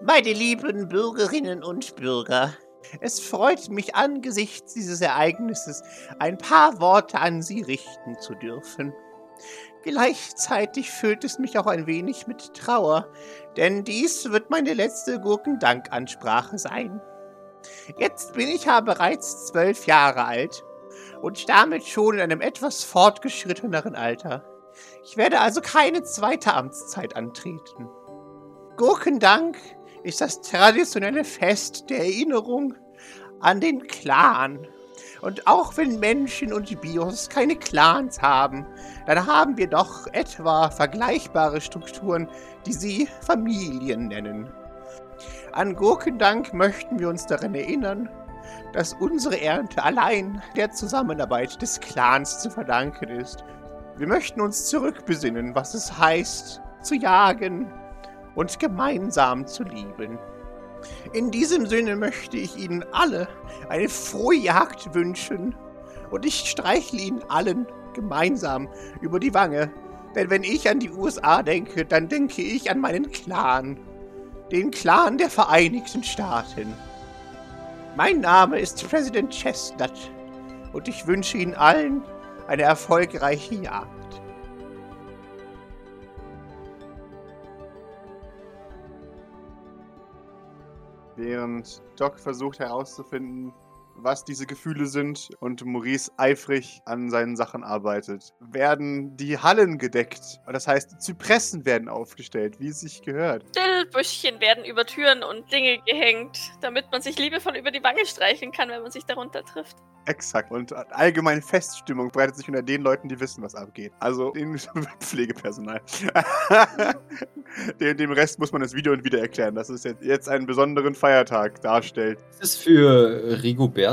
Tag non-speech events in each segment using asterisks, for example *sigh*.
Meine lieben Bürgerinnen und Bürger, es freut mich angesichts dieses Ereignisses ein paar Worte an Sie richten zu dürfen. Gleichzeitig füllt es mich auch ein wenig mit Trauer, denn dies wird meine letzte Gurkendankansprache sein. Jetzt bin ich ja bereits zwölf Jahre alt und damit schon in einem etwas fortgeschritteneren Alter. Ich werde also keine zweite Amtszeit antreten. Gurkendank ist das traditionelle Fest der Erinnerung an den Clan. Und auch wenn Menschen und Bios keine Clans haben, dann haben wir doch etwa vergleichbare Strukturen, die sie Familien nennen. An Gurkendank möchten wir uns daran erinnern, dass unsere Ernte allein der Zusammenarbeit des Clans zu verdanken ist. Wir möchten uns zurückbesinnen, was es heißt, zu jagen und gemeinsam zu lieben. In diesem Sinne möchte ich Ihnen alle eine frohe Jagd wünschen und ich streichle Ihnen allen gemeinsam über die Wange. Denn wenn ich an die USA denke, dann denke ich an meinen Clan. Den Clan der Vereinigten Staaten. Mein Name ist President Chestnut und ich wünsche Ihnen allen eine erfolgreiche Jagd. Während Doc versucht herauszufinden, was diese Gefühle sind und Maurice eifrig an seinen Sachen arbeitet, werden die Hallen gedeckt. Das heißt, Zypressen werden aufgestellt, wie es sich gehört. Dillbüschchen werden über Türen und Dinge gehängt, damit man sich liebevoll über die Wange streicheln kann, wenn man sich darunter trifft. Exakt. Und allgemeine Feststimmung breitet sich unter den Leuten, die wissen, was abgeht. Also dem *laughs* Pflegepersonal. dem, dem, Rest muss man es wieder und wieder erklären, dass es jetzt einen besonderen Feiertag darstellt. Ist es für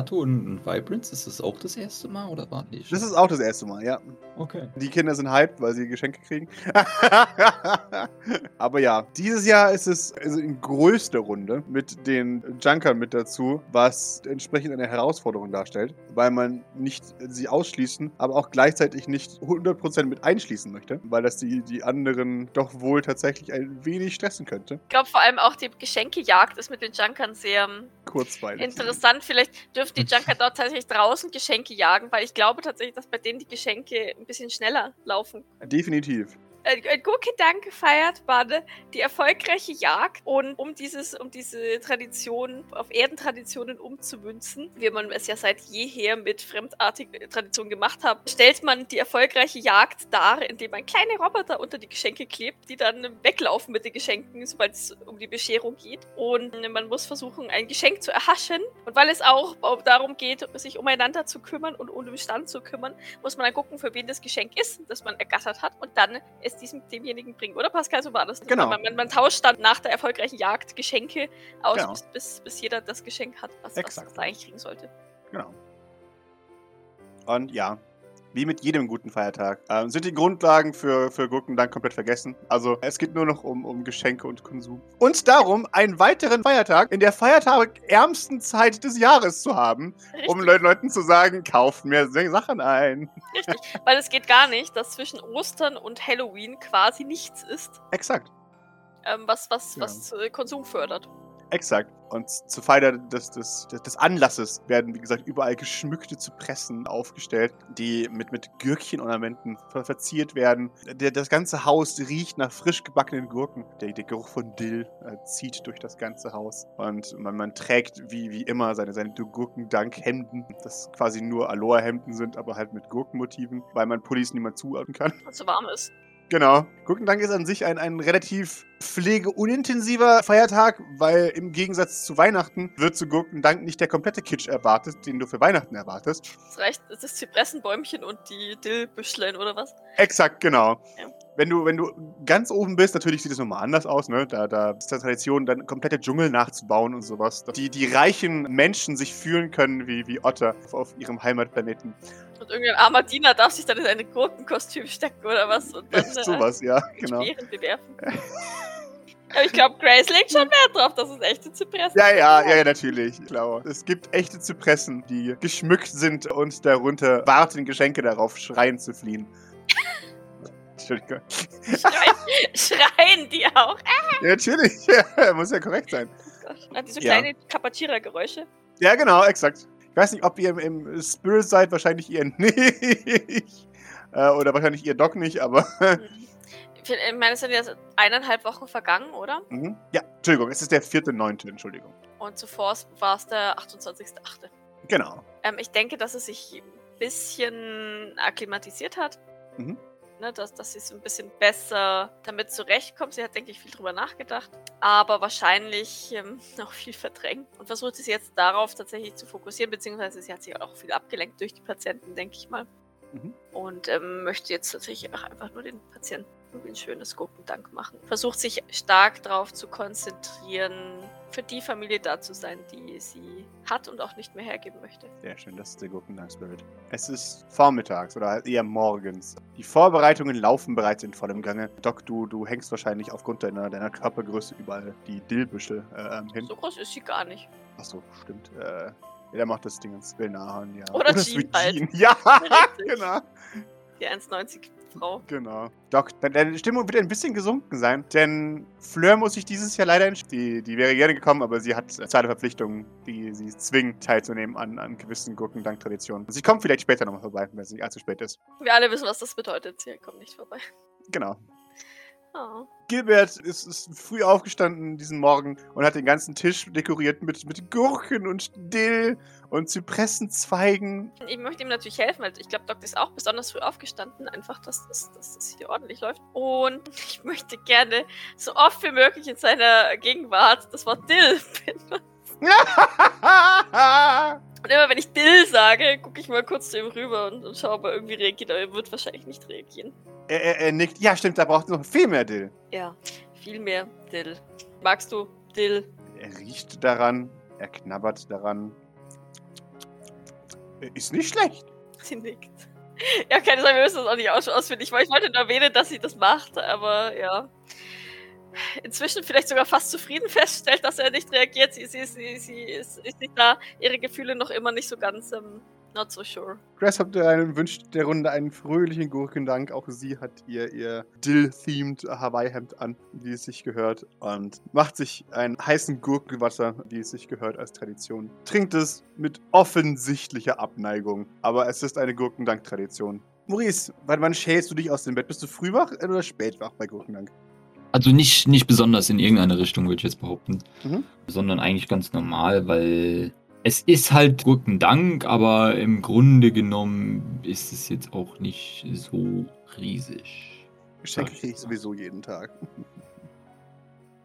Rigoberto und Vibrance, ist das auch das erste Mal oder war nicht? Das ist auch das erste Mal, ja. Okay. Die Kinder sind hyped, weil sie Geschenke kriegen. *laughs* Aber ja, dieses Jahr ist es also in größter Runde mit den Junkern mit dazu, was entsprechend eine Herausforderung darstellt weil man nicht sie ausschließen, aber auch gleichzeitig nicht 100% mit einschließen möchte, weil das die, die anderen doch wohl tatsächlich ein wenig stressen könnte. Ich glaube vor allem auch die Geschenkejagd ist mit den Junkern sehr ähm, kurzweilig. Interessant, vielleicht dürfen die Junker dort tatsächlich draußen Geschenke jagen, weil ich glaube tatsächlich, dass bei denen die Geschenke ein bisschen schneller laufen. Definitiv ein Gurkendank feiert man die erfolgreiche Jagd und um dieses, um diese Tradition auf Erdentraditionen umzumünzen, wie man es ja seit jeher mit fremdartigen Traditionen gemacht hat, stellt man die erfolgreiche Jagd dar, indem man kleine Roboter unter die Geschenke klebt, die dann weglaufen mit den Geschenken, sobald es um die Bescherung geht. Und man muss versuchen, ein Geschenk zu erhaschen. Und weil es auch darum geht, sich umeinander zu kümmern und um den Stand zu kümmern, muss man dann gucken, für wen das Geschenk ist, das man ergattert hat. Und dann ist es diesem demjenigen bringen, oder Pascal? So war das. Genau. Man, man, man, tauscht dann nach der erfolgreichen Jagd Geschenke aus, genau. bis, bis, bis, jeder das Geschenk hat, was, was er eigentlich kriegen sollte. Genau. Und ja, wie mit jedem guten Feiertag, äh, sind die Grundlagen für, für Gurken dann komplett vergessen. Also es geht nur noch um, um Geschenke und Konsum. Und darum, einen weiteren Feiertag in der feiertagärmsten Zeit des Jahres zu haben, Richtig. um Le Leuten zu sagen, kauft mir Sachen ein. Richtig, weil es geht gar nicht, dass zwischen Ostern und Halloween quasi nichts ist. Exakt. Ähm, was was, ja. was äh, Konsum fördert. Exakt. Und zur Feier des, des, des Anlasses werden, wie gesagt, überall geschmückte Zypressen aufgestellt, die mit, mit Gürkchenornamenten ver verziert werden. Der, das ganze Haus riecht nach frisch gebackenen Gurken. Der, der Geruch von Dill äh, zieht durch das ganze Haus. Und man, man trägt wie, wie immer seine, seine Gurkendank-Hemden, das quasi nur Aloha-Hemden sind, aber halt mit Gurkenmotiven, weil man Pullis niemand zuordnen kann. Weil es so warm ist. Genau. Gurkendank ist an sich ein, ein relativ pflegeunintensiver Feiertag, weil im Gegensatz zu Weihnachten wird zu Gurkendank nicht der komplette Kitsch erwartet, den du für Weihnachten erwartest. Das reicht, das ist Zypressenbäumchen und die Dillbüschlein oder was? Exakt, genau. Ja. Wenn du, wenn du ganz oben bist, natürlich sieht es nochmal anders aus, ne? Da, da ist der Tradition, dann komplette Dschungel nachzubauen und sowas. Die, die reichen Menschen sich fühlen können wie, wie Otter auf ihrem Heimatplaneten. Und irgendein armer Diener darf sich dann in ein Gurkenkostüm stecken oder was. Und dann, *laughs* äh, sowas, ja, genau. bewerfen. *laughs* Aber ich glaube, Grace legt schon Wert drauf, dass es echte Zypressen ja, ja, ja, ja, natürlich. Ich glaube, es gibt echte Zypressen, die geschmückt sind und darunter warten, Geschenke darauf schreien zu fliehen. *laughs* Entschuldigung. Schreien, schreien die auch. Ja, natürlich. Ja, muss ja korrekt sein. Ah, diese Ja. kleinen Kapatierer-Geräusche. Ja, genau, exakt. Ich weiß nicht, ob ihr im, im Spirit seid, wahrscheinlich ihr *laughs* nicht. Äh, oder wahrscheinlich ihr Doc nicht, aber. Ich meine, es sind jetzt eineinhalb Wochen vergangen, oder? Mhm. ja, Entschuldigung, es ist der vierte, neunte, Entschuldigung. Und zuvor war es der 28.8. Genau. Ähm, ich denke, dass es sich ein bisschen akklimatisiert hat. Mhm. Ne, dass, dass sie so ein bisschen besser damit zurechtkommt. Sie hat, denke ich, viel drüber nachgedacht. Aber wahrscheinlich ähm, *laughs* noch viel verdrängt. Und versucht sich jetzt darauf tatsächlich zu fokussieren, beziehungsweise sie hat sich auch viel abgelenkt durch die Patienten, denke ich mal. Mhm. Und ähm, möchte jetzt tatsächlich auch einfach nur den Patienten ein schönes Gurkendank machen. Versucht sich stark darauf zu konzentrieren, für die Familie da zu sein, die sie hat und auch nicht mehr hergeben möchte. Sehr schön, das ist der Gurkendank-Spirit. Es ist vormittags oder eher morgens. Die Vorbereitungen laufen bereits in vollem Gange. Doc, du, du hängst wahrscheinlich aufgrund deiner, deiner Körpergröße überall die Dillbüsche äh, hin. So groß ist sie gar nicht. Achso, stimmt. Äh, der macht das Ding ins Wilnahan, ja. Oder es Jean halt. *laughs* Ja, genau. Die 1,90 Frau. Genau. Doc, de- deine Stimmung wird ein bisschen gesunken sein, denn Fleur muss sich dieses Jahr leider entscheiden. Die, die wäre gerne gekommen, aber sie hat zahlende Verpflichtungen, die sie zwingen, teilzunehmen an, an gewissen Gurkendank-Traditionen. Sie kommt vielleicht später nochmal vorbei, wenn es nicht allzu spät ist. Wir alle wissen, was das bedeutet. Sie kommt nicht vorbei. Genau. Oh. Gilbert ist, ist früh aufgestanden diesen Morgen und hat den ganzen Tisch dekoriert mit, mit Gurken und Dill und Zypressenzweigen. Ich möchte ihm natürlich helfen, weil ich glaube, Doc ist auch besonders früh aufgestanden. Einfach, dass das, dass das hier ordentlich läuft. Und *laughs* ich möchte gerne so oft wie möglich in seiner Gegenwart das Wort Dill *laughs* *laughs* benutzen. Und immer wenn ich Dill sage, gucke ich mal kurz zu ihm rüber und, und schaue, ob er irgendwie reagiert. Aber er wird wahrscheinlich nicht reagieren. Er, er, er nickt. Ja, stimmt, da braucht es noch viel mehr Dill. Ja, viel mehr Dill. Magst du Dill? Er riecht daran, er knabbert daran. Ist nicht schlecht. *laughs* Sie nickt. Ja, keine Sorge, wir müssen das auch nicht aus ausfindig. Ich wollte nur erwähnen, dass sie das macht, aber ja. Inzwischen vielleicht sogar fast zufrieden feststellt, dass er nicht reagiert. Sie, sie, sie, sie ist, ist nicht da, ihre Gefühle noch immer nicht so ganz ähm, not so sure. Grasshopper wünscht der Runde einen fröhlichen Gurkendank. Auch sie hat ihr, ihr Dill-themed Hawaii-Hemd an, wie es sich gehört. Und macht sich einen heißen Gurkenwasser, wie es sich gehört als Tradition. Trinkt es mit offensichtlicher Abneigung. Aber es ist eine Gurkendank-Tradition. Maurice, wann, wann schälst du dich aus dem Bett? Bist du früh wach oder spät wach bei Gurkendank? Also nicht, nicht besonders in irgendeine Richtung, würde ich jetzt behaupten. Mhm. Sondern eigentlich ganz normal, weil es ist halt Gurkendank, aber im Grunde genommen ist es jetzt auch nicht so riesig. Geschenke kriege ich so. sowieso jeden Tag.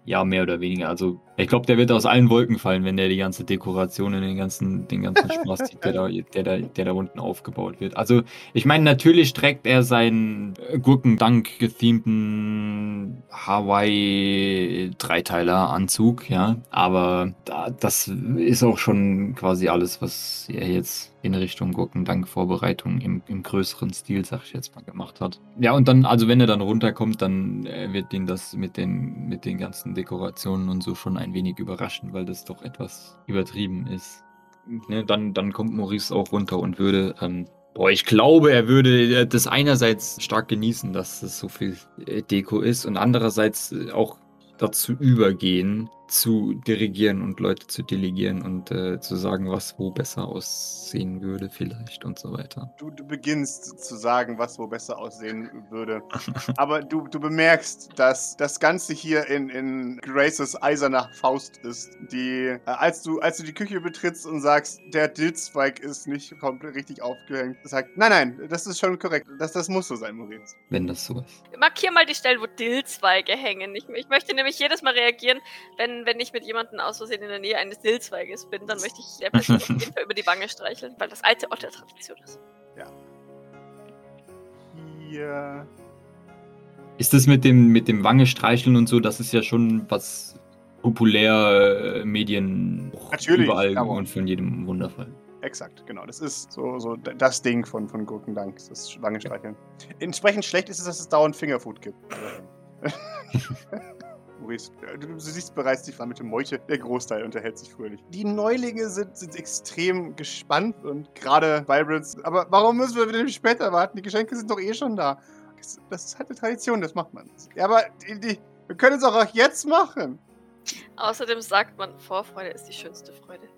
Ja, mehr oder weniger. Also ich glaube, der wird aus allen Wolken fallen, wenn der die ganze Dekoration und den ganzen, den ganzen Spaß sieht, der da, der, da, der da unten aufgebaut wird. Also ich meine, natürlich trägt er seinen Gurkendank gethemten Hawaii-Dreiteiler-Anzug, ja. Aber da, das ist auch schon quasi alles, was er jetzt in Richtung Gurkendank-Vorbereitung im, im größeren Stil, sag ich jetzt mal, gemacht hat. Ja, und dann, also wenn er dann runterkommt, dann äh, wird ihn das mit den, mit den ganzen Dekorationen und so schon ein wenig überraschen, weil das doch etwas übertrieben ist. Ne, dann, dann kommt Maurice auch runter und würde, ähm, boah, ich glaube, er würde äh, das einerseits stark genießen, dass es so viel äh, Deko ist und andererseits äh, auch dazu übergehen, zu dirigieren und Leute zu delegieren und äh, zu sagen, was wo besser aussehen würde vielleicht und so weiter. Du, du beginnst zu sagen, was wo besser aussehen würde. *laughs* Aber du, du bemerkst, dass das Ganze hier in, in Graces eiserner Faust ist. Die, äh, als, du, als du die Küche betrittst und sagst, der Dillzweig ist nicht komplett richtig aufgehängt, sagt, nein, nein, das ist schon korrekt. Das, das muss so sein, Maurice. Wenn das so ist. Markier mal die Stellen, wo Dillzweige hängen. Ich, ich möchte nämlich jedes Mal reagieren, wenn, wenn ich mit jemandem aus Versehen in der Nähe eines Dillzweiges bin, dann möchte ich der Person *laughs* auf jeden Fall über die Wange streicheln, weil das alte Otter-Tradition ist. Hier. Ist das mit dem, mit dem Wange streicheln und so, das ist ja schon was populär äh, Medien Natürlich, überall aber- und von jedem wundervoll. Exakt, genau. Das ist so, so das Ding von, von Gurkendank, das Wangenstreicheln. Entsprechend schlecht ist es, dass es dauernd Fingerfood gibt. *laughs* *laughs* Maurice, äh, du, du siehst bereits die versammelte Meute. Der Großteil unterhält sich fröhlich. Die Neulinge sind, sind extrem gespannt und gerade Vibrance. Aber warum müssen wir wieder später warten? Die Geschenke sind doch eh schon da. Das, das ist halt eine Tradition, das macht man. Ja, aber die, die, wir können es auch jetzt machen. Außerdem sagt man, Vorfreude ist die schönste Freude.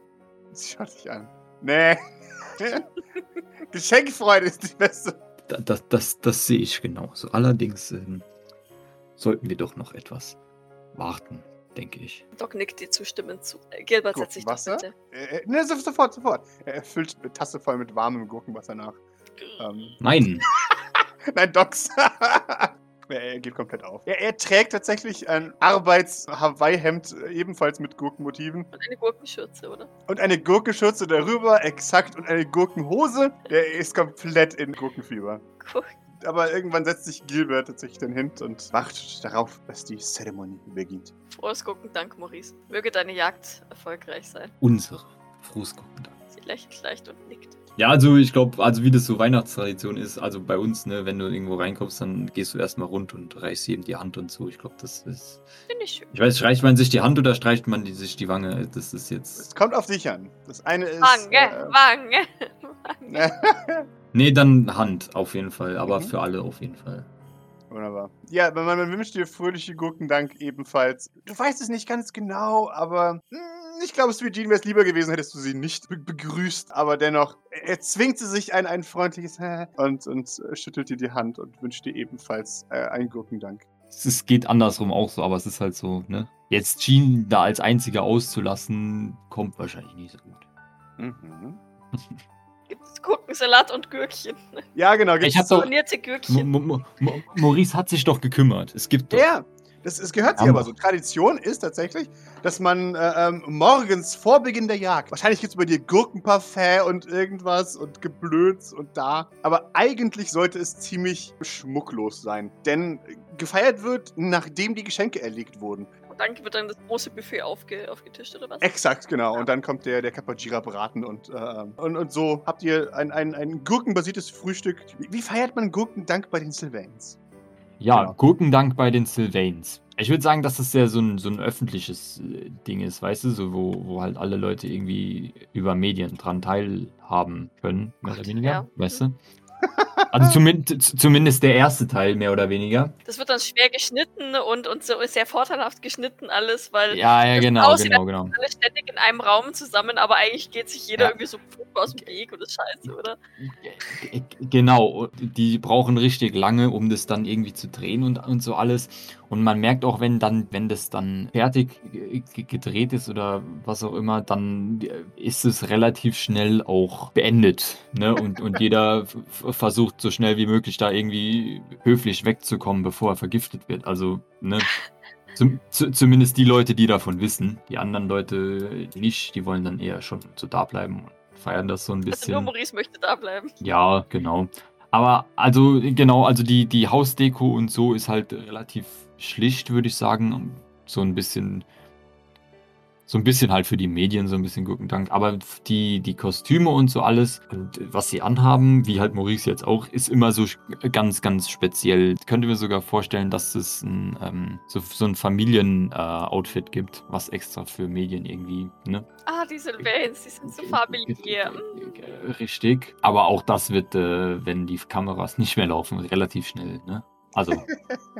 Schau dich an. Nee. *laughs* Geschenkfreude ist die beste. Da- Das, das, das sehe ich genauso. Allerdings ähm, sollten wir doch noch etwas warten, denke ich. Doc nickt dir zustimmend zu. Äh, Gilbert, setz dich doch bitte. Äh, äh, ne, so- sofort, sofort. Er füllt eine Tasse voll mit warmem Gurkenwasser nach. Ähm, Nein, *laughs* nein, Docs. *laughs* er, geht komplett auf. Er, er trägt tatsächlich ein Arbeits-Hawaii-Hemd, äh, ebenfalls mit Gurkenmotiven. Und eine Gurkenschürze, oder? Und eine Gurkenschürze darüber, exakt, und eine Gurkenhose. Der ist komplett in Gurkenfieber. Cool. Aber irgendwann setzt sich Gilbert tatsächlich dann hin und wartet darauf, dass die Zeremonie beginnt. Frohes Gurkendank, Maurice. Möge deine Jagd erfolgreich sein. unsere Frustgruppen. Sie lächelt leicht und nickt. Ja, also ich glaube, also wie das so Weihnachtstradition ist, also bei uns, ne, wenn du irgendwo reinkommst, dann gehst du erstmal rund und reichst jedem die Hand und so. Ich glaube, das ist. Finde ich schön. Ich weiß, streicht man sich die Hand oder streicht man die, sich die Wange? Das ist jetzt. Es kommt auf dich an. Das eine ist. Wange, äh, Wange, *laughs* Wange. *laughs* Nee, dann Hand auf jeden Fall, aber Mhm. für alle auf jeden Fall. Wunderbar. Ja, man, man wünscht dir fröhliche Gurkendank ebenfalls. Du weißt es nicht ganz genau, aber hm, ich glaube, Sweet Jean wäre es lieber gewesen, hättest du sie nicht be begrüßt. Aber dennoch, er zwingt sie sich ein, ein freundliches Hä und, und äh, schüttelt dir die Hand und wünscht dir ebenfalls äh, einen Gurkendank. Es geht andersrum auch so, aber es ist halt so, ne? Jetzt Jean da als einziger auszulassen, kommt wahrscheinlich nicht so gut. Mhm. *laughs* Gibt es Gurkensalat und Gürkchen. Ja, genau. Ich hab doch- Gürkchen. Mo Mo Mo Maurice hat sich doch gekümmert. Es gibt doch. Ja, das, das gehört sich aber so. Tradition ist tatsächlich, dass man äh, ähm, morgens vor Beginn der Jagd, wahrscheinlich gibt es bei dir Gurkenparfait und irgendwas und Geblöds und da, aber eigentlich sollte es ziemlich schmucklos sein. Denn gefeiert wird, nachdem die Geschenke erlegt wurden. Dann wird dann das große Buffet aufge aufgetischt, oder was? Exakt, genau. Und dann kommt der, der Capogira-Braten und, äh, und, und so habt ihr ein, ein, ein gurkenbasiertes Frühstück. Wie, wie feiert man Gurkendank bei den Sylvains? Ja, Genau. Gurkendank bei den Sylvains. Ich würde sagen, dass das ja so ein, so ein öffentliches äh, Ding ist, weißt du, so wo, wo halt alle Leute irgendwie über Medien dran teilhaben können, mehr oder Gott, weniger, ja. weißt du? Also zumindest, zumindest der erste Teil, mehr oder weniger. Das wird dann schwer geschnitten und, und so ist sehr vorteilhaft geschnitten alles, weil Ja, ja, genau, aussieht, genau, genau. alle ständig in einem Raum zusammen, aber eigentlich geht sich jeder Ja. irgendwie so aus dem Weg und ist scheiße, oder? Genau, die brauchen richtig lange, um das dann irgendwie zu drehen und, und so alles. Und man merkt auch, wenn dann, wenn das dann fertig gedreht ist oder was auch immer, dann ist es relativ schnell auch beendet. Ne? Und, und *laughs* jeder versucht so schnell wie möglich da irgendwie höflich wegzukommen, bevor er vergiftet wird. Also, ne? Zum, zu, zumindest die Leute, die davon wissen. Die anderen Leute nicht, die wollen dann eher schon so da bleiben und feiern das so ein Also bisschen. nur Maurice möchte da bleiben. Ja, genau. Aber also, genau, also die, die Hausdeko und so ist halt relativ schlicht, würde ich sagen. So ein bisschen, so ein bisschen halt für die Medien, so ein bisschen Gurkendank. Aber die, die Kostüme und so alles und was sie anhaben, wie halt Maurice jetzt auch, ist immer so ganz, ganz speziell. Ich könnte mir sogar vorstellen, dass es ein, ähm, so, so ein Familien-Outfit gibt, was extra für Medien irgendwie, ne? Ah, die Sylvains, die sind so familiär. Richtig. Aber auch das wird, äh, wenn die Kameras nicht mehr laufen, relativ schnell, ne? Also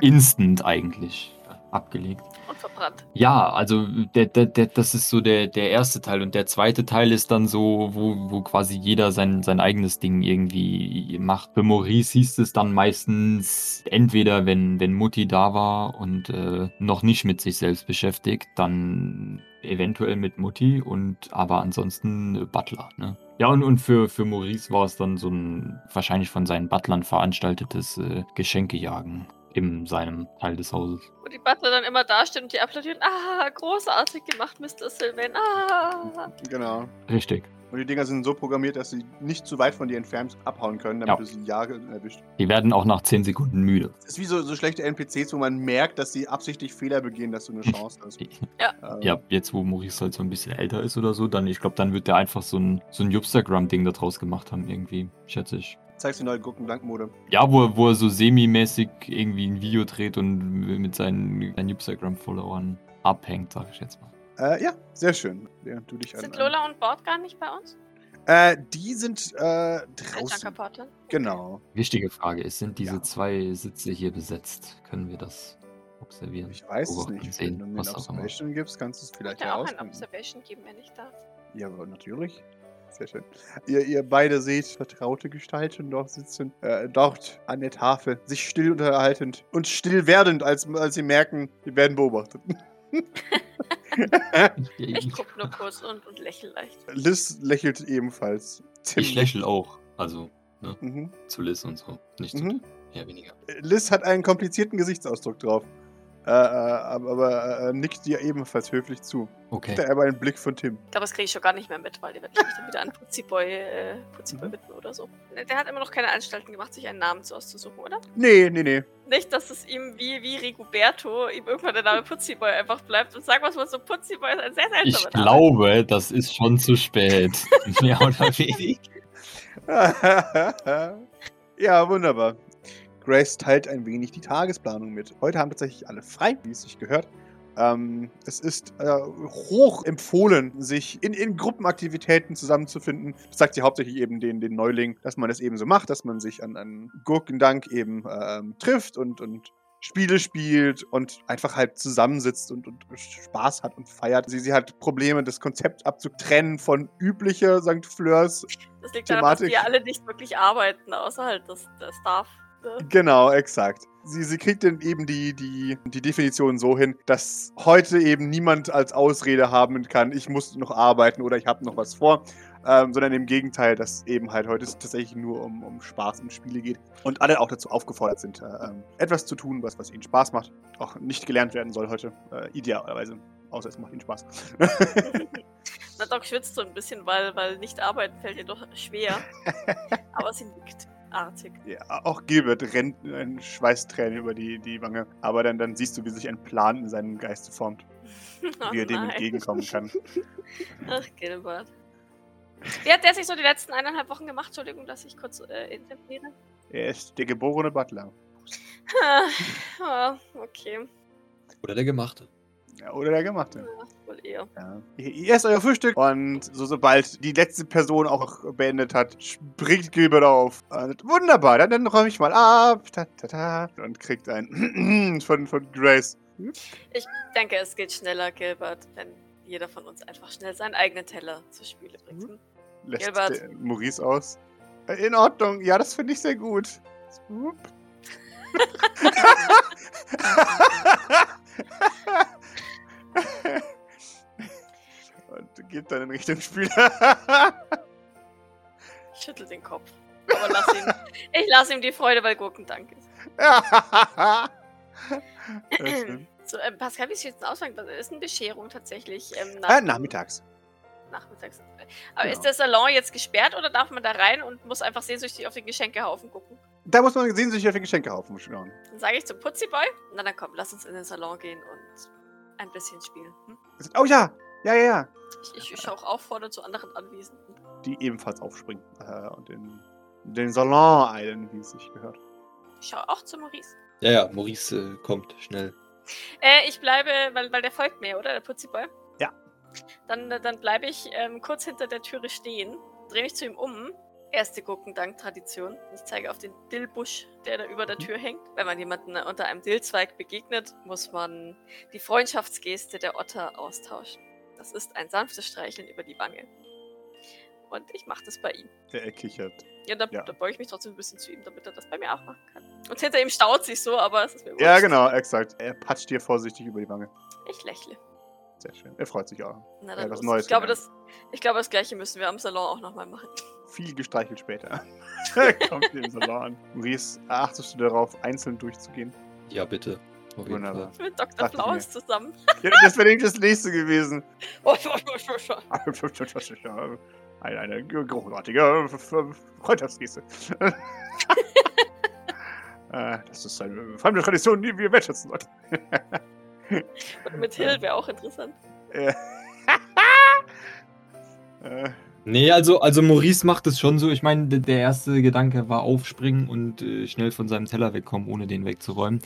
instant eigentlich abgelegt. Und verbrannt. Ja, also der, der, der, das ist so der, der erste Teil. Und der zweite Teil ist dann so, wo, wo quasi jeder sein, sein eigenes Ding irgendwie macht. Für Maurice hieß es dann meistens entweder, wenn, wenn Mutti da war und äh, noch nicht mit sich selbst beschäftigt, dann eventuell mit Mutti und aber ansonsten Butler, ne? Ja, und, und für, für Maurice war es dann so ein wahrscheinlich von seinen Butlern veranstaltetes äh, Geschenkejagen in seinem Teil des Hauses. Wo die Butler dann immer dastehen und die applaudieren. Ah, großartig gemacht, Mr. Sylvain. Ah. Genau. Richtig. Und die Dinger sind so programmiert, dass sie nicht zu weit von dir entfernt abhauen können, damit Ja. du sie Jahre erwischt. Die werden auch nach 10 Sekunden müde. Es ist wie so, so schlechte NPCs, wo man merkt, dass sie absichtlich Fehler begehen, dass du eine *laughs* Chance hast. Ja. Ähm, Ja, jetzt wo Maurice halt so ein bisschen älter ist oder so, dann, ich glaube, dann wird der einfach so ein, so ein Jupstagram-Ding da draus gemacht haben, irgendwie, schätze ich. Zeigst die neue Gurkenblankmode. Ja, wo, er- wo er so semi-mäßig irgendwie ein Video dreht und mit seinen, seinen Jupstagram-Followern abhängt, sag ich jetzt mal. Äh, ja, sehr schön. Während du dich Sind an Lola und Bord gar nicht bei uns? Äh, die sind äh, draußen. Genau. Wichtige Frage ist, sind diese Ja. zwei Sitze hier besetzt? Können wir das observieren? Ich weiß es nicht. sehen, Wenn du mir was eine auch immer. Observation gibst, kannst du es vielleicht Könnte auch ein herausfinden. Observation geben, wenn ich darf. Ja, aber natürlich. Sehr schön. Ihr, ihr beide seht vertraute Gestalten dort sitzen, äh, dort an der Tafel, sich still unterhaltend und still werdend, als, als sie merken, wir werden beobachtet. *laughs* Ich gucke nur kurz und, und lächle leicht. Liz lächelt ebenfalls. Ich lächle auch. Also Mhm. zu Liz und so. Nicht zu Mhm. eher weniger. Liz hat einen komplizierten Gesichtsausdruck drauf. Äh, äh, aber aber äh, nickt dir ebenfalls höflich zu. Okay. Da aber einen Blick von Tim. Ich glaube, das kriege ich schon gar nicht mehr mit, weil der wird mich dann wieder an Putziboy, äh, Putziboy Mhm. widmen oder so. Der hat immer noch keine Anstalten gemacht, sich einen Namen zu auszusuchen, oder? Nee, nee, nee. Nicht, dass es ihm wie, wie Rigoberto ihm irgendwann der Name Putziboy einfach bleibt und sagen wir es mal so, Putziboy ist ein sehr seltsamer Ich Name. glaube, das ist schon zu spät. *laughs* Mehr oder weniger. *laughs* ja, wunderbar. Grace teilt ein wenig die Tagesplanung mit. Heute haben tatsächlich alle frei, wie es sich gehört. Ähm, es ist äh, hoch empfohlen, sich in, in Gruppenaktivitäten zusammenzufinden. Das sagt sie hauptsächlich eben den, den Neuling, dass man es eben so macht, dass man sich an, an Gurkendank eben ähm, trifft und, und Spiele spielt und einfach halt zusammensitzt und, und Spaß hat und feiert. Sie, sie hat Probleme, das Konzept abzutrennen von üblicher St. Fleurs Das liegt daran, dass Thematik. wir alle nicht wirklich arbeiten, außer halt das, der Staff. Genau, exakt. Sie, sie kriegt dann eben die, die, die Definition so hin, dass heute eben niemand als Ausrede haben kann, ich muss noch arbeiten oder ich habe noch was vor, ähm, sondern im Gegenteil, dass eben halt heute es tatsächlich nur um, um Spaß und Spiele geht und alle auch dazu aufgefordert sind, äh, etwas zu tun, was, was ihnen Spaß macht. Auch nicht gelernt werden soll heute, äh, idealerweise, außer es macht ihnen Spaß. *laughs* Na, Doc schwitzt so ein bisschen, weil, weil nicht arbeiten fällt ihr doch schwer. *laughs* Aber sie nickt artig. Ja, auch Gilbert rennt ein Schweißtränen über die, die Wange, aber dann, dann siehst du, wie sich ein Plan in seinem Geiste formt, Oh *laughs* wie er dem nein. entgegenkommen kann. *laughs* Ach, Gilbert. Wie hat der sich so die letzten eineinhalb Wochen gemacht? Entschuldigung, dass ich kurz äh, interpretiere. Er ist der geborene Butler. *laughs* Ah, okay. Oder der Gemachte. Ja, oder der Gemachte. Ja, wohl eher. Ja. Ihr esst euer Frühstück und so, sobald die letzte Person auch beendet hat, springt Gilbert auf. Und, wunderbar, dann, dann räume ich mal ab. Ta, ta, ta, und kriegt ein *clears throat* von, von Grace. Ich denke, es geht schneller, Gilbert, wenn jeder von uns einfach schnell seinen eigenen Teller zur Spüle bringt. Hm? Lässt Gilbert. Maurice aus. Äh, In Ordnung, ja, das finde ich sehr gut. *laughs* *laughs* *laughs* Und geht dann in Richtung Spieler. *laughs* Ich schüttel den Kopf. Aber lass ihn, *laughs* ich lasse ihm die Freude, weil Gurkendank ist. Sehr schön. So, ähm, Pascal, wie sieht es denn aus? Ist eine Bescherung tatsächlich ähm, nach äh, nachmittags. nachmittags? Aber Genau. ist der Salon jetzt gesperrt oder darf man da rein und muss einfach sehnsüchtig auf den Geschenkehaufen gucken? Da muss man sehen, sich auf den Geschenkehaufen schauen. Dann sage ich zum Putziboy, na dann komm, lass uns in den Salon gehen und ein bisschen spielen. Hm? Oh ja, ja, ja, ja. Ich, ich, ich auch auffordern zu anderen Anwesenden. Die ebenfalls aufspringen äh, und in den Salon eilen, wie es sich gehört. Ich schaue auch zu Maurice. Ja, ja, Maurice äh, kommt schnell. Äh, ich bleibe, weil, weil der folgt mir, oder? Der Putziboy? Ja. Dann, äh, dann bleibe ich ähm, kurz hinter der Türe stehen, drehe mich zu ihm um. Erste Gurkendank-Tradition. Ich zeige auf den Dillbusch, der da über der Tür hängt. Wenn man jemanden unter einem Dillzweig begegnet, muss man die Freundschaftsgeste der Otter austauschen. Das ist ein sanftes Streicheln über die Wange. Und ich mache das bei ihm. Der er kichert. Ja, da, Ja. da beuge ich mich trotzdem ein bisschen zu ihm, damit er das bei mir auch machen kann. Und hinter ihm staut sich so, aber es ist mir Ja, wurscht. genau, exakt. Er patscht dir vorsichtig über die Wange. Ich lächle. Sehr schön. Er freut sich auch. Na, Ja, dann was los. Neues ich, glaube, das, ich glaube, das gleiche müssen wir am Salon auch nochmal machen. Viel gestreichelt später. Er *laughs* *laughs* Kommt in den Salon an. Maurice, achtest du darauf, einzeln durchzugehen? Ja, bitte. Wunderbar. Mit Dr. Dachte Flaus zusammen. *laughs* Ja, das wäre nämlich das nächste gewesen. Oh, Eine, eine großartige Freundschaftsgeste. Äh, das ist eine fremde Tradition, die wir wertschätzen sollten. Und mit Hill wäre auch interessant. Äh, äh, Nee, also, also Maurice macht es schon so. Ich meine, der erste Gedanke war aufspringen und äh, schnell von seinem Teller wegkommen, ohne den wegzuräumen.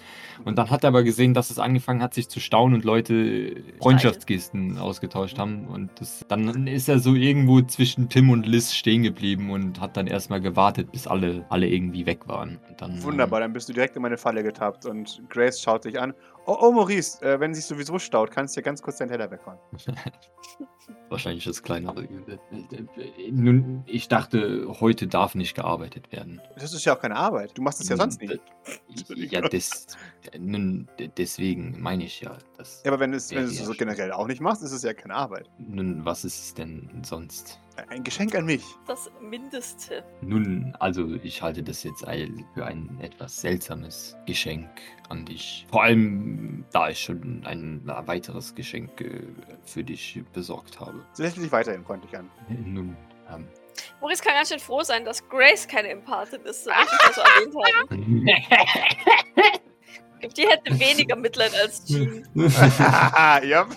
Und dann hat er aber gesehen, dass es angefangen hat, sich zu stauen und Leute äh, Freundschaftsgesten ausgetauscht haben. Und das, dann ist er so irgendwo zwischen Tim und Liz stehen geblieben und hat dann erstmal gewartet, bis alle, alle irgendwie weg waren. Und dann, Wunderbar, dann bist du direkt in meine Falle getappt und Grace schaut dich an. Oh, oh Maurice, äh, wenn sich sowieso staut, kannst du ja ganz kurz deinen Teller weghauen. *laughs* Wahrscheinlich das kleinere Übel. Nun, ich dachte, heute darf nicht gearbeitet werden. Das ist ja auch keine Arbeit. Du machst es ja sonst nicht. *laughs* Ja, des, nun, de- deswegen meine ich ja, dass. Ja, aber wenn, es, Ja, wenn du es so generell auch nicht machst, ist es ja keine Arbeit. Nun, was ist es denn sonst? Ein Geschenk an mich. Das Mindeste. Nun, also ich halte das jetzt für ein etwas seltsames Geschenk an dich. Vor allem, da ich schon ein weiteres Geschenk äh, für dich besorgt habe. Dich weiterhin freundlich an. Nun, ähm, Maurice kann ganz schön froh sein, dass Grace keine Empathin ist, so wie ich das so erwähnt habe. *laughs* Die hätte weniger Mitleid als *laughs* Jean. *laughs* ja.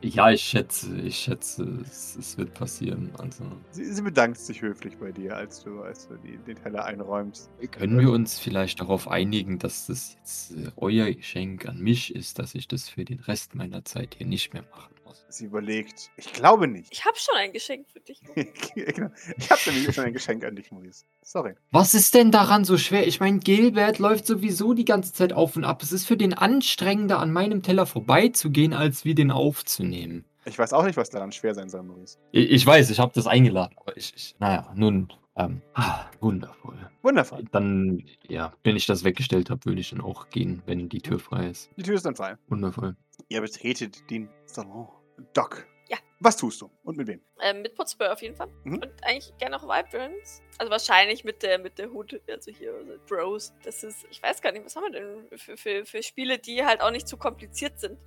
ja, ich schätze, ich schätze, es, es wird passieren. Also. Sie, sie bedankt sich höflich bei dir, als du, als du die, den Teller einräumst. Können wir uns vielleicht darauf einigen, dass das jetzt äh, euer Geschenk an mich ist, dass ich das für den Rest meiner Zeit hier nicht mehr machen muss? Sie überlegt. Ich glaube nicht. Ich habe schon ein Geschenk für dich. *laughs* genau. Ich habe nämlich schon ein Geschenk an dich, Maurice. Sorry. Was ist denn daran so schwer? Ich meine, Gilbert läuft sowieso die ganze Zeit auf und ab. Es ist für den anstrengender, an meinem Teller vorbeizugehen, als wie den aufzunehmen. Ich weiß auch nicht, was daran schwer sein soll, Maurice. Ich, ich weiß, ich habe das eingeladen, aber ich, ich naja, nun, ähm, ah, wundervoll. Wundervoll. Dann, ja, wenn ich das weggestellt habe, würde ich dann auch gehen, wenn die Tür frei ist. Die Tür ist dann frei. Wundervoll. Ihr betretet den Salon. Doc. Ja. Was tust du? Und mit wem? Ähm, mit Putzbär auf jeden Fall. Mhm. Und eigentlich gerne auch Vibrance. Also wahrscheinlich mit der mit der Hood, also hier also Bros. Das ist, ich weiß gar nicht, was haben wir denn für, für, für Spiele, die halt auch nicht zu kompliziert sind.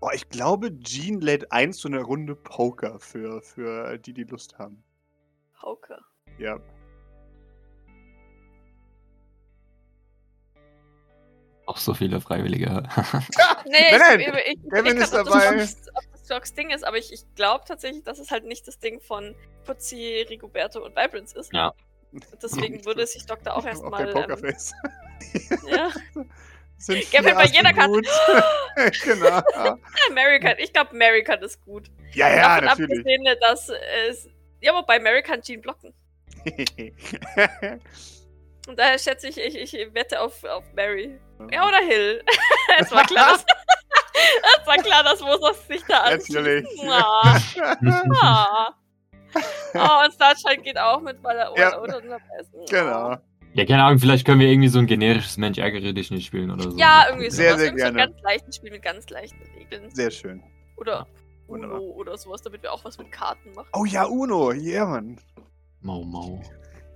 Oh, ich glaube, Jean lädt ein zu einer Runde Poker für, für die, die Lust haben. Poker. Ja. Auch so viele Freiwillige. *laughs* Nee, Nein, ich, nein, ich, ich, Kevin ich ist dabei. Das, Docs- ob das Ding ist, aber ich, ich glaube tatsächlich, dass es halt nicht das Ding von Putzi, Rigoberto und Vibrance ist. Ja. Deswegen *laughs* würde sich da auch erstmal. Ähm, Pokerface. ja. *laughs* Sind Kevin vier bei jeder Karte. genau. American, ich glaube, American ist gut. Ja, ja, Davon natürlich. abgesehen, dass es. Ja, wobei Mary kann Jean blocken. Und daher schätze ich, ich, ich wette auf, auf Mary. Ja, oder Hill. *laughs* es war klar, dass, *laughs* es war klar, dass Moses sich da anschließt. Natürlich. Ah. Ah. *laughs* Oh, und Starshine geht auch mit, weil er Ja. oder, oder. Oh. genau. ja, keine Ahnung, vielleicht können wir irgendwie so ein generisches Mensch ärgere dich nicht spielen oder so. Ja, irgendwie sowas. Sehr, sehr Irgend so ein gerne. ganz leichtes Spiel mit ganz leichten Regeln. Sehr schön. Oder Wunderbar. Uno oder sowas, damit wir auch was mit Karten machen. Oh ja, Uno. Yeah, Mann. Mau Mau.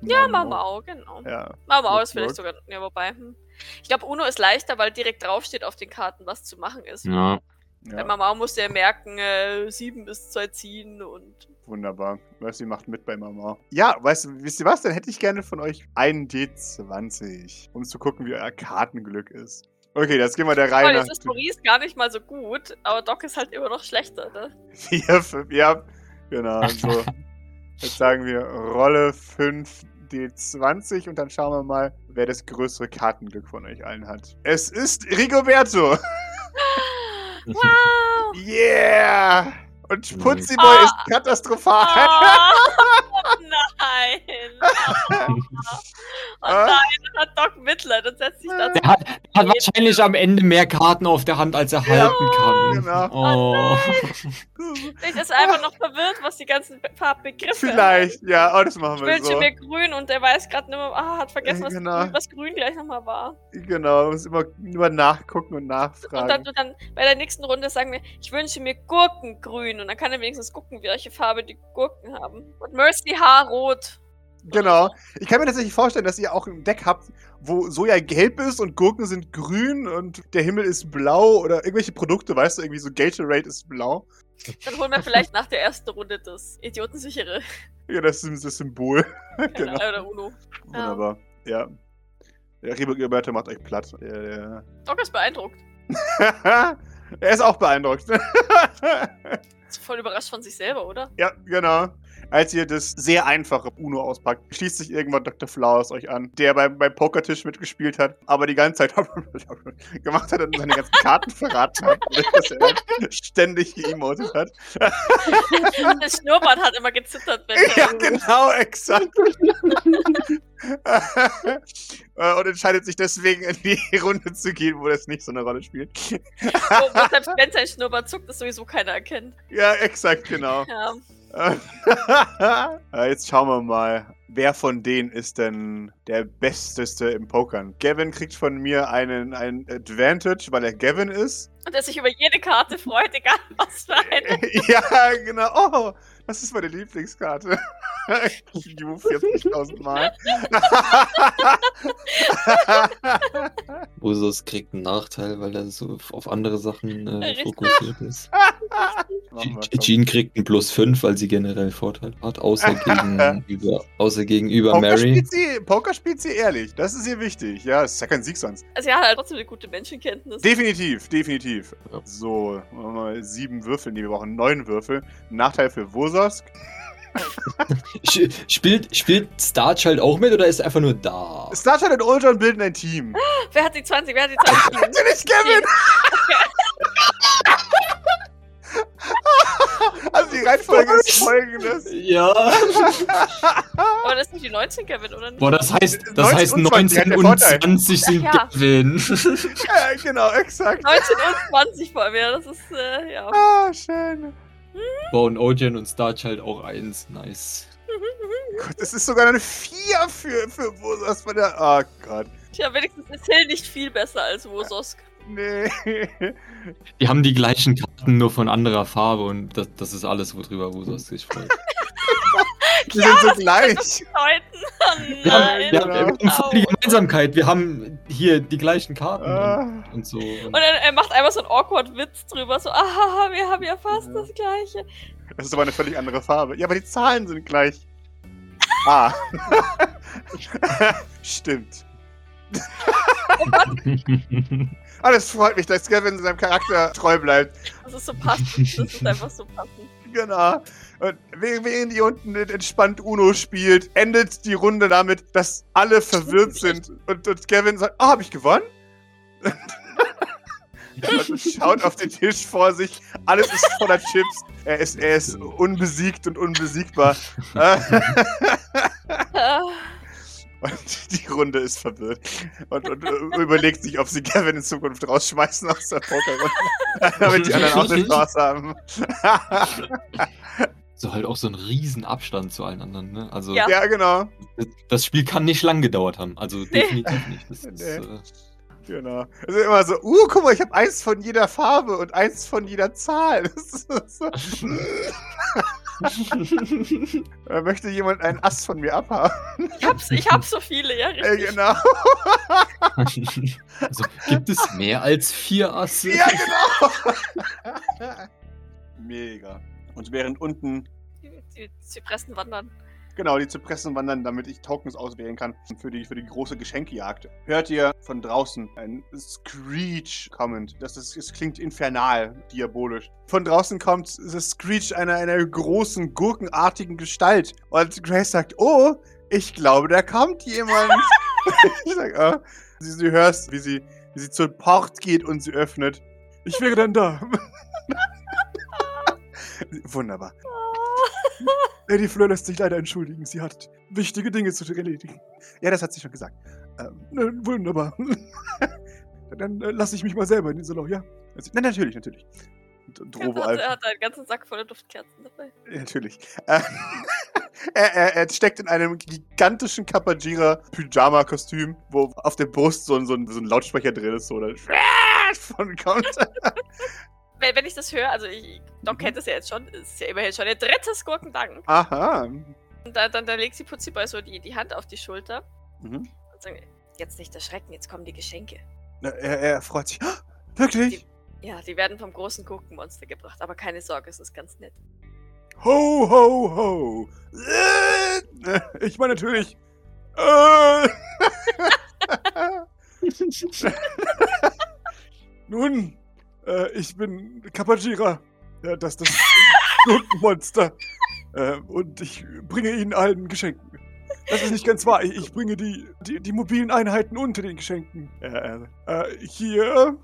Ja, Mau, genau. Ja. Gut, ist vielleicht sogar. Ja, wobei. Hm. Ich glaube, Uno ist leichter, weil direkt draufsteht auf den Karten, was zu machen ist. Ja. Bei ja. Musst du ja merken, äh, sieben bis zwei ziehen und. Wunderbar. Weißt du, macht mit bei Mama. Ja, weißt du, wisst ihr was? Dann hätte ich gerne von euch einen D20, um zu gucken, wie euer Kartenglück ist. Okay, jetzt gehen wir der Reihe jetzt ist Maurice gar nicht mal so gut, aber Doc ist halt immer noch schlechter, ne? *laughs* Vier, fünf, ja, genau. *laughs* So. Jetzt sagen wir Rolle 5 D20 und dann schauen wir mal, wer das größere Kartenglück von euch allen hat. Es ist Rigoberto. *laughs* Wow! Yeah! Und Mhm. Putziboy Ah. ist katastrophal. Oh, *laughs* nein! Oh, oh Ah. nein, dann hat Doc Mitleid und setzt sich da Der hat, der hat wahrscheinlich am Ende mehr Karten auf der Hand, als er halten kann. genau. Oh. Vielleicht ist er einfach noch verwirrt, was die ganzen Be- paar Begriffe Vielleicht, ja, oh, das machen Ich wir wünsche so. mir grün und er weiß gerade nicht mehr, ah, hat vergessen, was, Genau. grün, was grün gleich nochmal war. Genau, muss immer nur nachgucken und Und dann, nachfragen. und dann bei der nächsten Runde sagen wir, ich wünsche mir Gurkengrün und dann kann er wenigstens gucken, welche Farbe die Gurken haben. Und Mercy Haarrot. Genau. Ich kann mir tatsächlich vorstellen, dass ihr auch ein Deck habt, wo Soja gelb ist und Gurken sind grün und der Himmel ist blau oder irgendwelche Produkte, weißt du, irgendwie so Gatorade ist blau. Dann holen wir vielleicht nach der ersten Runde das idiotensichere. Ja, das ist das Symbol. *laughs* genau. Oder Uno. Wunderbar. Ja. Der Roberto macht euch platt. Der, der Doc ist beeindruckt. *laughs* er ist auch beeindruckt. *laughs* Ist voll überrascht von sich selber, oder? ja, genau. Als ihr das sehr einfache Uno auspackt, schließt sich irgendwann Dr. Flowers euch an, der beim, beim Pokertisch mitgespielt hat, aber die ganze Zeit *laughs* gemacht hat und seine ganzen Karten verraten hat, *laughs* dass er ständig geemotet hat. *laughs* Das Schnurrbart hat immer gezittert, wenn Ja, er genau, exakt. Und entscheidet sich deswegen in die Runde zu gehen, wo das nicht so eine Rolle spielt. wo selbst wenn sein Schnurrbart zuckt, das sowieso keiner erkennt. Ja, exakt, genau. Ja. *laughs* Jetzt schauen wir mal, wer von denen ist denn der Besteste im Pokern? Gavin kriegt von mir einen, einen Advantage, weil er Gavin ist. Und der sich über jede Karte freut, egal was für *laughs* eine. ja, genau. Oh, das ist meine Lieblingskarte. Ju 40.000 Mal. Usus kriegt einen Nachteil, weil er so auf andere Sachen äh, fokussiert ist. *laughs* Jean kriegt einen plus 5, weil sie generell Vorteil hat, außer *laughs* gegenüber, außer gegenüber Poker Mary. spielt, sie, Poker spielt sie ehrlich. Das ist ihr wichtig. Ja, es ist ja kein Sieg sonst. Also hat halt trotzdem eine gute Menschenkenntnis. Definitiv, definitiv. Ja. So, machen wir mal sieben Würfel. Nee, wir brauchen neun Würfel. Nachteil für Wososk. Sch- Spielt, spielt Starchild auch mit oder ist er einfach nur da? Starchild und Ultron bilden ein Team. *gasps* Wer hat die 20? Wer hat die 20? *laughs* Natürlich Kevin! *laughs* also die Reihenfolge ist folgendes. Ja. *laughs* Aber das sind die 19, Kevin, oder nicht? Boah, das heißt, das 19 heißt und 20 hat 19 der und Vorteil. 20 sind Ja. Gewinn. Ja, genau, exakt. 19 und 20 vor mir, das ist, äh, ja. Ah, schön. Boah, und Ojen und Starchild auch eins. Nice. Gott, das ist sogar eine 4 für, für Wososk bei der. Oh Gott. Tja, wenigstens ist Hill nicht viel besser als Wososk. Nee. Die haben die gleichen Karten, nur von anderer Farbe und das, das ist alles, worüber Wusos sich freut. *laughs* Die sind so gleich. Oh Wir haben, nein. wir, haben, wir haben voll die. Gemeinsamkeit. Wir haben hier die gleichen Karten Ah. und, und so. Und er, er macht einfach so einen awkward Witz drüber, so, ah, wir haben ja fast Ja. das gleiche. Das ist aber eine völlig andere Farbe. Ja, aber die Zahlen sind gleich. Ah. *laughs* Stimmt. *laughs* Ah, das freut mich, dass Kevin seinem Charakter treu bleibt. Das ist so passend. Das ist einfach so passend. Genau. Und während ihr unten entspannt Uno spielt, endet die Runde damit, dass alle verwirrt *laughs* sind. Und, und Kevin sagt, oh, hab ich gewonnen? *laughs* und schaut auf den Tisch vor sich. Alles ist voller Chips. Er ist, er ist unbesiegt und unbesiegbar. *laughs* Und die Runde ist verwirrt. Und, und äh, überlegt sich, ob sie Kevin in Zukunft rausschmeißen aus der Pokerrunde. damit die anderen auch eine Chance haben. So halt auch so ein riesen Abstand zu allen anderen, ne? Also Ja. ja, genau. das- das Spiel kann nicht lang gedauert haben. Also *laughs* definitiv nicht. Das ist, Nee. äh, Genau. Also immer so, uh, guck mal, ich habe eins von jeder Farbe und eins von jeder Zahl. *laughs* So. *laughs* Äh, Möchte jemand einen Ast von mir abhaben? ich, hab's, ich hab so viele, ja, Äh, richtig. genau. also gibt es mehr als vier Asse? ja, genau. Mega. Und während unten, Die, die Zypressen wandern. genau, die Zypressen wandern, damit ich Tokens auswählen kann für die, für die große Geschenkejagd, hört ihr von draußen ein Screech kommend. Das, ist, es klingt infernal, diabolisch. Von draußen kommt das Screech einer, einer großen, gurkenartigen Gestalt. Und Grace sagt, oh, ich glaube, da kommt jemand. *laughs* *laughs* ich sag, oh. sie, sie hörst, wie sie, wie sie zur Port geht und sie öffnet. Ich wäre dann da. *laughs* Wunderbar. Lady Fleur lässt sich leider entschuldigen. Sie hat wichtige Dinge zu erledigen. Ja, das hat sie schon gesagt. Ähm, ne, wunderbar. *laughs* Dann äh, lasse ich mich mal selber in den Salon, ja? Also, nein, natürlich, natürlich. Und, und Er hat, er hat einen ganzen Sack voller Duftkerzen dabei. ja, Natürlich. Äh, *laughs* er, er, er steckt in einem gigantischen Kapajira-Pyjama-Kostüm, wo auf der Brust so ein, so ein, so ein Lautsprecher drin ist, so oder *laughs* von kommt. Wenn, wenn ich das höre, also ich, Doc Mhm. kennt das ja jetzt schon, ist ja immerhin schon der dritte Gurkendank. Aha. Und da, dann, dann legt sie Putziboy so die, die Hand auf die Schulter Mhm. und sagt, jetzt nicht erschrecken, jetzt kommen die Geschenke. Na, Er, er freut sich. "Ah, Wirklich? Ja, die werden vom großen Gurkenmonster gebracht, aber keine Sorge, es ist ganz nett. Ho, ho, ho. Äh, Ich meine natürlich. Äh. *laughs* *laughs* Nun, äh, ich bin Kapajira. Ja, das das *laughs* Gurkenmonster. Äh, und ich bringe Ihnen allen Geschenken. Das ist nicht ganz wahr. Ich, ich bringe die, die, die mobilen Einheiten unter den Geschenken. Äh, äh, hier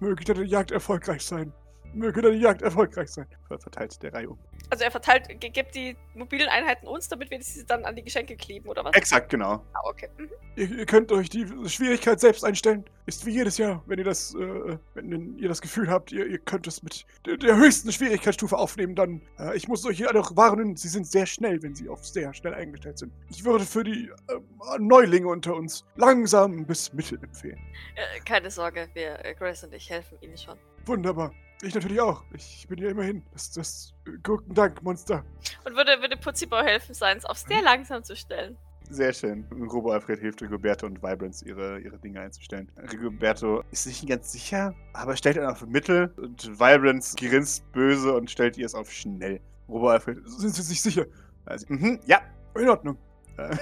möge deine Jagd erfolgreich sein. Möge deine Jagd erfolgreich sein. Ver- Verteilt der Reihe um. Also er verteilt, gibt die mobilen Einheiten uns, damit wir sie dann an die Geschenke kleben, oder was? Exakt, genau. Ah, okay. Mhm. Ihr, ihr könnt euch die Schwierigkeit selbst einstellen. Ist wie jedes Jahr, wenn ihr das, äh, wenn ihr das Gefühl habt, ihr, ihr könnt es mit der, der höchsten Schwierigkeitsstufe aufnehmen, dann. Äh, ich muss euch hier noch warnen, sie sind sehr schnell, wenn sie auf sehr schnell eingestellt sind. Ich würde für die äh, Neulinge unter uns langsam bis mittel empfehlen. Äh, keine Sorge, wir, äh, Grace und ich helfen Ihnen schon. Wunderbar. Ich natürlich auch. Ich bin ja immerhin das, das äh, Gurkendank-Monster. Und würde, würde Putzibau helfen, seins auf sehr langsam zu stellen. Sehr schön. Robo Alfred hilft Rigoberto und Vibrance, ihre, ihre Dinge einzustellen. Rigoberto ist sich nicht ganz sicher, aber stellt dann auf Mittel und Vibrance grinst böse und stellt ihr es auf schnell. Robo Alfred, sind Sie sich sicher? Also, mhm, ja, in Ordnung. Äh,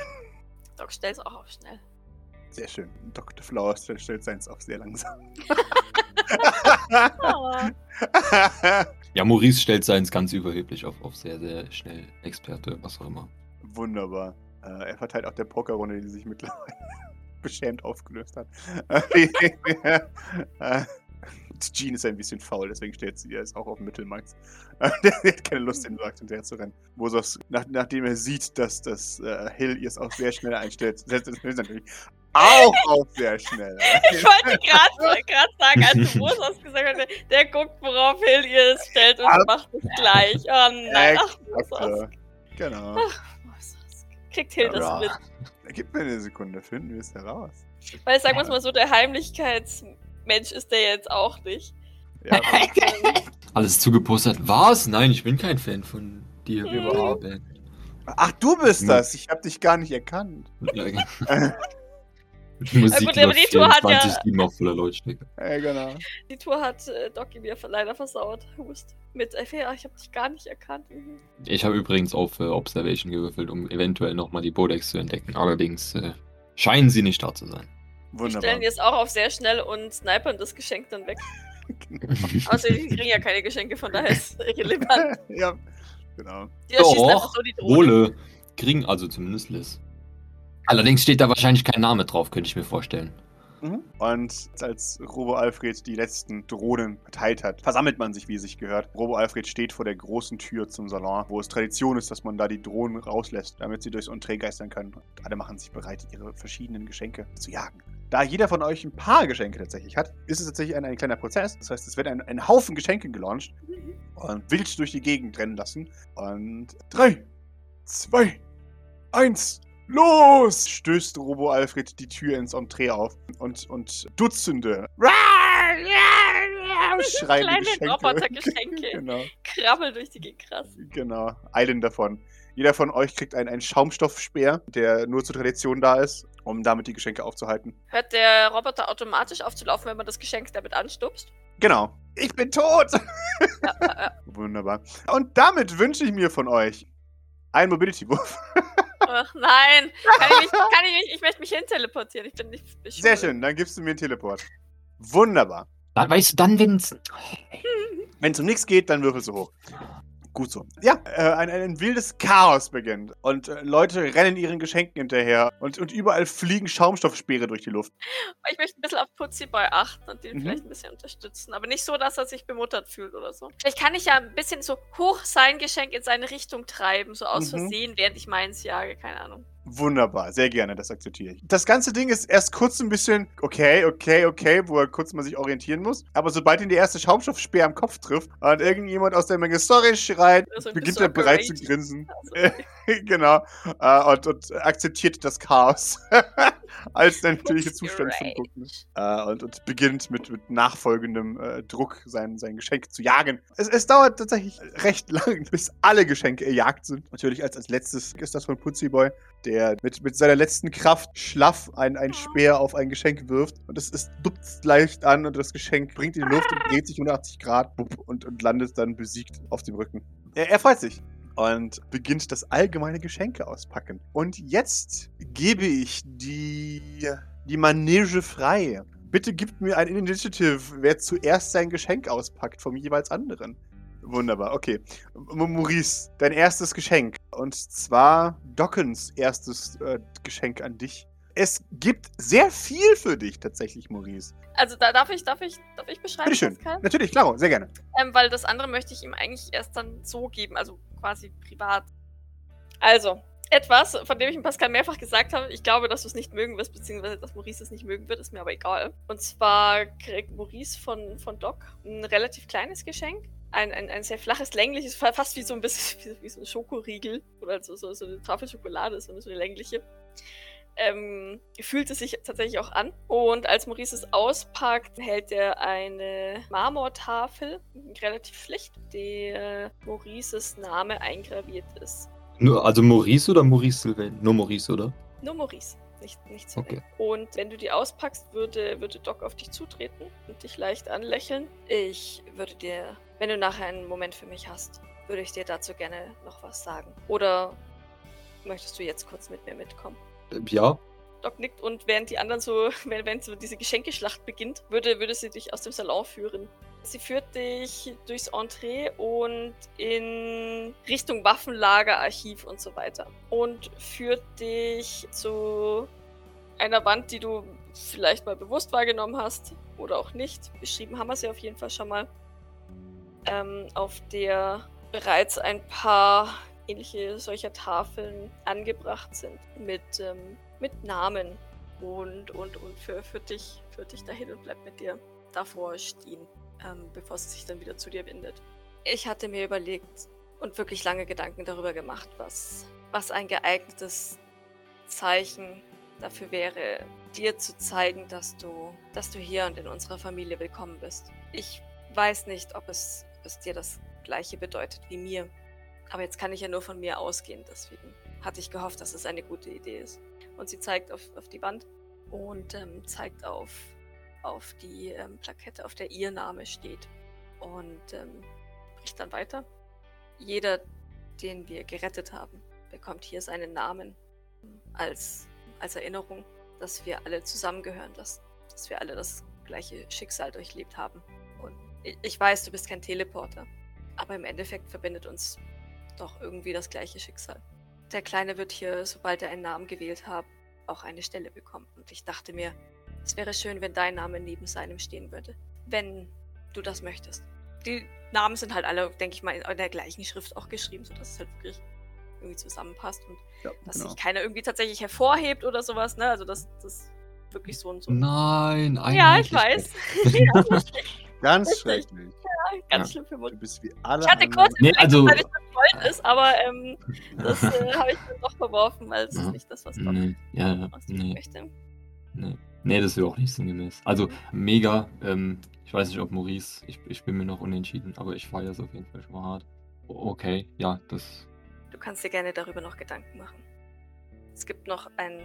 Doc, stell's auch auf schnell. sehr schön. Dr. Flowers stellt, stellt seins auf sehr langsam. *laughs* *laughs* Ja, Maurice stellt seins ganz überheblich auf, auf sehr, sehr schnell Experte, was auch immer. Wunderbar. Äh, er verteilt auch der Pokerrunde, die sich mittlerweile *laughs* beschämt aufgelöst hat. *laughs* Äh, Jean ist ein bisschen faul, deswegen stellt sie jetzt auch auf Mittelmax. Der hat keine Lust, den Markt hinterher zu rennen. Bosos, nach, nachdem er sieht, dass das äh, Hill ihr es auch sehr schnell einstellt, setzt es natürlich auch auf sehr schnell. Ich wollte gerade sagen, als du Moses gesagt hast, der, guckt, worauf Hill ihr es stellt und Ab- macht es gleich. Oh nein, ach, Moses. Genau. Moses. Kriegt Hill das Ja. mit. Gib mir eine Sekunde, finden wir es heraus. Weil, sagen wir es mal so, der Heimlichkeitsmensch ist der jetzt auch nicht. Ja, *laughs* Alles zugepostet. Was? Nein, ich bin kein Fan von dir Mhm. überhaupt. Ach, du bist Ja. das. Ich habe dich gar nicht erkannt. Ja, *laughs* Die Musik gut, aber die Tour hat ja- 24 die noch voller Lautstärke. Ja, genau. Die Tour hat äh, Doki mir leider versaut. Hust. Mit, ja, ich habe dich gar nicht erkannt. Mhm. Ich habe übrigens auf äh, Observation gewürfelt, um eventuell nochmal die Bodex zu entdecken. Allerdings äh, scheinen sie nicht da zu sein. Wir Wunderbar. stellen jetzt auch auf sehr schnell und snipern das Geschenk dann weg. *laughs* Außer die kriegen ja keine Geschenke, von daher ist es irrelevant. ja, genau. Die erschießen Doch, einfach so die Drohne. Wohle kriegen also zumindest Liz. Allerdings steht da wahrscheinlich kein Name drauf, könnte ich mir vorstellen. Und als Robo Alfred die letzten Drohnen verteilt hat, versammelt man sich, wie es sich gehört. Robo Alfred steht vor der großen Tür zum Salon, wo es Tradition ist, dass man da die Drohnen rauslässt, damit sie durchs Entree geistern können. Und alle machen sich bereit, ihre verschiedenen Geschenke zu jagen. Da jeder von euch ein paar Geschenke tatsächlich hat, ist es tatsächlich ein, ein kleiner Prozess. Das heißt, es wird ein, ein Haufen Geschenke gelauncht und wild durch die Gegend rennen lassen. Und drei, zwei, eins, los! Stößt Robo Alfred die Tür ins Entree auf und, und Dutzende schreiende Kleine Geschenke. Robotergeschenke. *laughs* genau, Krabbel durch die Gegend, krass. genau. Eilen davon. Jeder von euch kriegt einen, einen Schaumstoffspeer, der nur zur Tradition da ist, um damit die Geschenke aufzuhalten. Hört der Roboter automatisch aufzulaufen, wenn man das Geschenk damit anstupst? Genau. Ich bin tot! Ja, ja, ja. *laughs* Wunderbar. Und damit wünsche ich mir von euch einen Mobility-Wurf. *laughs* Ach nein, kann ich, nicht, *laughs* kann ich nicht, ich möchte mich hin teleportieren. Ich bin nicht. Ich Sehr schön, dann gibst du mir einen Teleport. Wunderbar. Dann, weißt du, dann, wenn es. Wenn es um nichts geht, dann würfelst du hoch. Gut so. Ja, äh, ein, ein wildes Chaos beginnt. Und äh, Leute rennen ihren Geschenken hinterher. Und, und überall fliegen Schaumstoffspeere durch die Luft. Ich möchte ein bisschen auf Putzi Boy achten und ihn Mhm. vielleicht ein bisschen unterstützen. Aber nicht so, dass er sich bemuttert fühlt oder so. Vielleicht kann ich ja ein bisschen so hoch sein Geschenk in seine Richtung treiben, so aus Mhm. Versehen, während ich meins jage. Keine Ahnung. Wunderbar, sehr gerne, das akzeptiere ich. Das ganze Ding ist erst kurz ein bisschen okay, okay, okay, wo er kurz mal sich orientieren muss. Aber sobald ihn der erste Schaumstoffspeer am Kopf trifft und irgendjemand aus der Menge Sorry schreit, beginnt er bereit zu grinsen. Also, *laughs* genau. Äh, und, und akzeptiert das Chaos *laughs* als natürliche Zustand zum Rage. Gucken. Äh, und, und beginnt mit, mit nachfolgendem äh, Druck sein, sein Geschenk zu jagen. Es, es dauert tatsächlich recht lang, *laughs* bis alle Geschenke erjagt sind. Natürlich als, als letztes ist das von Putzi Boy, der mit, mit seiner letzten Kraft schlaff ein, ein Speer auf ein Geschenk wirft. Und es, es dupst leicht an und das Geschenk bringt in die Luft und dreht sich 180 Grad und, und landet dann besiegt auf dem Rücken. Er, er freut sich und beginnt das allgemeine Geschenke auspacken. Und jetzt gebe ich die, die Manege frei. Bitte gibt mir ein Initiative, wer zuerst sein Geschenk auspackt vom jeweils anderen. Wunderbar, okay. Maurice, dein erstes Geschenk. Und zwar Dockens erstes äh, Geschenk an dich. Es gibt sehr viel für dich tatsächlich, Maurice. Also da darf ich, darf ich, darf ich beschreiben, Bitteschön. Pascal? Natürlich, klar, sehr gerne. Ähm, weil das andere möchte ich ihm eigentlich erst dann so geben, also quasi privat. Also, etwas, von dem ich ihm Pascal mehrfach gesagt habe, ich glaube, dass du es nicht mögen wirst, beziehungsweise dass Maurice es nicht mögen wird, ist mir aber egal. Und zwar kriegt Maurice von, von Doc ein relativ kleines Geschenk. Ein, ein, ein sehr flaches, längliches, fa- fast wie so ein bisschen *laughs* wie, wie so ein Schokoriegel oder so, so, so eine Tafel Schokolade, so eine, so eine längliche. Ähm, fühlt es sich tatsächlich auch an. Und als Maurice es auspackt, hält er eine Marmortafel, relativ schlicht, der Maurices Name eingraviert ist. Nur, also Maurice oder Maurice Sylvain? Nur Maurice, oder? Nur Maurice, nicht, nicht Sylvain. Okay. Und wenn du die auspackst, würde, würde Doc auf dich zutreten und dich leicht anlächeln. Ich würde dir, wenn du nachher einen Moment für mich hast, würde ich dir dazu gerne noch was sagen. Oder möchtest du jetzt kurz mit mir mitkommen? Äh, Ja. Doc nickt und während die anderen so, *laughs* wenn so diese Geschenkeschlacht beginnt, würde, würde sie dich aus dem Salon führen. Sie führt dich durchs Entree und in Richtung Waffenlager, Archiv und so weiter. Und führt dich zu einer Wand, die du vielleicht mal bewusst wahrgenommen hast oder auch nicht. Beschrieben haben wir sie auf jeden Fall schon mal. Ähm, auf der bereits ein paar ähnliche solcher Tafeln angebracht sind mit, ähm, mit Namen und, und, und für, für, dich, für dich dahin und bleibt mit dir davor stehen, ähm, bevor sie sich dann wieder zu dir wendet. Ich hatte mir überlegt und wirklich lange Gedanken darüber gemacht, was, was ein geeignetes Zeichen dafür wäre, dir zu zeigen, dass du, dass du hier und in unserer Familie willkommen bist. Ich weiß nicht, ob es, ob es dir das gleiche bedeutet wie mir. Aber jetzt kann ich ja nur von mir ausgehen, deswegen hatte ich gehofft, dass es eine gute Idee ist. Und sie zeigt auf, auf die Wand und ähm, zeigt auf, auf die ähm, Plakette, auf der ihr Name steht. Und ähm, bricht dann weiter. Jeder, den wir gerettet haben, bekommt hier seinen Namen als, als Erinnerung, dass wir alle zusammengehören, dass, dass wir alle das gleiche Schicksal durchlebt haben. Und ich, ich weiß, du bist kein Teleporter, aber im Endeffekt verbindet uns doch irgendwie das gleiche Schicksal. Der Kleine wird hier, sobald er einen Namen gewählt hat, auch eine Stelle bekommen. Und ich dachte mir, es wäre schön, wenn dein Name neben seinem stehen würde. Wenn du das möchtest. Die Namen sind halt alle, denke ich mal, in der gleichen Schrift auch geschrieben, sodass es halt wirklich irgendwie zusammenpasst und Ja, dass genau. sich keiner irgendwie tatsächlich hervorhebt oder sowas, ne? Also das wirklich so und so. Nein, ja, ich weiß. *laughs* Ganz schrecklich. *laughs* ganz Ja. schlimm für Du Mutter. bist wie alle Ich hatte anderen. kurz Nee, also- ob meine Schrift Gold ist, aber ähm, das äh, *laughs* habe ich dann doch verworfen, weil es ist Ja. nicht das, was Gott Nee, ja, nee, möchte. nee. Nee, das wäre auch nicht sinngemäß. Also, mega. Ähm, ich weiß nicht, ob Maurice, ich, ich bin mir noch unentschieden, aber ich feiere es auf jeden Fall schon mal hart. Okay, ja, das. Du kannst dir gerne darüber noch Gedanken machen. Es gibt noch einen,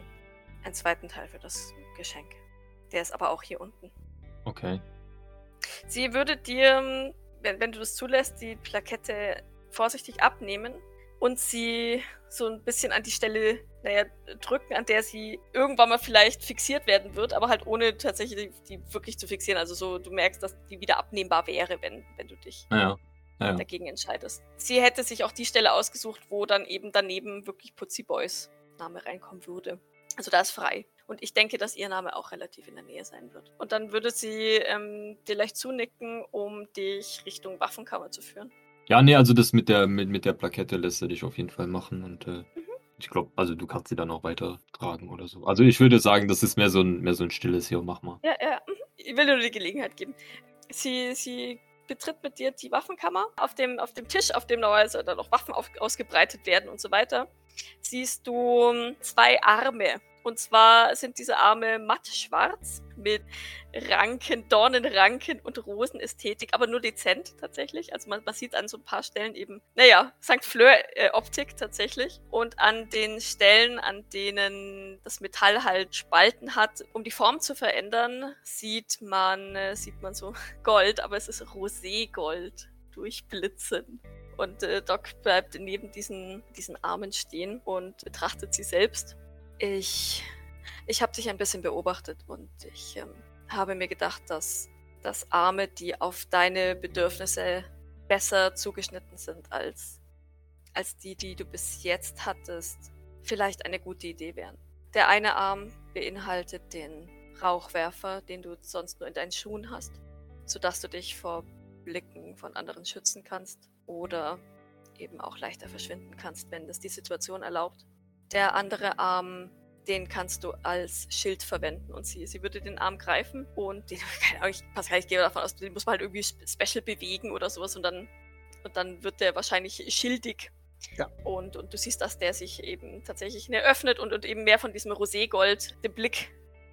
einen zweiten Teil für das Geschenk. Der ist aber auch hier unten. Okay. Sie würde dir, ähm, wenn, wenn du das zulässt, die Plakette vorsichtig abnehmen und sie so ein bisschen an die Stelle, naja, drücken, an der sie irgendwann mal vielleicht fixiert werden wird, aber halt ohne tatsächlich die, wirklich zu fixieren. Also so, du merkst, dass die wieder abnehmbar wäre, wenn, wenn du dich. Ja, ja. dagegen entscheidest. Sie hätte sich auch die Stelle ausgesucht, wo dann eben daneben wirklich Putzi Boys Name reinkommen würde. Also da ist frei. Und ich denke, dass ihr Name auch relativ in der Nähe sein wird. Und dann würde sie ähm, dir leicht zunicken, um dich Richtung Waffenkammer zu führen. Ja, nee, also das mit der, mit, mit der Plakette lässt er dich auf jeden Fall machen und äh, Mhm. ich glaube, also du kannst sie dann auch weitertragen oder so. Also ich würde sagen, das ist mehr so ein, mehr so ein stilles hier, mach mal. Ja, ja. mhm. Ich will dir nur die Gelegenheit geben. Sie, sie betritt mit dir die Waffenkammer. Auf dem, auf dem Tisch, auf dem normalerweise dann noch Waffen auf, ausgebreitet werden und so weiter, siehst du ähm, zwei Arme. Und zwar sind diese Arme matt schwarz mit Ranken, Dornenranken und Rosenästhetik, aber nur dezent tatsächlich. Also man, man sieht an so ein paar Stellen eben, naja, St. Fleur-Optik tatsächlich. Und an den Stellen, an denen das Metall halt Spalten hat, um die Form zu verändern, sieht man, äh, sieht man so *laughs* Gold, aber es ist Roségold durchblitzen. Und äh, Doc bleibt neben diesen, diesen Armen stehen und betrachtet sie selbst. Ich, ich habe dich ein bisschen beobachtet und ich ähm, habe mir gedacht, dass, dass Arme, die auf deine Bedürfnisse besser zugeschnitten sind als, als die, die du bis jetzt hattest, vielleicht eine gute Idee wären. Der eine Arm beinhaltet den Rauchwerfer, den du sonst nur in deinen Schuhen hast, sodass du dich vor Blicken von anderen schützen kannst oder eben auch leichter verschwinden kannst, wenn das die Situation erlaubt. Der andere Arm, den kannst du als Schild verwenden und sie, sie würde den Arm greifen und den, *laughs* keine Ahnung, ich, Pascal, ich gehe davon aus, den muss man halt irgendwie special bewegen oder sowas und dann, und dann wird der wahrscheinlich schildig. Ja. Und, und du siehst, dass der sich eben tatsächlich öffnet und, und eben mehr von diesem Roségold den Blick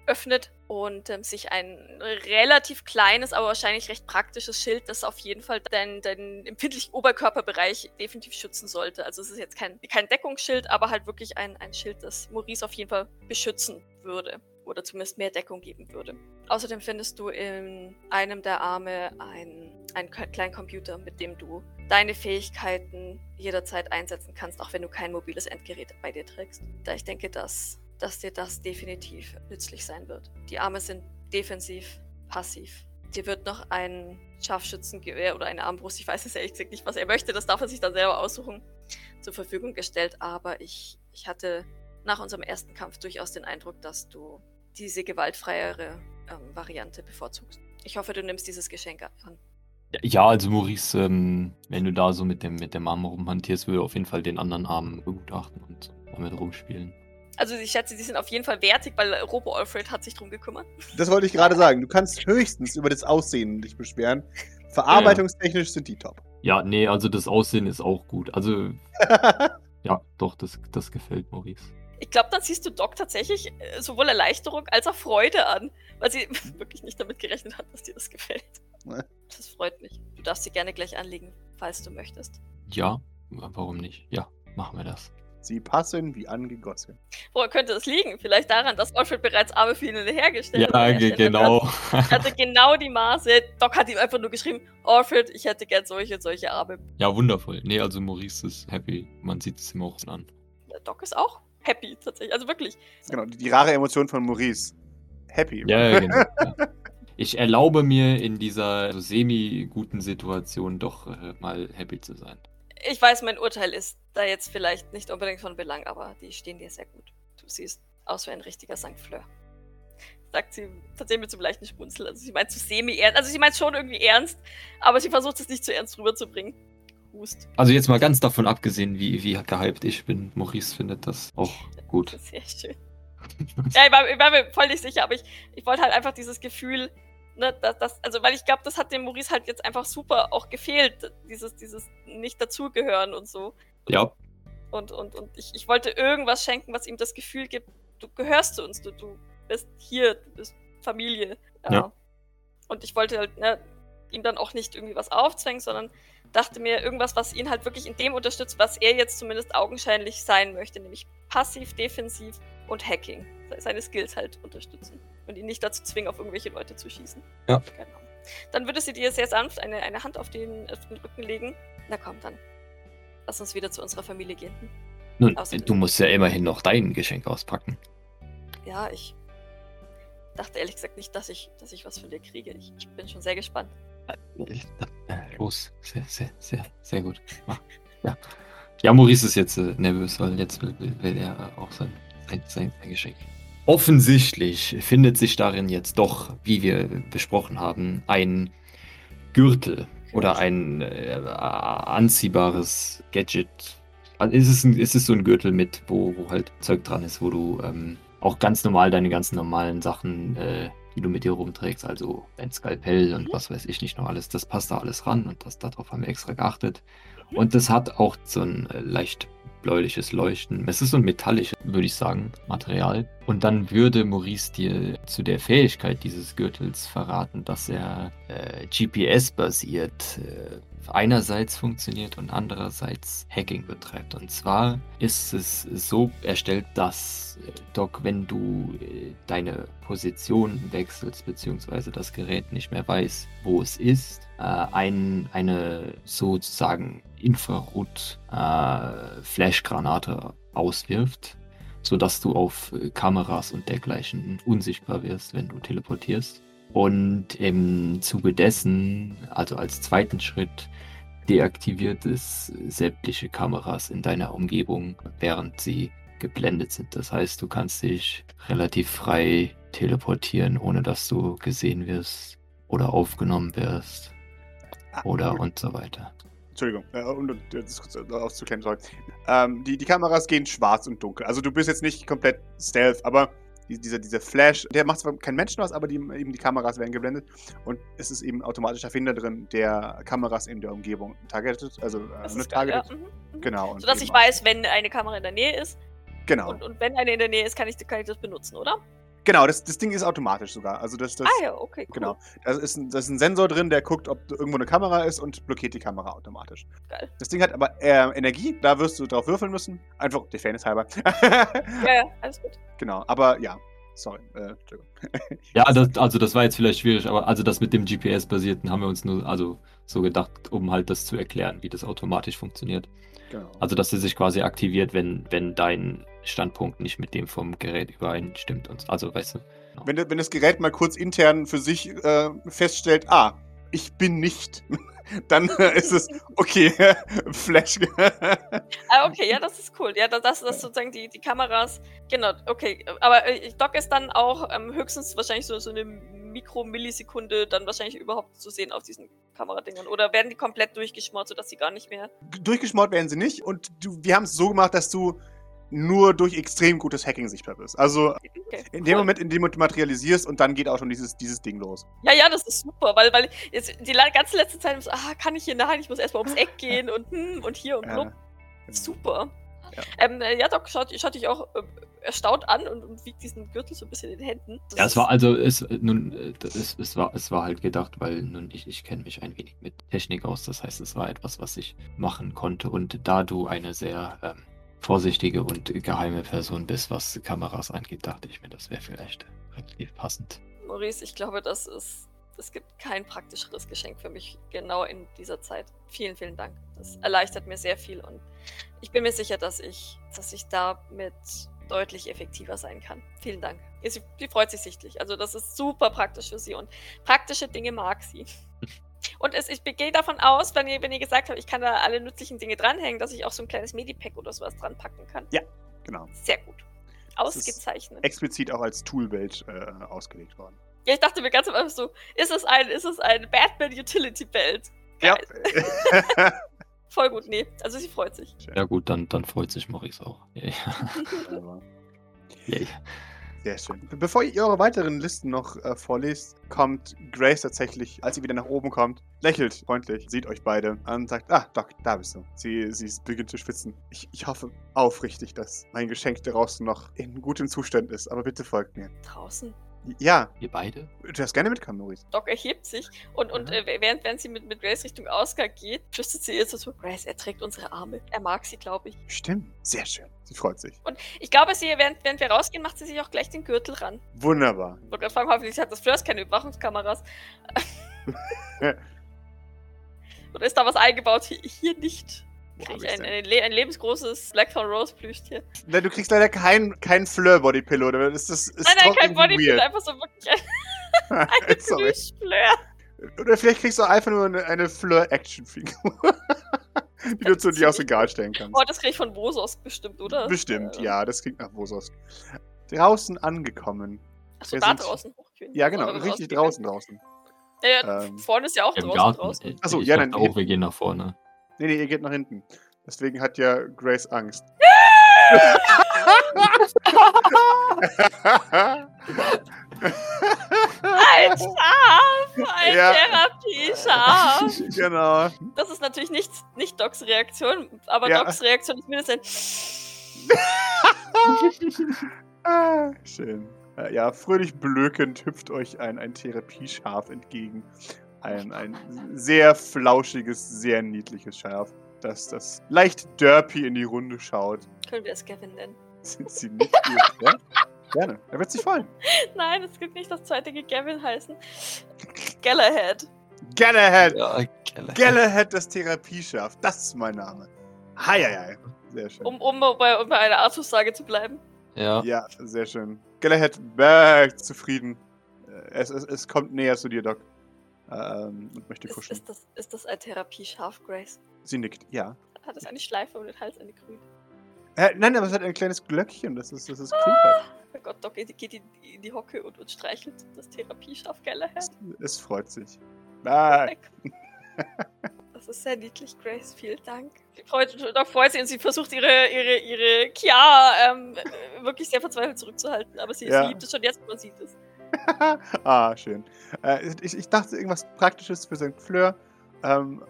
öffnet und ähm, sich ein relativ kleines, aber wahrscheinlich recht praktisches Schild, das auf jeden Fall deinen, deinen empfindlichen Oberkörperbereich definitiv schützen sollte. Also es ist jetzt kein, kein Deckungsschild, aber halt wirklich ein, ein Schild, das Maurice auf jeden Fall beschützen würde oder zumindest mehr Deckung geben würde. Außerdem findest du in einem der Arme einen, einen kleinen Computer, mit dem du deine Fähigkeiten jederzeit einsetzen kannst, auch wenn du kein mobiles Endgerät bei dir trägst. Da ich denke, dass dass dir das definitiv nützlich sein wird. Die Arme sind defensiv, passiv. Dir wird noch ein Scharfschützengewehr oder eine Armbrust, ich weiß es ehrlich gesagt nicht, was er möchte, das darf er sich dann selber aussuchen, zur Verfügung gestellt. Aber ich, ich hatte nach unserem ersten Kampf durchaus den Eindruck, dass du diese gewaltfreiere ähm, Variante bevorzugst. Ich hoffe, du nimmst dieses Geschenk an. Ja, also Maurice, ähm, wenn du da so mit dem, mit dem Arm rumhantierst, würde auf jeden Fall den anderen Arm begutachten und damit rumspielen. Also ich schätze, die sind auf jeden Fall wertig, weil Robo Alfred hat sich drum gekümmert. Das wollte ich gerade sagen. Du kannst höchstens über das Aussehen dich beschweren. Verarbeitungstechnisch sind die top. Ja, nee, also das Aussehen ist auch gut. Also, *laughs* ja, doch, das, das gefällt Maurice. Ich glaube, dann siehst du Doc tatsächlich äh, sowohl Erleichterung als auch Freude an, weil sie *laughs* wirklich nicht damit gerechnet hat, dass dir das gefällt. *laughs* Das freut mich. Du darfst sie gerne gleich anlegen, falls du möchtest. Ja, warum nicht? Ja, machen wir das. Sie passen wie angegossen. Woher könnte es liegen? Vielleicht daran, dass Alfred bereits Arme für ihn hergestellt hat. Ja, genau. Er hatte genau die Maße. Doc hat ihm einfach nur geschrieben, Alfred, ich hätte gern solche und solche Arme. Ja, wundervoll. Nee, also Maurice ist happy. Man sieht es ihm auch an. Doc ist auch happy, tatsächlich. Also wirklich. Genau, die, die rare Emotion von Maurice. Happy. Ja, genau. Ich erlaube mir in dieser semi-guten Situation doch äh, mal happy zu sein. Ich weiß, mein Urteil ist da jetzt vielleicht nicht unbedingt von Belang, aber die stehen dir sehr gut. Du siehst aus wie ein richtiger St. Fleur. Sagt sie tatsächlich mit so einem leichten Schmunzel. Also sie meint so semi-ernst. Also sie meint schon irgendwie ernst, aber sie versucht es nicht zu ernst rüberzubringen. Hust. Also jetzt mal ganz davon abgesehen, wie, wie gehypt ich bin. Maurice findet das auch gut. *laughs* Sehr schön. ja, ich war, ich war, mir voll nicht sicher, aber ich, ich wollte halt einfach dieses Gefühl ne, das, das, also weil ich glaube, das hat dem Maurice halt jetzt einfach super auch gefehlt, dieses, dieses nicht dazugehören und so. Ja. Und, und, und ich, ich wollte irgendwas schenken, was ihm das Gefühl gibt, du gehörst zu uns, du, du bist hier, du bist Familie. Ja. ja. Und ich wollte halt ne, ihm dann auch nicht irgendwie was aufzwängen, sondern dachte mir irgendwas, was ihn halt wirklich in dem unterstützt, was er jetzt zumindest augenscheinlich sein möchte, nämlich passiv, defensiv und Hacking. Seine Skills halt unterstützen und ihn nicht dazu zwingen, auf irgendwelche Leute zu schießen. Ja. Genau. Dann würde sie dir sehr sanft eine, eine Hand auf den, auf den Rücken legen. Na komm, dann. Lass uns wieder zu unserer Familie gehen. Hm? Nun, Außerdem. du musst ja immerhin noch dein Geschenk auspacken. Ja, ich dachte ehrlich gesagt nicht, dass ich, dass ich was von dir kriege. Ich, ich bin schon sehr gespannt. Äh, los, sehr, sehr, sehr, sehr gut. Ja. Ja, Maurice ist jetzt äh, nervös, weil jetzt will, will, will er auch sein, sein, sein Geschenk. Offensichtlich findet sich darin jetzt doch, wie wir besprochen haben, ein Gürtel oder ein äh, anziehbares Gadget. Also ist, es ein, ist es so ein Gürtel mit, wo, wo halt Zeug dran ist, wo du ähm, auch ganz normal deine ganzen normalen Sachen, äh, die du mit dir rumträgst, also dein Skalpell und was weiß ich nicht noch alles, das passt da alles ran und das, darauf haben wir extra geachtet. Und das hat auch so ein äh, leicht bläuliches Leuchten. Es ist so ein metallisches, würde ich sagen, Material. Und dann würde Maurice dir zu der Fähigkeit dieses Gürtels verraten, dass er äh, GPS-basiert äh, einerseits funktioniert und andererseits Hacking betreibt. Und zwar ist es so erstellt, dass äh, Doc, wenn du äh, deine Position wechselst, beziehungsweise das Gerät nicht mehr weiß, wo es ist, äh, ein, eine sozusagen Infrarot-Flashgranate äh, auswirft, sodass du auf äh, Kameras und dergleichen unsichtbar wirst, wenn du teleportierst. Und im Zuge dessen, also als zweiten Schritt, deaktiviert es sämtliche Kameras in deiner Umgebung, während sie geblendet sind. Das heißt, du kannst dich relativ frei teleportieren, ohne dass du gesehen wirst oder aufgenommen wirst Ah, oder und so weiter. Entschuldigung, äh, und, und das kurz auszuklären, sorry. Ähm, die, die Kameras gehen schwarz und dunkel. Also du bist jetzt nicht komplett Stealth, aber die, dieser, dieser Flash, der macht zwar kein Menschen was, aber die, eben die Kameras werden geblendet. Und es ist eben automatischer Finder drin, der Kameras in der Umgebung targetet. Also äh, Das nur ist geil, ja. targetet. Mhm, mhm. Genau. Sodass ich weiß, wenn eine Kamera in der Nähe ist. Genau. Und, und wenn eine in der Nähe ist, kann ich, kann ich das benutzen, oder? Genau, das, das Ding ist automatisch sogar. Also das, das, ah ja, okay, cool. Genau. Da ist, ein, da ist ein Sensor drin, der guckt, ob irgendwo eine Kamera ist und blockiert die Kamera automatisch. Geil. Das Ding hat aber äh, Energie, da wirst du drauf würfeln müssen. Einfach der Fairness halber. *laughs* Ja, ja, alles gut. genau, aber ja. Sorry. Äh, Entschuldigung. *laughs* Ja, das, also das war jetzt vielleicht schwierig, aber also das mit dem GPS-basierten haben wir uns nur also so gedacht, um halt das zu erklären, wie das automatisch funktioniert. Genau. Also dass er sich quasi aktiviert, wenn, wenn dein Standpunkt nicht mit dem vom Gerät übereinstimmt. Und, also weißt du. wenn, wenn das Gerät mal kurz intern für sich äh, feststellt, ah, ich bin nicht, *laughs* dann äh, ist es okay. *laughs* Flash. Ah, okay, ja, das ist cool. Ja, das, das ist sozusagen die, die Kameras. Genau, okay. Aber äh, Doc ist dann auch ähm, höchstens wahrscheinlich so, so eine Mikromillisekunde dann wahrscheinlich überhaupt zu sehen auf diesen Kameradingern. Oder werden die komplett durchgeschmort, sodass sie gar nicht mehr. Durchgeschmort werden sie nicht und du, wir haben es so gemacht, dass du nur durch extrem gutes Hacking sichtbar bist. Also Okay, in dem cool. Moment, in dem du materialisierst und dann geht auch schon dieses, dieses Ding los. Ja, ja, das ist super, weil, weil jetzt die ganze letzte Zeit ah, kann ich hier nein, ich muss erstmal ums Eck gehen und hm, und hier und blub. genau. Super. Ja. Ähm, äh, ja, Doc, schaut, schaut dich auch äh, erstaunt an und, und wiegt diesen Gürtel so ein bisschen in den Händen. Das Ja, es war also, es, nun, äh, das- es, es, war, es war halt gedacht, weil nun ich, ich kenne mich ein wenig mit Technik aus. Das heißt, es war etwas, was ich machen konnte. Und da du eine sehr ähm, vorsichtige und geheime Person bist, was Kameras angeht, dachte ich mir, das wäre vielleicht relativ passend. Maurice, ich glaube, das ist. Es gibt kein praktischeres Geschenk für mich genau in dieser Zeit. Vielen, vielen Dank. Das erleichtert mir sehr viel und ich bin mir sicher, dass ich, dass ich damit deutlich effektiver sein kann. Vielen Dank. Sie, sie freut sich sichtlich. Also das ist super praktisch für sie und praktische Dinge mag sie. *laughs* Und es, ich gehe davon aus, wenn ihr, wenn ihr gesagt habt, ich kann da alle nützlichen Dinge dranhängen, dass ich auch so ein kleines Medipack oder sowas dran packen kann. Genau. Sehr gut. Ausgezeichnet. Explizit auch als Toolbelt äh, ausgelegt worden. Ja, ich dachte mir ganz am Anfang so, ist es ein, ist es ein Batman Utility Belt? Ja. *laughs* Voll gut, nee. Also sie freut sich. Ja gut, dann, dann freut sich Maurice auch. Ja, Aber- ja. *laughs* Sehr schön. Be- Bevor ihr eure weiteren Listen noch äh, vorlest, kommt Grace tatsächlich, als sie wieder nach oben kommt, lächelt freundlich, sieht euch beide an und sagt, ah, Doc, da bist du. Sie, sie beginnt zu schwitzen. Ich, ich hoffe aufrichtig, dass mein Geschenk draußen noch in gutem Zustand ist, aber bitte folgt mir. Draußen. Ja, Ihr beide? du darfst gerne mitkommen, Maurice. Doc erhebt sich und, und Mhm. äh, während, während sie mit, mit Grace Richtung Ausgang geht, flüstert sie ihr so zu, Grace, er trägt unsere Arme. Er mag sie, glaube ich. Stimmt. Sehr schön. Sie freut sich. Und ich glaube, sie, während, während wir rausgehen, macht sie sich auch gleich den Gürtel ran. Wunderbar. Ich wollte gerade fragen, hoffentlich hat das Fleurs keine Überwachungskameras. *laughs* Oder ist da was eingebaut? Hier nicht. Krieg ich ein, ein, le ein lebensgroßes Blackthorn Rose Plüschtier. Nein, du kriegst leider kein, kein Fleur-Body-Pillow. Das ist, das ist Nein, nein, kein Bodybuild, weird. einfach so wirklich ein, *laughs* *laughs* eine Sorry. Plüschfleur. Oder vielleicht kriegst du einfach nur eine, eine Fleur-Action-Figur. *laughs* die du zu dir aus dem Regal stellen kannst. Oh, das krieg ich von Bosos bestimmt, oder? Bestimmt, Äh, ja, das klingt nach Wosos. Draußen angekommen. Achso, da sind- draußen. Ja, genau, Oder richtig draußen, draußen. Ja, ja, Ähm, vorne ist ja auch draußen. Garten. draußen. Ich, Ach so, ich ja, dann- auch, wir gehen nach vorne. Nee, nee, ihr geht nach hinten. Deswegen hat ja Grace Angst. *laughs* Ein Schaf! Ein Ja. Therapieschaf! *laughs* genau. Das ist natürlich nicht, nicht Docs Reaktion, aber Ja. Docs Reaktion ist mindestens *laughs* Ah, schön. Äh, Ja, fröhlich blökend hüpft euch ein, ein Therapieschaf entgegen. Ein, ein sehr flauschiges, sehr niedliches Schaf, das, das leicht derpy in die Runde schaut. Können wir es Gavin nennen? Sind sie nicht gut, ja? *laughs* Gerne. Er wird sich freuen. Nein, es gibt nicht das zweite Gavin heißen. Galahad. Galahad! Ja. Galahad, das Therapieschaf. Das ist mein Name. Heieiei. Sehr schön. Um, um, bei, um bei einer Artus-Sage zu bleiben. Ja. Ja, sehr schön. Galahad merkt zufrieden. Äh, Es, es, es kommt näher zu dir, Doc. Ähm, und möchte kuscheln. ist, das, ist das ein Therapieschaf, Grace? Sie nickt, ja. Hat es eine Schleife um den Hals, eine grüne? Äh, nein, aber es hat ein kleines Glöckchen, das ist, das ist klimpert. Oh Gott, Doc geht, geht in, in die Hocke und, und streichelt das Therapieschaf Galahad. Es, es freut sich. Ah, *laughs* Das ist sehr niedlich, Grace. Vielen Dank. Sie freut, Doc freut sich und sie versucht ihre, ihre, ihre Kia ähm, äh, wirklich sehr verzweifelt zurückzuhalten. Aber sie, Ja. sie liebt es schon jetzt, man sieht es. *laughs* ah, schön. Äh, ich, ich dachte, irgendwas Praktisches für St. Fleur ähm,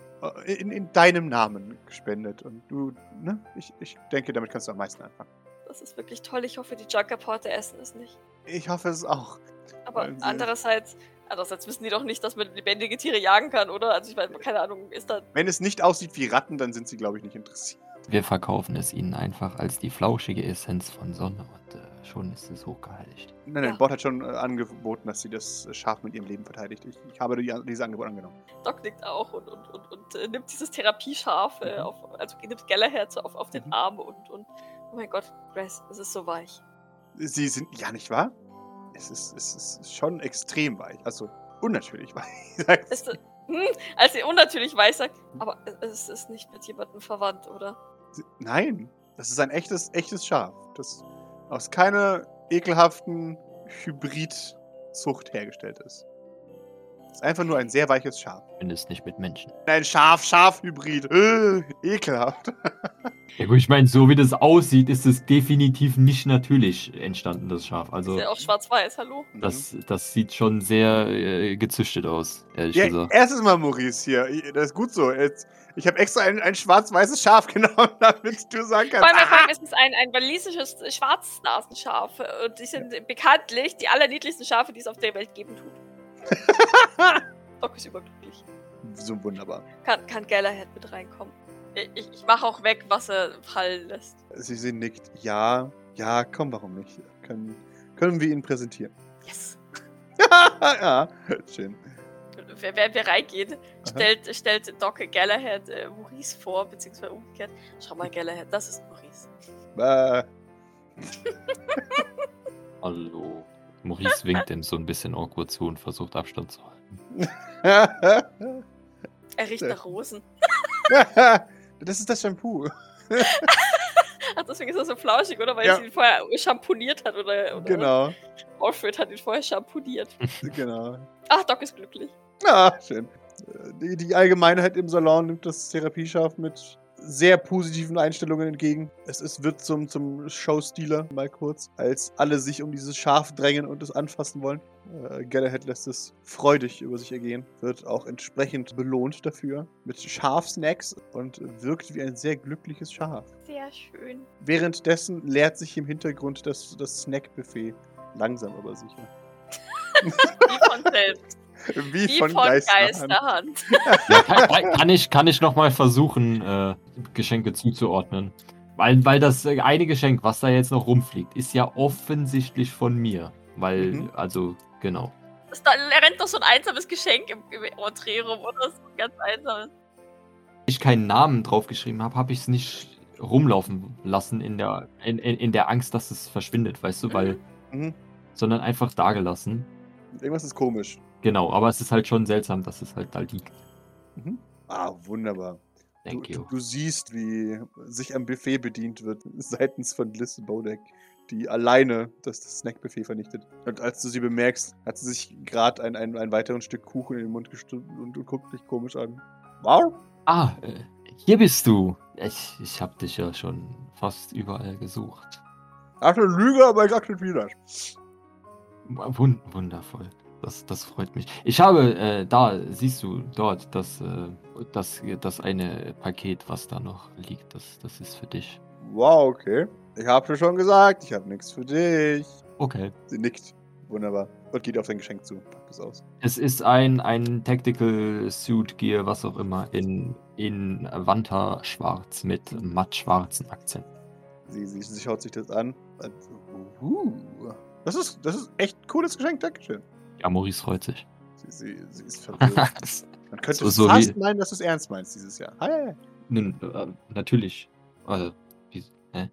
in, in deinem Namen gespendet. Und du, ne? Ich, ich denke, damit kannst du am meisten anfangen. Das ist wirklich toll. Ich hoffe, die Junkerporte essen es nicht. Ich hoffe es auch. Aber andererseits, andererseits wissen die doch nicht, dass man lebendige Tiere jagen kann, oder? Also ich meine, keine Ahnung, ist da. Wenn es nicht aussieht wie Ratten, dann sind sie, glaube ich, nicht interessiert. Wir verkaufen es ihnen einfach als die flauschige Essenz von Sonne und äh, schon ist es hochgeheiligt. Nein, nein, Ja. Bord hat schon äh, angeboten, dass sie das Schaf mit ihrem Leben verteidigt. Ich, ich habe die, dieses Angebot angenommen. Doc nickt auch und, und, und, und äh, nimmt dieses Therapieschaf, äh, Mhm. auf, also nimmt so auf, auf den Mhm. Arm und, und. Oh mein Gott, Grace, es ist so weich. Sie sind, ja, nicht wahr? Es ist, es ist schon extrem weich. Also, unnatürlich *laughs* weich. sagt Ist, hm, als sie unnatürlich weiß, sagt, aber es ist nicht mit jemandem verwandt, oder? Nein, das ist ein echtes, echtes Schaf, das aus keiner ekelhaften Hybrid-Zucht hergestellt ist. Es ist einfach nur ein sehr weiches Schaf. Zumindest nicht mit Menschen. Ein Schaf-Schaf-Hybrid. Äh, ekelhaft. *laughs* Ja gut, ich meine, so wie das aussieht, ist es definitiv nicht natürlich entstanden, das Schaf. Also Ist ja auch schwarz-weiß, hallo? das, das sieht schon sehr äh, gezüchtet aus, ehrlich Ja, gesagt. erstes Mal, Maurice, hier. Das ist gut so. Jetzt, ich habe extra ein, ein schwarz-weißes Schaf *laughs* genommen, damit du sagen Vor kannst. allem, vor Ah, allem ist es ein, ein walisisches Schwarznasenschaf. Und die sind bekanntlich die allerniedlichsten Schafe, die es auf der Welt geben tut. *laughs* Doc ist überglücklich. so wunderbar. Kann, kann Galahad mit reinkommen. Ich, ich, mache auch weg, was er fallen lässt. Sie, sie nickt. Ja, ja, komm, warum nicht? Können, können wir ihn präsentieren? Yes! *laughs* ja, schön. Wer, wer, wer reingeht, stellt, stellt Doc Galahad äh, Maurice vor, beziehungsweise umgekehrt. Schau mal, Galahad, das ist Maurice. Äh, *laughs* Hallo. Maurice winkt ihm so ein bisschen awkward zu und versucht Abstand zu halten. Er riecht nach Rosen. *laughs* das ist das Shampoo. *laughs* Ach, deswegen ist er so flauschig, oder? Weil Ja. sie ihn vorher schamponiert hat, oder? oder Genau, Alfred hat ihn vorher schamponiert. *laughs* genau. Ach, Doc ist glücklich. Ah, schön. Äh, Die, die Allgemeinheit im Salon nimmt das Therapieschaf mit sehr positiven Einstellungen entgegen. Es, es wird zum, zum Showstealer, mal kurz, als alle sich um dieses Schaf drängen und es anfassen wollen. Äh, Galahad lässt es freudig über sich ergehen, wird auch entsprechend belohnt dafür mit Schafsnacks und wirkt wie ein sehr glückliches Schaf. Sehr schön. Währenddessen leert sich im Hintergrund das, das Snackbuffet langsam aber sicher. Wie von selbst. Wie, Wie von, von Geisterhand. Geisterhand. Ja, kann, kann- kann ich, kann ich nochmal versuchen, äh, Geschenke zuzuordnen. Weil, weil das äh, eine Geschenk, was da jetzt noch rumfliegt, ist ja offensichtlich von mir. Weil, Mhm. also, genau. Da er rennt doch so ein einsames Geschenk im, im Entree rum, oder? So ein ganz einsames. ich keinen Namen draufgeschrieben habe, habe ich es nicht rumlaufen lassen in der, in, in, in der Angst, dass es verschwindet, weißt du, weil, Mhm. sondern einfach da gelassen. Irgendwas ist komisch. Genau, aber es ist halt schon seltsam, dass es halt da liegt. Ah, wunderbar. Du, Thank du, you. du siehst, wie sich am Buffet bedient wird, *laughs* seitens von Liz Bodek, die alleine das, das Snackbuffet vernichtet. Und als du sie bemerkst, hat sie sich gerade ein, ein, ein weiteres Stück Kuchen in den Mund gestülpt und, und guckt dich komisch an. Wow. Ah, äh, hier bist du. Ich, ich habe dich ja schon fast überall gesucht. Ach, eine Lüge, aber ich akzeptiere das. Wun wundervoll. Das, das freut mich. Ich habe, äh, da siehst du dort, das, äh, das, das eine Paket, was da noch liegt, das, das ist für dich. Wow, okay. Ich habe dir schon gesagt, ich habe nichts für dich. Okay. Sie nickt. Wunderbar. Und geht auf sein Geschenk zu. Packt es aus. Es ist ein, ein Tactical Suit Gear, was auch immer, in, in Wanta schwarz mit mattschwarzen Akzent. Sie, sie, sie schaut sich das an. Und, uh, das, ist, das ist echt ein cooles Geschenk. Dankeschön. Ja, Maurice freut sich. Sie, sie, sie ist verwirrt. *laughs* Man könnte So- so fast meinen, dass du es ernst meinst dieses Jahr. Hi. Nun, äh, natürlich. Äh, wie, hä?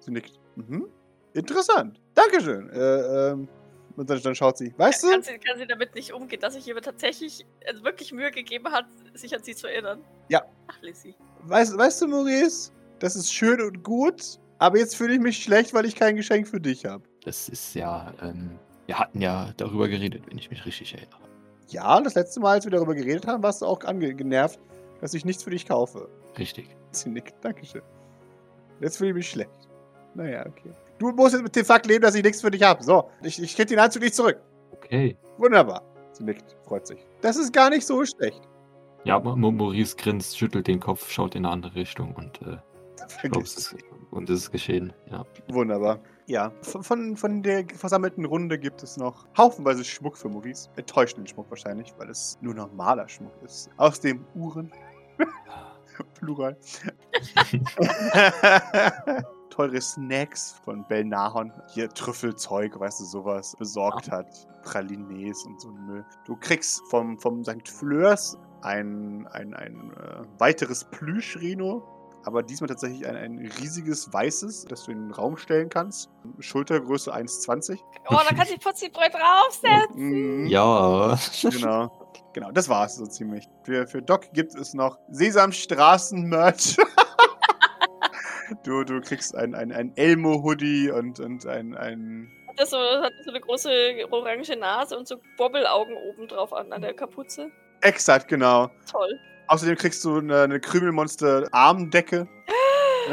Sie nickt. Mhm. Interessant. Dankeschön. Äh, ähm, Und dann, dann schaut sie. Weißt Kann du? sie, kann sie damit nicht umgehen, dass sich jemand tatsächlich also wirklich Mühe gegeben hat, sich an sie zu erinnern? Ja. Ach, Lizzie. Weißt, weißt du, Maurice? Das ist schön und gut, aber jetzt fühle ich mich schlecht, weil ich kein Geschenk für dich habe. Das ist ja, ähm, wir hatten ja darüber geredet, wenn ich mich richtig erinnere. Ja, das letzte Mal, als wir darüber geredet haben, warst du auch angenervt, dass ich nichts für dich kaufe. Richtig. *laughs* Sie nickt. Dankeschön. Jetzt fühle ich mich schlecht. Naja, okay. Du musst jetzt mit dem Fakt leben, dass ich nichts für dich habe. So, ich, ich krieg den Anzug nicht zurück. Okay. Wunderbar. Sie nickt, freut sich. Das ist gar nicht so schlecht. Ja, Ma- Ma- Maurice grinst, schüttelt den Kopf, schaut in eine andere Richtung und, äh, glaub, es ist, und es ist geschehen. Ja. Wunderbar. Ja, von, von, der versammelten Runde gibt es noch haufenweise Schmuck für Maurice. Enttäuschenden Schmuck wahrscheinlich, weil es nur normaler Schmuck ist. Aus dem Uhren. *laughs* Plural. *laughs* Teure Snacks von Belnahon. Hier Trüffelzeug, weißt du, sowas besorgt hat. Pralines und so Müll. Du kriegst vom, vom St. Fleurs ein, ein, ein äh, weiteres Plüsch-Reno. Aber diesmal tatsächlich ein, ein riesiges weißes, das du in den Raum stellen kannst. Schultergröße 1,20. Oh, da kann sich Putzibrett draufsetzen. Mhm. Ja. Genau. Genau, das war's so ziemlich. Für, für Doc gibt es noch Sesamstraßen-Merch. *laughs* du, du kriegst ein, ein, ein Elmo-Hoodie und, und ein, ein. Hat das so, hat das so eine große orange Nase und so Bobbelaugen oben drauf an, an der Kapuze. Exakt, genau. Toll. Außerdem kriegst du eine, eine Krümelmonster-Armdecke. *laughs*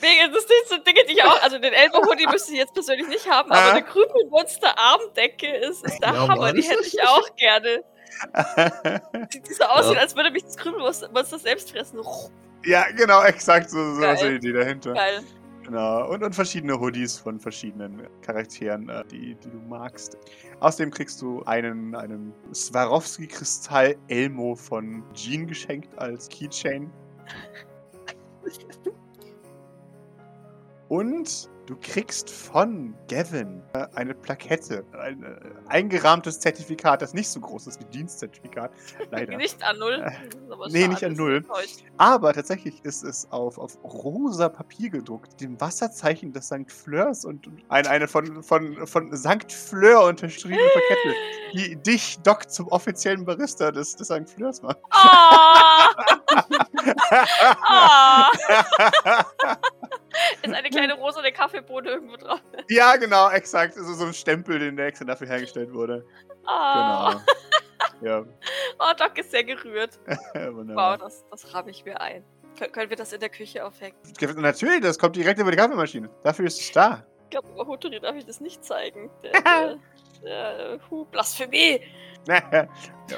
Wegen, das sind Dinge, die ich auch, also den Elbow-Hoodie müsste ich jetzt persönlich nicht haben, aber eine Krümelmonster-Armdecke ist, ist der Ja, Hammer, Mann. die hätte ich auch gerne. *laughs* Sieht so aussehen, Ja. als würde mich das Krümelmonster Monster selbst fressen. Ja, genau, exakt. So, so ist die Idee dahinter. Geil. Genau. Und, und verschiedene Hoodies von verschiedenen Charakteren, äh, die, die du magst. Außerdem kriegst du einen, einen Swarovski-Kristall Elmo von Jean geschenkt als Keychain. *laughs* Und du kriegst von Gavin äh, eine Plakette, ein äh, eingerahmtes Zertifikat, das nicht so groß ist wie Dienstzertifikat. *laughs* Leider. Nicht an Null. Äh, nee, nicht an Null. Aber tatsächlich ist es auf, auf rosa Papier gedruckt, dem Wasserzeichen des St. Fleurs und und ein, eine von, von, von St. Fleur unterschriebene Plakette, die *laughs* dich, Doc, zum offiziellen Barista des, des St. Fleurs macht. Ah! *laughs* Ah! Ist eine kleine rosane Kaffeebohne irgendwo drauf. ja, genau, exakt. Also so ein Stempel, den der extra dafür hergestellt wurde. Ah! Genau. ja, *laughs* Oh, Doc ist sehr gerührt. *laughs* Wow, das, das ramme ich mir ein. Kön können wir das in der Küche aufhängen? Natürlich, das kommt direkt über die Kaffeemaschine. Dafür ist es da. Ich glaube, über Hoturi darf ich das nicht zeigen. *laughs* Der, der, der, huh, Blasphemie!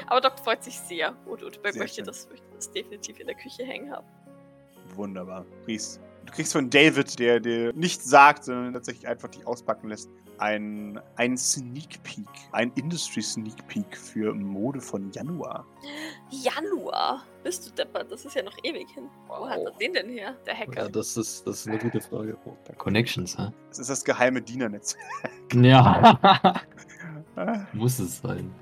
Aber Doc freut sich sehr und, und Sehr möchte, schön. das, möchte das definitiv in der Küche hängen haben. Wunderbar. Ries. Du kriegst von David, der dir nichts sagt, sondern tatsächlich einfach dich auspacken lässt, ein, ein Sneak Peek. Ein Industry Sneak Peek für Mode von Januar. Januar? Bist du deppert? Das ist ja noch ewig hin. Wo hat er den denn her? Der Hacker. ja, das ist, das ist eine gute Frage. Connections, hä? Das ist das geheime Dienernetz. Ja. *laughs* Muss es sein.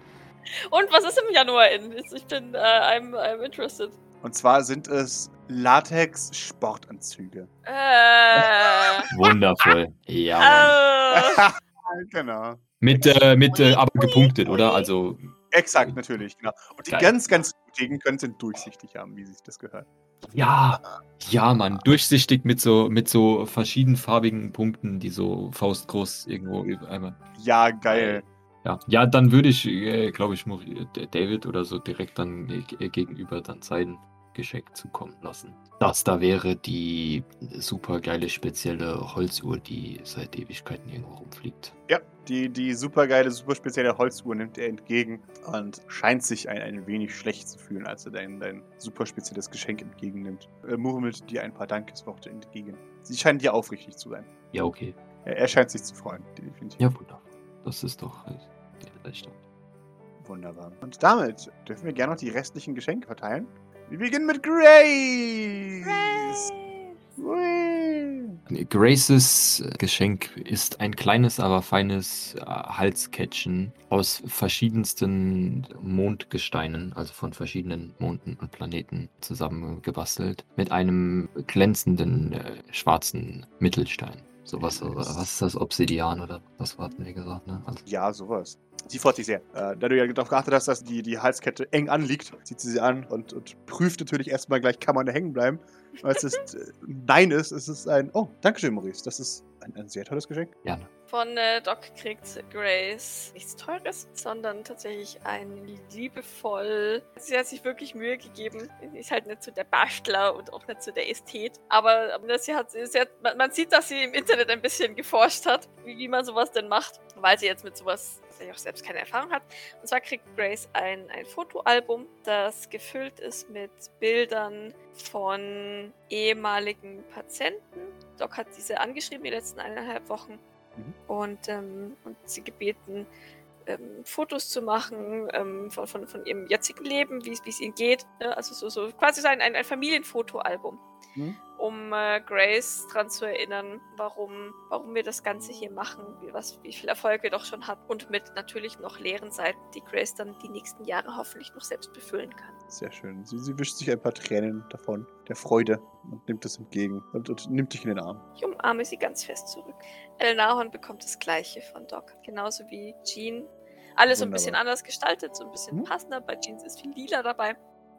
Und was ist im Januar in? Ich bin, äh, I'm, I'm interested. Und zwar sind es Latex-Sportanzüge. Äh. *laughs* Wundervoll. Ja, Mann. äh *laughs* genau. Mit, äh, mit äh, aber gepunktet, oder? Also, Exakt, natürlich, genau. Und die Geil. ganz, ganz mutigen können es durchsichtig haben, wie sich das gehört. ja. Ja, Mann. Durchsichtig mit so, mit so verschiedenfarbigen Punkten, die so faustgroß irgendwo über einmal. Ja, geil. Ja, ja dann würde ich, äh, glaube ich, David oder so direkt dann äh, gegenüber dann sein Geschenk zukommen lassen. Das da wäre die super geile spezielle Holzuhr, die seit Ewigkeiten irgendwo rumfliegt. Ja, die, die super geile, super spezielle Holzuhr nimmt er entgegen und scheint sich ein, ein wenig schlecht zu fühlen, als er dein, dein super spezielles Geschenk entgegennimmt. Er murmelt dir ein paar Dankesworte entgegen. Sie scheint dir aufrichtig zu sein. Ja, okay. Er, er scheint sich zu freuen, definitiv. Ja, wunderbar. Das ist doch äh, der Stand. Wunderbar. Und damit dürfen wir gerne noch die restlichen Geschenke verteilen. Wir beginnen mit Grace! Hui. Graces Geschenk ist ein kleines, aber feines äh, Halskettchen aus verschiedensten Mondgesteinen, also von verschiedenen Monden und Planeten zusammengebastelt, mit einem glänzenden äh, schwarzen Mittelstein. Sowas, äh, was ist das, Obsidian oder was hatten wir gesagt, ne? Also, Ja, sowas. Sie freut sich sehr. Äh, da du ja darauf geachtet hast, dass die, die Halskette eng anliegt, zieht sie sie an und, und prüft natürlich erstmal gleich, kann man da hängen bleiben. Als es äh, Nein ist, ist es ein, oh, Dankeschön, Maurice. Das ist ein, ein sehr tolles Geschenk. gerne. Von äh, Doc kriegt Grace nichts Teures, sondern tatsächlich ein liebevoll. Sie hat sich wirklich Mühe gegeben. Sie ist halt nicht so der Bastler und auch nicht so der Ästhet. Aber, aber sie hat, sie hat man, man sieht, dass sie im Internet ein bisschen geforscht hat, wie, wie man sowas denn macht, weil sie jetzt mit sowas sie auch selbst keine Erfahrung hat. Und zwar kriegt Grace ein, ein Fotoalbum, das gefüllt ist mit Bildern von ehemaligen Patienten. Doc hat diese angeschrieben die letzten eineinhalb Wochen Mhm. und, ähm, und sie gebeten, ähm, Fotos zu machen ähm, von, von, von ihrem jetzigen Leben, wie es ihnen geht. Ne? Also so, so quasi so ein, ein Familienfotoalbum, Mhm. um äh, Grace daran zu erinnern, warum, warum wir das Ganze hier machen, wie, was, wie viel Erfolg wir doch schon hat und mit natürlich noch leeren Seiten, die Grace dann die nächsten Jahre hoffentlich noch selbst befüllen kann. Sehr schön. Sie, sie wischt sich ein paar Tränen davon, der Freude, und nimmt es entgegen und, und nimmt dich in den Arm. Ich umarme sie ganz fest zurück. El Nahon bekommt das gleiche von Doc. Genauso wie Jean. Alles so ein bisschen anders gestaltet, so ein bisschen Mhm. passender. Bei Jeans ist viel lila dabei.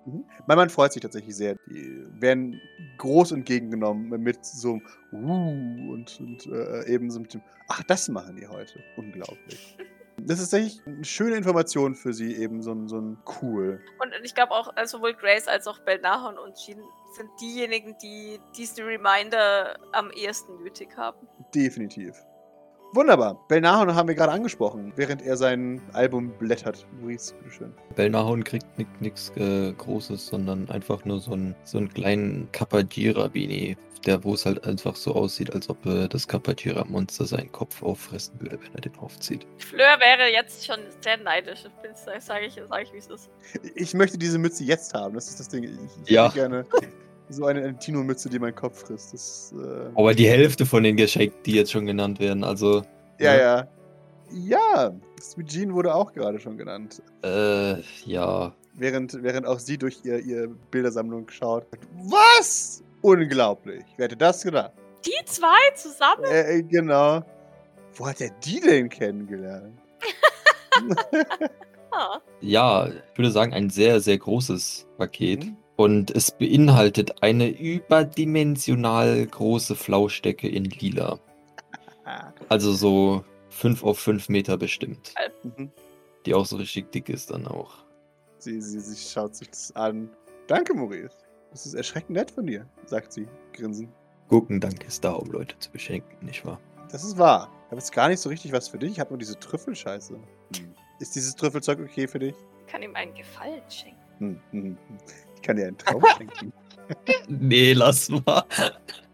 Mhm. Mein Mann freut sich tatsächlich sehr. Die werden groß entgegengenommen mit so einem uh und, und äh, eben so mit dem, ach, das machen die heute. Unglaublich. Das ist tatsächlich eine schöne Information für sie, eben so ein, so ein cool. Und ich glaube auch, äh, sowohl Grace als auch Belnahon und Jean sind diejenigen, die diesen Reminder am ehesten nötig haben. Definitiv. Wunderbar. Belnahon haben wir gerade angesprochen, während er sein Album blättert. Maurice, bitteschön. Belnahon kriegt nichts äh, Großes, sondern einfach nur so einen, so einen kleinen Kapajira-Bini, der wo es halt einfach so aussieht, als ob äh, das Kapajira-Monster seinen Kopf auffressen würde, wenn er den aufzieht. Fleur wäre jetzt schon sehr neidisch. Sage ich, sag ich wie es ist. Ich möchte diese Mütze jetzt haben. Das ist das Ding. Ich, ich Ja. gerne *laughs* so eine, eine Tino-Mütze, die meinen Kopf frisst. Das, äh, Aber die Hälfte von den Geschenken, die jetzt schon genannt werden, also Ja, Ja. ja. Ja, Sweet Jean wurde auch gerade schon genannt. äh, ja, Während, während auch sie durch ihr, ihr Bildersammlung schaut. Was? Unglaublich. Wer hätte das gedacht? Die zwei zusammen? Äh, äh, genau. Wo hat er die denn kennengelernt? *laughs* *laughs* Ah, ja, ich würde sagen, ein sehr, sehr großes Paket. Mhm. Und es beinhaltet eine überdimensional große Flauschdecke in lila. *laughs* Also so 5 auf 5 Meter bestimmt. Mhm. Die auch so richtig dick ist dann auch. Sie, sie, sie schaut sich das an. Danke, Maurice. Das ist erschreckend nett von dir, sagt sie, grinsend. Gurkendank ist da, um Leute zu beschenken, nicht wahr? Das ist wahr. Ich habe jetzt gar nicht so richtig was für dich. Ich habe nur diese Trüffelscheiße. Hm. Ist dieses Trüffelzeug okay für dich? kann ihm einen Gefallen schenken. Hm, hm, hm. Ich kann dir einen Traum *laughs* schenken. Nee, lass mal.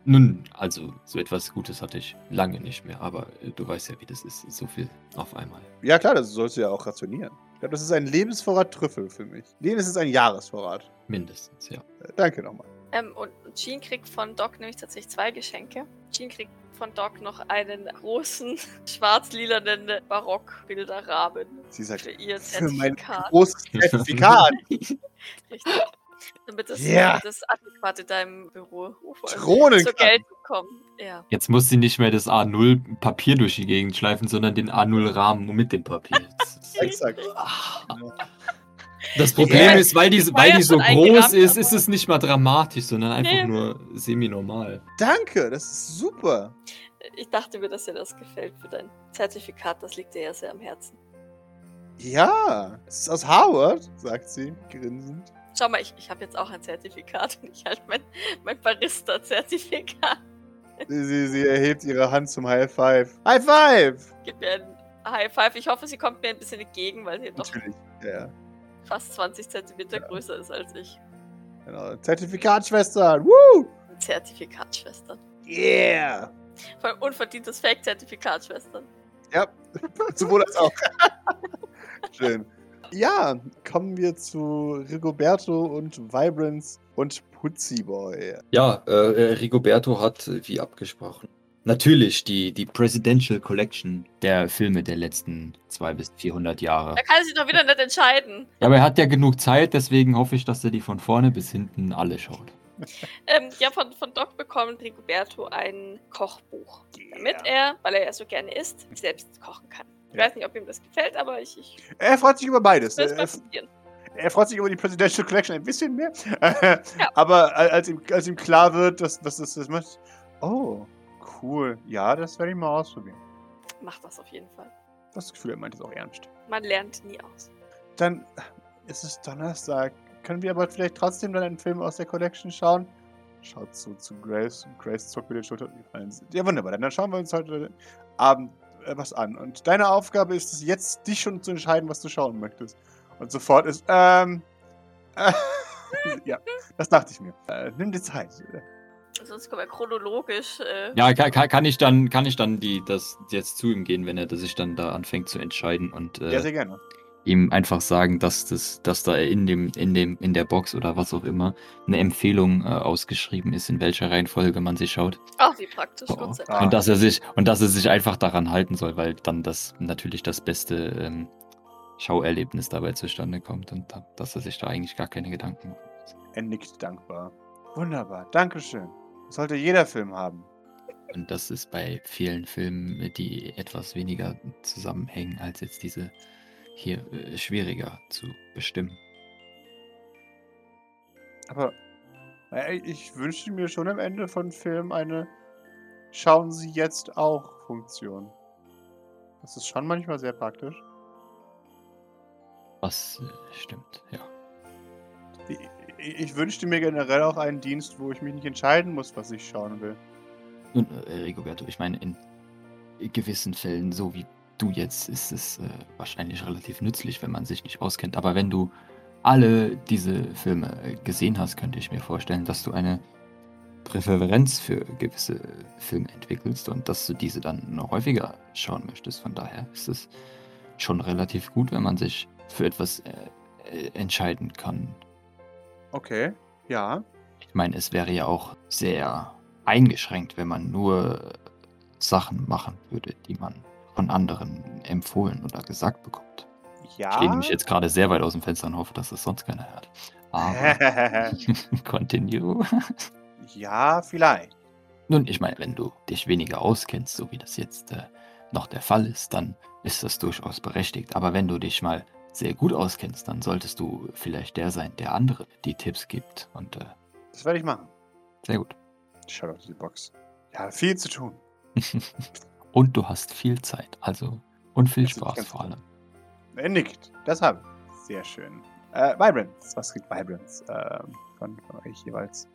Nun, also, so etwas Gutes hatte ich lange nicht mehr, aber äh, du weißt ja, wie das ist. So viel auf einmal. Ja, klar, das sollst du ja auch rationieren. Ich glaube, das ist ein Lebensvorrat Trüffel für mich. Nee, das ist ein Jahresvorrat. Mindestens, ja. Äh, danke nochmal. Ähm, und Jean kriegt von Doc nämlich tatsächlich zwei Geschenke. Jean kriegt von Doc noch einen großen *laughs* schwarz-lilanen Barockbilderrahmen Sie sagt, für ihr für mein Zertifikat. großes *laughs* Zertifikat. Richtig. Damit das, Ja. das adäquat in deinem Büro zur Thronenklappen. Geltung kommt. Ja. Jetzt muss sie nicht mehr das A0 Papier durch die Gegend schleifen, sondern den A0 Rahmen mit dem Papier. *laughs* Exakt. Das Problem Ja, ist, weil die, weil die so groß ist, ist es nicht mal dramatisch, sondern einfach Nee. nur semi-normal. Danke, das ist super. Ich dachte mir, dass dir das gefällt für dein Zertifikat. Das liegt dir ja sehr am Herzen. Ja, es ist aus Harvard, sagt sie, grinsend. Schau mal, ich, ich habe jetzt auch ein Zertifikat und ich halte mein, mein Barista-Zertifikat. Sie, sie, sie erhebt ihre Hand zum High Five. High Five! Gib mir ein High Five. Ich hoffe, sie kommt mir ein bisschen entgegen, weil sie doch. Ja, fast 20 Zentimeter größer ist als ich. genau. Zertifikatschwestern. Woo! Zertifikatschwestern. Yeah! Vor allem unverdientes Fake-Zertifikatschwestern. Ja, *laughs* sowohl als auch. *laughs* Schön. Ja, kommen wir zu Rigoberto und Vibrance und Putzi Boy. Ja, äh, äh, Rigoberto hat, äh, wie abgesprochen, natürlich die, die Presidential Collection. Der Filme der letzten 200 bis 400 Jahre. Da kann er sich doch wieder nicht entscheiden. Ja, aber er hat ja genug Zeit, deswegen hoffe ich, dass er die von vorne bis hinten alle schaut. *laughs* ähm, ja, von, von Doc bekommt Rigoberto ein Kochbuch, damit er, weil er ja so gerne isst, selbst kochen kann. Ich Ja. weiß nicht, ob ihm das gefällt, aber ich, ich Er freut sich über beides. mal Er, er freut sich über die Presidential Collection ein bisschen mehr. *laughs* Aber al- als ihm, als ihm klar wird, dass, dass das das macht. Oh, cool. Ja, das werde ich mal ausprobieren. Mach das auf jeden Fall. Das Gefühl, er meint es auch ernst. Man lernt nie aus. Dann ist es Donnerstag. Können wir aber vielleicht trotzdem dann einen Film aus der Collection schauen? Schaut so zu Grace Grace zuckt mit den Schultern. Ja, wunderbar. Dann schauen wir uns heute Abend was an. Und deine Aufgabe ist es jetzt, dich schon zu entscheiden, was du schauen möchtest. Und sofort ist, ähm, äh, *laughs* ja, das dachte ich mir. Äh, nimm dir Zeit. Sonst können wir chronologisch. Äh, Ja, kann, kann, kann ich dann, kann ich dann die, das jetzt zu ihm gehen, wenn er sich dann da anfängt zu entscheiden und äh, Ja, sehr gerne. Ihm einfach sagen, dass das, dass da in dem, in dem, in der Box oder was auch immer eine Empfehlung äh, ausgeschrieben ist, in welcher Reihenfolge man sich schaut. Ach, wie praktisch. Oh, Ah. Und dass er sich, und dass er sich einfach daran halten soll, weil dann das natürlich das beste ähm, Schauerlebnis dabei zustande kommt und da, dass er sich da eigentlich gar keine Gedanken macht. Er nickt dankbar. Wunderbar. Dankeschön. Das sollte jeder Film haben. Und das ist bei vielen Filmen, die etwas weniger zusammenhängen als jetzt diese hier äh, schwieriger zu bestimmen. Aber äh, ich wünschte mir schon am Ende von Film eine Schauen Sie jetzt auch Funktion. Das ist schon manchmal sehr praktisch. Was äh, stimmt, ja. Ich, ich, wünschte mir generell auch einen Dienst, wo ich mich nicht entscheiden muss, was ich schauen will. Nun, Rigoberto, ich meine, in gewissen Fällen, so wie du jetzt, ist es äh, wahrscheinlich relativ nützlich, wenn man sich nicht auskennt. Aber wenn du alle diese Filme äh, gesehen hast, könnte ich mir vorstellen, dass du eine Präferenz für gewisse Filme entwickelst und dass du diese dann noch häufiger schauen möchtest. Von daher ist es schon relativ gut, wenn man sich für etwas äh, äh, entscheiden kann. Okay, ja. Ich meine, es wäre ja auch sehr eingeschränkt, wenn man nur Sachen machen würde, die man von anderen empfohlen oder gesagt bekommt. Ich Ja. lehne mich jetzt gerade sehr weit aus dem Fenster und hoffe, dass das sonst keiner hört. Aber *laughs* *laughs* continue. ja, vielleicht. Nun, ich meine, wenn du dich weniger auskennst, so wie das jetzt äh, noch der Fall ist, dann ist das durchaus berechtigt. Aber wenn du dich mal sehr gut auskennst, dann solltest du vielleicht der sein, der andere die Tipps gibt. Und äh, Das werde ich machen. sehr gut. Ich schaue auf die Box. Ja, viel zu tun. *laughs* und du hast viel Zeit, also und viel Das Spaß vor allem. Nickt. Das habe ich. Sehr schön. Äh, Vibrance. Was kriegt Vibrance ähm, von, von euch jeweils?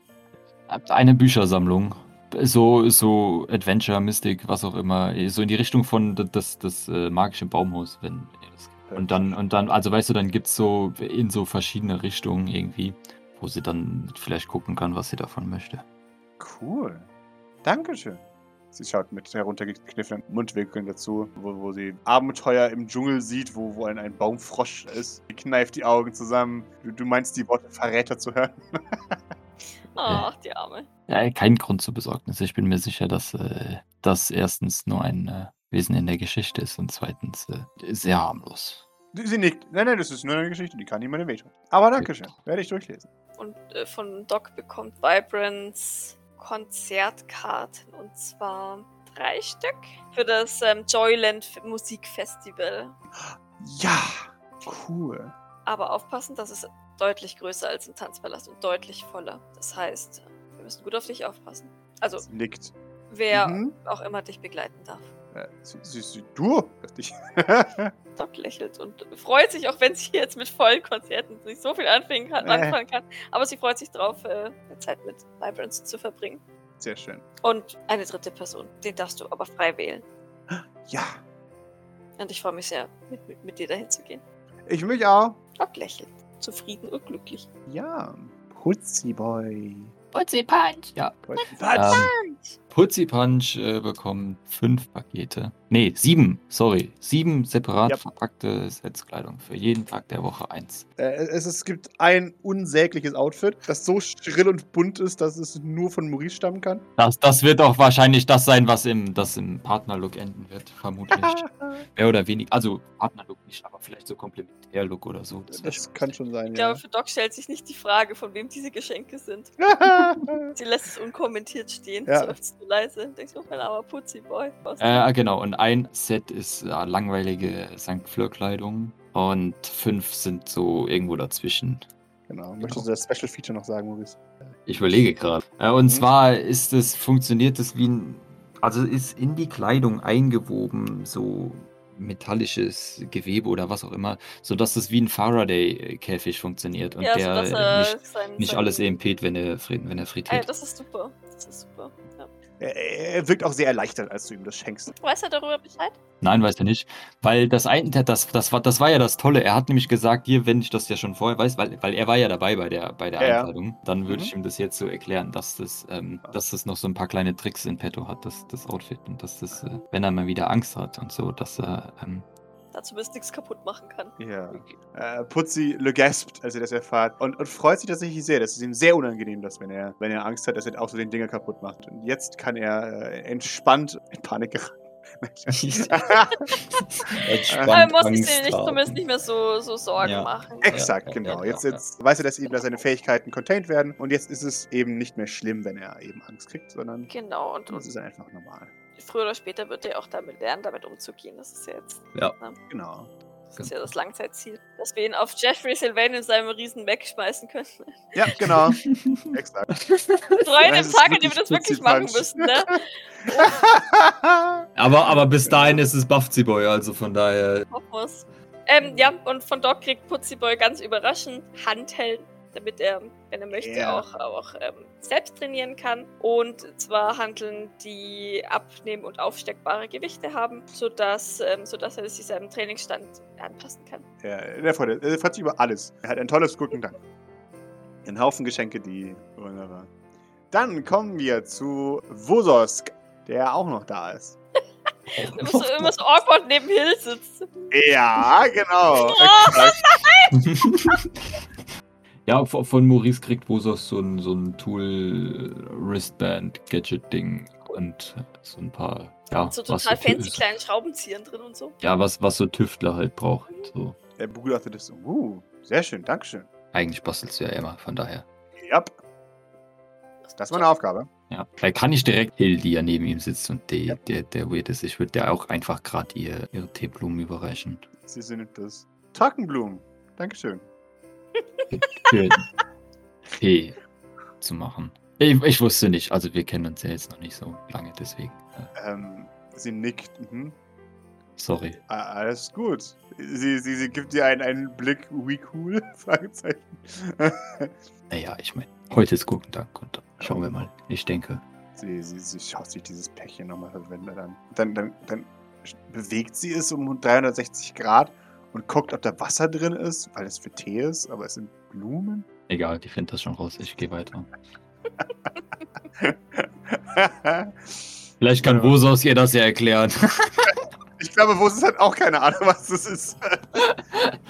Eine Büchersammlung, so so Adventure, Mystic, was auch immer, so in die Richtung von d- das das äh, magische Baumhaus, wenn ihr das und dann und dann also weißt du, dann gibt's so in so verschiedene Richtungen irgendwie, wo sie dann vielleicht gucken kann, was sie davon möchte. Cool. Dankeschön. Sie schaut mit heruntergekniffenen Mundwinkeln dazu, wo, wo sie Abenteuer im Dschungel sieht, wo, wo ein, ein Baumfrosch ist. Sie kneift die Augen zusammen. Du, du meinst die Worte Verräter zu hören? *laughs* Ach, die Arme. Ja, kein Grund zur Besorgnis. Ich bin mir sicher, dass äh, das erstens nur ein äh, Wesen in der Geschichte ist und zweitens äh, sehr harmlos. Sie nickt. Nein, nein, das ist nur eine Geschichte, die kann niemandem wehtun. Aber Dankeschön. Werde ich durchlesen. Und äh, von Doc bekommt Vibrance Konzertkarten und zwar drei Stück für das ähm, Joyland Musikfestival. Ja, cool. Aber aufpassen, das ist deutlich größer als ein Tanzpalast und deutlich voller. Das heißt, wir müssen gut auf dich aufpassen. Also, nickt. wer Mhm. auch immer dich begleiten darf. Äh, sie, sie, du? Doc *laughs* lächelt und freut sich, auch wenn sie jetzt mit vollen Konzerten nicht so viel anfangen kann, Äh. anfangen kann. Aber sie freut sich drauf, äh, Zeit mit Vibrance zu verbringen. Sehr schön. Und eine dritte Person. Den darfst du aber frei wählen. *gasps* Ja, Und ich freue mich sehr, mit, mit, mit dir dahin zu gehen. ich mich auch. Doc lächelt. Zufrieden und glücklich. Ja, Putzi Boy. Putzi Punch! Ja. Putzi Ähm, Punch. Putzi Punch äh, bekommt fünf Pakete. Nee, sieben, sorry. Sieben separat Ja. verpackte Setzkleidung für jeden Tag der Woche eins. Äh, es, es gibt ein unsägliches Outfit, das so schrill und bunt ist, dass es nur von Maurice stammen kann. Das, das wird auch wahrscheinlich das sein, was im, das im Partnerlook enden wird, vermutlich. *laughs* Mehr oder weniger. Also Partnerlook nicht, aber vielleicht so Komplementärlook oder so. wär Das kann schon sein, Ich ja. glaube, für Doc stellt sich nicht die Frage, von wem diese Geschenke sind. *laughs* Sie lässt es unkommentiert stehen. Ja. Seufzt so leise. Denkst du, mein armer Putzi-Boy. Was Äh, genau, und ein Set ist äh, langweilige St. Fleur-Kleidung und fünf sind so irgendwo dazwischen. genau. Möchtest du das Special Feature noch sagen, Maurice? Ich überlege gerade. Äh, und Mhm. zwar ist es, funktioniert es wie ein, also ist in die Kleidung eingewoben, so metallisches Gewebe oder was auch immer, sodass es wie ein Faraday-Käfig funktioniert und ja, der sodass er nicht, sein, nicht sein, alles EMPt, wenn er, wenn er ja, frittiert. das ist super. Das ist super. Er, wirkt auch sehr erleichtert, als du ihm das schenkst. Weiß er darüber Bescheid? Nein, weiß er nicht. Weil das ein, das, das, war, das war ja das Tolle. Er hat nämlich gesagt, hier, wenn ich das ja schon vorher weiß, weil, weil er war ja dabei bei der, bei der ja. Einladung, dann würde Mhm. ich ihm das jetzt so erklären, dass das, ähm, dass das noch so ein paar kleine Tricks in petto hat, das, das Outfit. Und dass das, äh, wenn er mal wieder Angst hat und so, dass er, ähm, Dazu bis nichts kaputt machen kann. Ja. Äh, Putzi le gaspt, als er das erfahrt. Und, und freut sich tatsächlich sehr. Das ist ihm sehr unangenehm, dass wenn er, wenn er Angst hat, dass er auch so den Dinger kaputt macht. Und jetzt kann er äh, entspannt in Panik geraten. *laughs* *laughs* Er muss sich nicht, zumindest nicht mehr so, so Sorgen Ja. machen. Exakt, ja, genau. ja, jetzt ja. jetzt weiß er, dass eben dass seine Fähigkeiten contained werden. Und jetzt ist es eben nicht mehr schlimm, wenn er eben Angst kriegt, sondern Genau, und, es und ist einfach normal. Früher oder später wird er auch damit lernen, damit umzugehen. Das ist ja jetzt Genau. das, ist ja das Langzeitziel. Dass wir ihn auf Jeffrey Sylvain in seinem riesen Mac schmeißen können. Ja, genau. *laughs* Exakt. Freuen Das im ist Tag, an dem wir das wirklich machen Punch. müssen, ne? *laughs* aber, aber bis dahin ist es Buffzy Boy, also von daher. Ähm, ja, und von Doc kriegt Putziboy ganz überraschend Handhellen, damit er, wenn er möchte, Ja. auch, auch ähm, selbst trainieren kann. Und zwar Handeln, die abnehmen- und aufsteckbare Gewichte haben, sodass, ähm, sodass er sich seinem Trainingsstand anpassen kann. Ja, der freut, er freut sich über alles. Er hat ein tolles Guten Dank. Ein Haufen Geschenke, die. Wunderbar. Dann kommen wir zu Vososk, der auch noch da ist. Immer so, immer so awkward neben Hill sitzt. Ja, genau. Oh, Exakt. *laughs* Ja, von Maurice kriegt Bosos so ein, so ein Tool-Wristband-Gadget-Ding und so ein paar. Ja, so was total so, fancy kleinen Schraubenziehern drin und so. Ja, was, was so Tüftler halt brauchen. So. Er begutachtet das. Uh, sehr schön, Dankeschön. Eigentlich bastelst du ja immer, von daher. Ja, das war eine Aufgabe. Ja. Da kann ich direkt Hill, die ja neben ihm sitzt und die, Ja. der, der weird ist. Ich würde der auch einfach gerade ihr, ihre Teeblumen überreichen. Sie sind das. Trockenblumen. Dankeschön. Für Tee zu machen. Ich, ich wusste nicht, also wir kennen uns ja jetzt noch nicht so lange, deswegen. Äh, Ähm, sie nickt. Mhm. sorry. Alles gut. Sie, sie, sie gibt dir einen, einen Blick, wie cool? *laughs* Fragezeichen. Naja, ich meine, heute ist guten Tag und schauen wir mal. Ich denke. sie, sie, sie schaut sich dieses Päckchen nochmal verwendet an. Dann, dann, dann bewegt sie es um 360 Grad und guckt, ob da Wasser drin ist, weil es für Tee ist, aber es sind Blumen. Egal, die findet das schon raus. Ich gehe weiter. Vielleicht kann Ja. Vosos ihr das ja erklären. *laughs* ich glaube, Wos hat auch keine Ahnung, was das ist.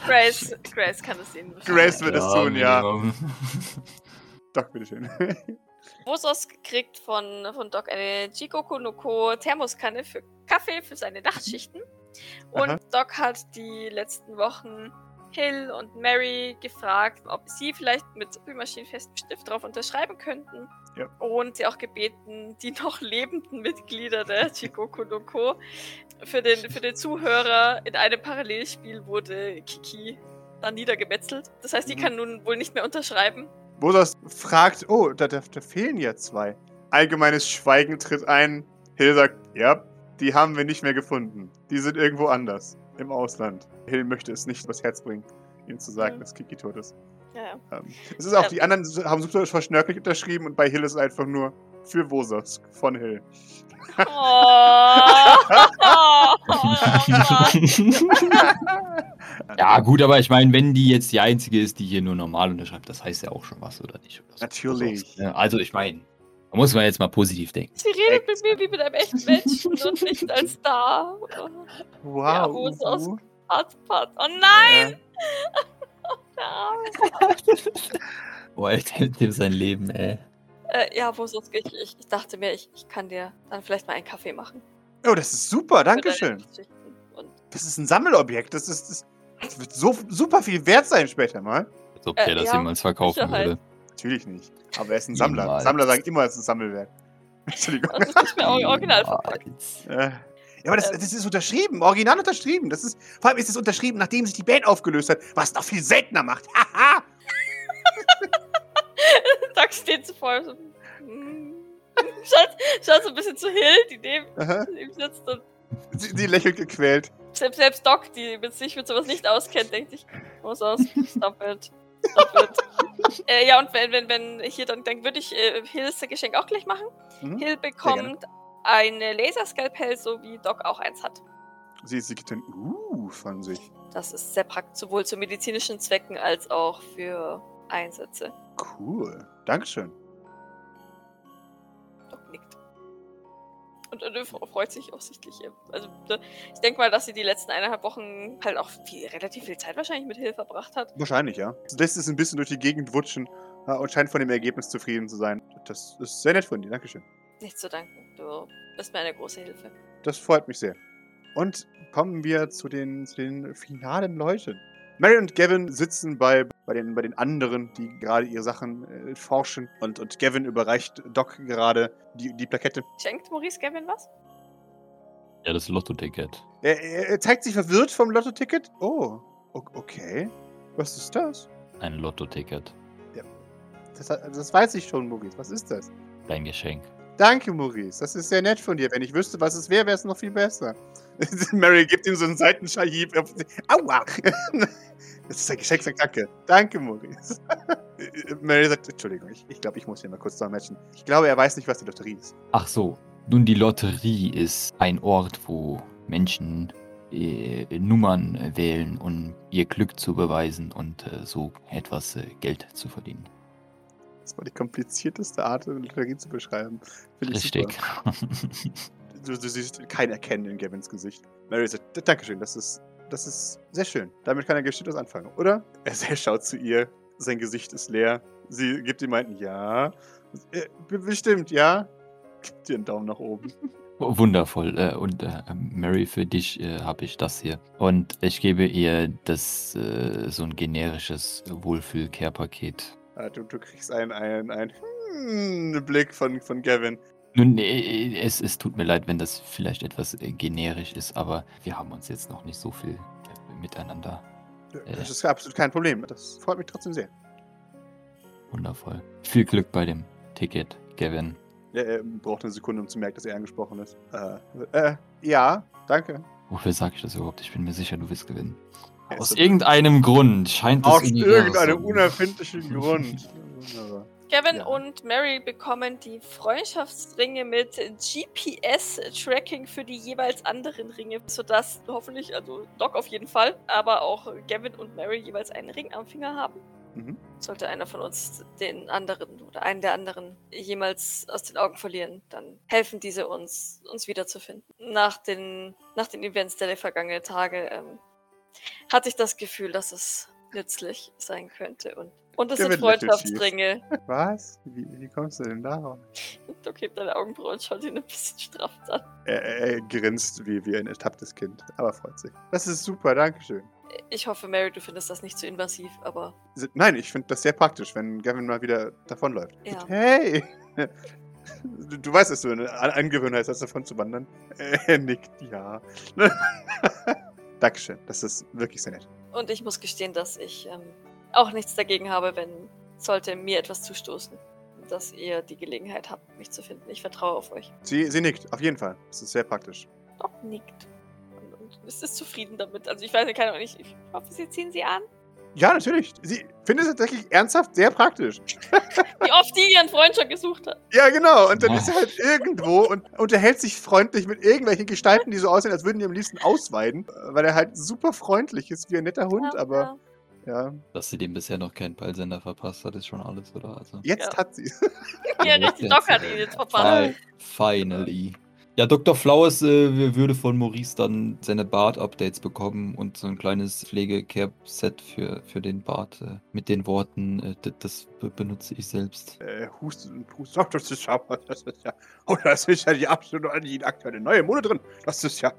Grace, Grace kann es sehen. Grace wird es tun, ja. *laughs* Doch, bitteschön. *laughs* Vosos kriegt von, von Doc eine Jikoku no Ko Thermoskanne für Kaffee für seine Nachtschichten. Und Aha. Doc hat die letzten Wochen Hill und Mary gefragt, ob sie vielleicht mit spülmaschinenfestem Stift drauf unterschreiben könnten. Ja. Und sie auch gebeten, die noch lebenden Mitglieder der Jikoku no Ko für den, für den Zuhörer in einem Parallelspiel wurde Kiki dann niedergemetzelt. Das heißt, die Mhm. kann nun wohl nicht mehr unterschreiben. Bosos fragt, oh, da, da, da fehlen ja zwei. Allgemeines Schweigen tritt ein. Hill sagt, ja, die haben wir nicht mehr gefunden. Die sind irgendwo anders. Im Ausland. Hill möchte es nicht übers Herz bringen, ihnen zu sagen, Mhm. dass Kiki tot ist. Ja, ja. Ähm, es ist auch, Ja. die anderen haben super verschnörkelt unterschrieben und bei Hill ist es einfach nur für Bosos von Hill. *laughs* ja, gut, aber ich meine, wenn die jetzt die einzige ist, die hier nur normal unterschreibt, das heißt ja auch schon was, oder nicht? Oder so. Natürlich. Also, ich meine, Da muss man jetzt mal positiv denken. Sie redet mit mir wie mit einem echten Menschen und nicht als Star. Wow. Ja, wo ist das? Uhu. Hartpart. Oh nein! Arme. Boah, er hält dem sein Leben, ey. Äh, ja, wo sonst ich, ich, ich dachte mir, ich, ich kann dir dann vielleicht mal einen Kaffee machen. Oh, das ist super. Geschichten. Und Das ist ein Sammelobjekt. Das, ist, das, das wird so super viel wert sein später mal. Als ob Äh, der das ja, jemals verkaufen Sicherheit. würde. Natürlich nicht. Aber er ist ein Sammler. Niemals. Sammler sagen immer, es ist ein Sammelwert. *laughs* Entschuldigung. das ist nicht mehr or- original verpackt. Ja, aber das, Ähm. das ist unterschrieben, original unterschrieben. Das ist, vor allem ist es unterschrieben, nachdem sich die Band aufgelöst hat, was noch viel seltener macht. *laughs* Haha! *laughs* Doc steht so vor. So, mm. schaut, schaut so ein bisschen zu Hill, die neben ihm sitzt und sie, sie lächelt gequält. selbst, selbst Doc, die mit sich mit sowas nicht auskennt, denkt sich, muss aus, stop it. *laughs* Äh, ja, und wenn, wenn, wenn hier dann, dann würde ich äh, Hills Geschenk auch gleich machen. Mhm. Hill bekommt eine Laserskalpell, so wie Doc auch eins hat. Sie, sie gibt ein Uh von sich. Das ist sehr praktisch, sowohl zu medizinischen Zwecken als auch für Einsätze. Cool. Dankeschön. Und, er freut sich offensichtlich. Also, ich denke mal, dass sie die letzten eineinhalb Wochen halt auch viel, relativ viel Zeit wahrscheinlich mit Hill verbracht hat. Wahrscheinlich, ja. Sie lässt es ein bisschen durch die Gegend wutschen und scheint von dem Ergebnis zufrieden zu sein. Das ist sehr nett von dir. Dankeschön. Nicht zu danken. Du bist mir eine große Hilfe. Das freut mich sehr. Und kommen wir zu den, zu den finalen Leuten. Mary und Gavin sitzen bei, bei, den, bei den anderen, die gerade ihre Sachen äh, forschen. Und, und Gavin überreicht Doc gerade die, die Plakette. Schenkt Maurice Gavin was? Ja, das Lotto-Ticket. Er, er, er zeigt sich verwirrt vom Lotto-Ticket. Oh, okay. Was ist das? Ein Lotto-Ticket. das? Das weiß ich schon, Maurice. Was ist das? Dein Geschenk. Danke, Maurice. Das ist sehr nett von dir. Wenn ich wüsste, was es wäre, wäre es noch viel besser. *laughs* Mary gibt ihm so einen Seitenscharhieb. auf- Aua! *laughs* Das ist ein Geschenk, sagt Danke. Danke, Maurice. *laughs* Mary sagt, Entschuldigung, ich, ich glaube, ich muss hier mal kurz matchen. Ich glaube, er weiß nicht, was die Lotterie ist. Ach so. Nun, die Lotterie ist ein Ort, wo Menschen äh, Nummern wählen, um ihr Glück zu beweisen und äh, so etwas äh, Geld zu verdienen. Das war die komplizierteste Art, eine Lotterie zu beschreiben. Richtig. Du, du siehst kein Erkennen in Gavins Gesicht. Mary sagt, Dankeschön, das ist, das ist sehr schön. Damit kann er bestimmt was anfangen, oder? Er, schaut zu ihr, sein Gesicht ist leer. Sie gibt ihm einen Ja. Äh, be- Bestimmt, ja. Gibt dir einen Daumen nach oben. Wundervoll. Äh, und äh, Mary, für dich äh, habe ich das hier. Und ich gebe ihr das so ein generisches Wohlfühl-Care-Paket. Ah, Du, du kriegst einen, einen, einen hm, Blick von, von Gavin. Nun, äh, es, es tut mir leid, wenn das vielleicht etwas äh, generisch ist, aber wir haben uns jetzt noch nicht so viel äh, miteinander. Das ist absolut kein Problem. Das freut mich trotzdem sehr. Wundervoll. Viel Glück bei dem Ticket, Gavin. Er, braucht eine Sekunde, um zu merken, dass er angesprochen ist. Äh, äh, ja, danke. Wofür sage ich das überhaupt? Ich bin mir sicher, du wirst gewinnen. Aus irgendeinem Grund scheint das Aus irgendeinem unerfindlichen Grund. *laughs* Kevin Ja. und Mary bekommen die Freundschaftsringe mit GPS-Tracking für die jeweils anderen Ringe, sodass hoffentlich, also Doc auf jeden Fall, aber auch Gavin und Mary jeweils einen Ring am Finger haben. Mhm. Sollte einer von uns den anderen oder einen der anderen jemals aus den Augen verlieren, dann helfen diese uns, uns wiederzufinden. Nach den, nach den Events der vergangenen Tage ähm, hatte ich das Gefühl, dass es nützlich sein könnte. Und, und es sind. Freundschaftsringe. Was? Wie, wie kommst du denn darauf? Doc hebt deine Augenbrauen und schaut ihn ein bisschen straff an. Er, er, grinst wie, wie ein ertapptes Kind, aber freut sich. Das ist super, Dankeschön. Ich hoffe, Mary, du findest das nicht zu invasiv, aber Nein, ich finde das sehr praktisch, wenn Gavin mal wieder davonläuft. Ja. Hey! Du, du weißt, dass du eine An- Angewohnheit hast, davon zu wandern. *laughs* Er nickt, ja. *laughs* Dankeschön, das ist wirklich sehr nett. und ich muss gestehen, dass ich ähm, auch nichts dagegen habe, wenn sollte mir etwas zustoßen, dass ihr die Gelegenheit habt, mich zu finden. Ich vertraue auf euch. Sie, sie nickt, auf jeden Fall. Das ist sehr praktisch. Doc nickt. Und, und ist es zufrieden damit. Also ich weiß ja keine Ahnung, ich, ich hoffe, sie ziehen sie an. Ja, natürlich. Sie findet es tatsächlich ernsthaft sehr praktisch. *laughs* *laughs* Wie oft die ihren Freund schon gesucht hat. Ja, genau. Und dann Ja. ist er halt irgendwo und unterhält sich freundlich mit irgendwelchen Gestalten, die so aussehen, als würden die am liebsten ausweiden. Weil er halt super freundlich ist, wie ein netter Hund, Ja, aber Ja. Dass sie dem bisher noch keinen Peilsender verpasst hat, ist schon alles, oder? Also, Jetzt Ja. hat sie. *laughs* Ja, richtig, Doc hat ihn jetzt verpasst. Fi- Finally. Ja, Dr. Flowers äh, würde von Maurice dann seine Bart-Updates bekommen und so ein kleines Pflegecare-Set für, für den Bart äh, mit den Worten, äh, das be benutze ich selbst. Äh, und pustet. Ach, das ist ja, das ist ja, oh, das ist ja die absolute, die aktuelle neue Mode drin. Das ist ja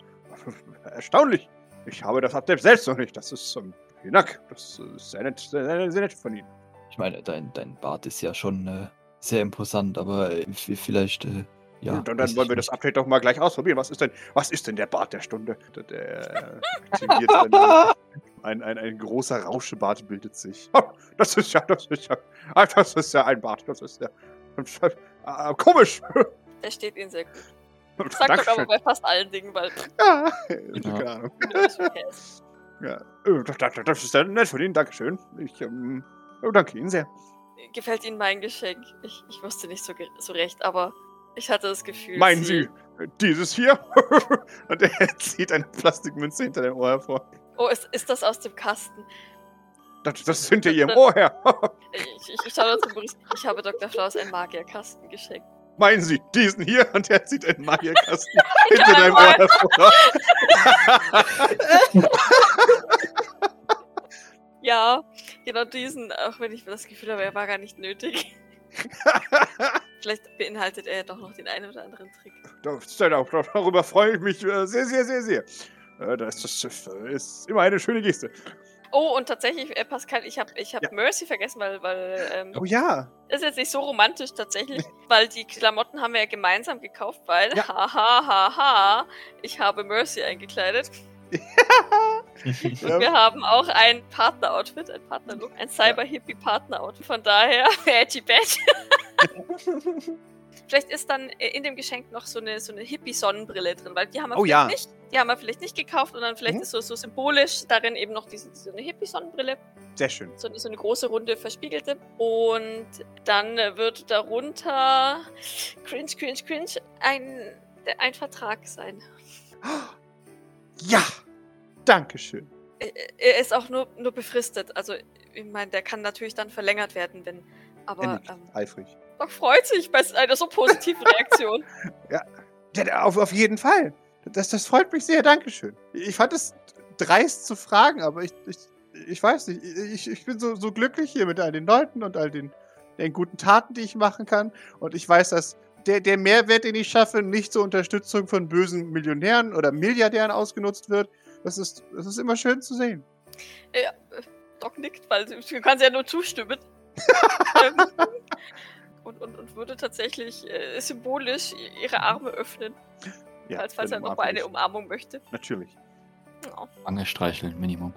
erstaunlich. Ich habe das Update selbst noch nicht. Das ist, ähm, vielen Dank. Das ist sehr nett, sehr, sehr, sehr nett von Ihnen. Ich meine, dein, dein Bart ist ja schon äh, sehr imposant, aber äh, vielleicht, äh, ja. und dann, wollen wir das nicht. Update doch mal gleich ausprobieren. Was ist denn, was ist denn der Bart der Stunde? Der, der aktiviert dann, *laughs* ein, ein, ein großer Rauschebart bildet sich. Oh, das ist ja, das ist ja, das ist ja ein Bart. Das ist ja, äh, komisch. Der steht ihnen sehr gut. *laughs* Sagt Doc aber bei fast allen Dingen, weil Ja. keine Ahnung. Ja, äh, das, ist sehr nett von Ihnen, Dankeschön. Ich ähm, oh, danke Ihnen sehr. gefällt Ihnen mein Geschenk. Ich, ich wusste nicht so, so recht, aber ich hatte das Gefühl. Meinen Sie äh, dieses hier? *laughs* Und er *laughs* zieht eine Plastikmünze hinter dem Ohr hervor. Oh, ist, ist das aus dem Kasten? Das, das ist hinter *laughs* Ihrem Ohr her. Ich, ich, ich schaue zu Maurice. Ich habe Dr. Flaus einen Magierkasten geschenkt. Meinen Sie diesen hier? Und er zieht einen Magierkasten *laughs* hinter deinem Ohr *laughs* hervor. Ja, genau diesen, auch wenn ich das Gefühl habe, er war gar nicht nötig. *laughs* Vielleicht beinhaltet er ja doch noch den einen oder anderen Trick. Darüber freue ich mich äh, sehr, sehr, sehr, sehr. Äh, Das, das ist immer eine schöne Geste. Oh, und tatsächlich, äh, Pascal, ich habe ich hab Ja. Mercy vergessen, weil, weil ähm, Oh ja. ist jetzt nicht so romantisch tatsächlich, *laughs* weil die Klamotten haben wir ja gemeinsam gekauft, weil, Ja. haha, haha, ich habe Mercy eingekleidet. ja. *laughs* Wir haben auch ein Partner-Outfit, ein Partner-Look, ein Cyber-Hippie-Partner-Outfit. Von daher, *laughs* edgy badge. Vielleicht ist dann äh, in dem Geschenk noch so eine, so eine Hippie-Sonnenbrille drin, weil die haben wir Oh ja. nicht. Die haben wir vielleicht nicht gekauft und dann vielleicht Mhm. ist so, so symbolisch darin eben noch diese, diese eine Hippie-Sonnenbrille, Sehr schön. so, eine- so eine große runde verspiegelte. Und dann wird darunter cringe, cringe, cringe ein, ein Vertrag sein. Ja. Dankeschön. Er ist auch nur, nur befristet. Also, ich meine, der kann natürlich dann verlängert werden, wenn. Er Aber ähm, eifrig. Doc freut sich bei einer so positiven Reaktion. *laughs* Ja, auf, auf jeden Fall. Das, das freut mich sehr, Dankeschön. Ich fand es dreist zu fragen, aber ich, ich, ich weiß nicht. Ich, ich bin so, so glücklich hier mit all den Leuten und all den, den guten Taten, die ich machen kann. Und ich weiß, dass der, der Mehrwert, den ich schaffe, nicht zur Unterstützung von bösen Millionären oder Milliardären ausgenutzt wird. Das ist, das ist immer schön zu sehen. ja, äh, Doc nickt, weil sie- du kannst ja nur zustimmen. *laughs* Ähm, und, und, und würde tatsächlich äh, symbolisch ihre Arme öffnen, Ja, falls, falls er dann noch mal eine Umarmung möchte. ich. Natürlich. Oh, Wange streicheln, Minimum.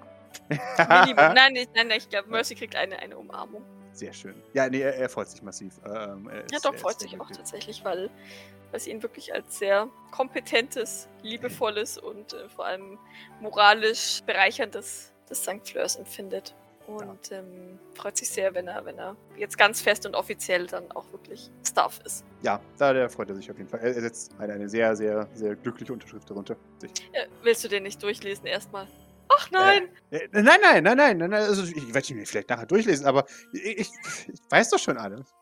Minimum. *laughs* Nein, nein, nein, ich glaube, Mercy kriegt eine, eine Umarmung. Sehr schön. Ja, nee, er, er freut sich massiv. Ähm, er Ja, ist- Doc er freut sich auch glücklich. tatsächlich, weil, weil sie ihn wirklich als sehr kompetentes, liebevolles und äh, vor allem moralisch bereicherndes des St. Fleurs empfindet. Und ähm, freut sich sehr, wenn er, wenn er jetzt ganz fest und offiziell dann auch wirklich Staff ist. Ja, da der freut er sich auf jeden Fall. Er, setzt eine, eine sehr, sehr, sehr glückliche Unterschrift darunter. Äh, willst du den nicht durchlesen erstmal? Ach nein! Äh, nein, nein, nein, nein, nein. Also ich werde ihn mir vielleicht nachher durchlesen, aber ich, ich, ich weiß doch schon alles.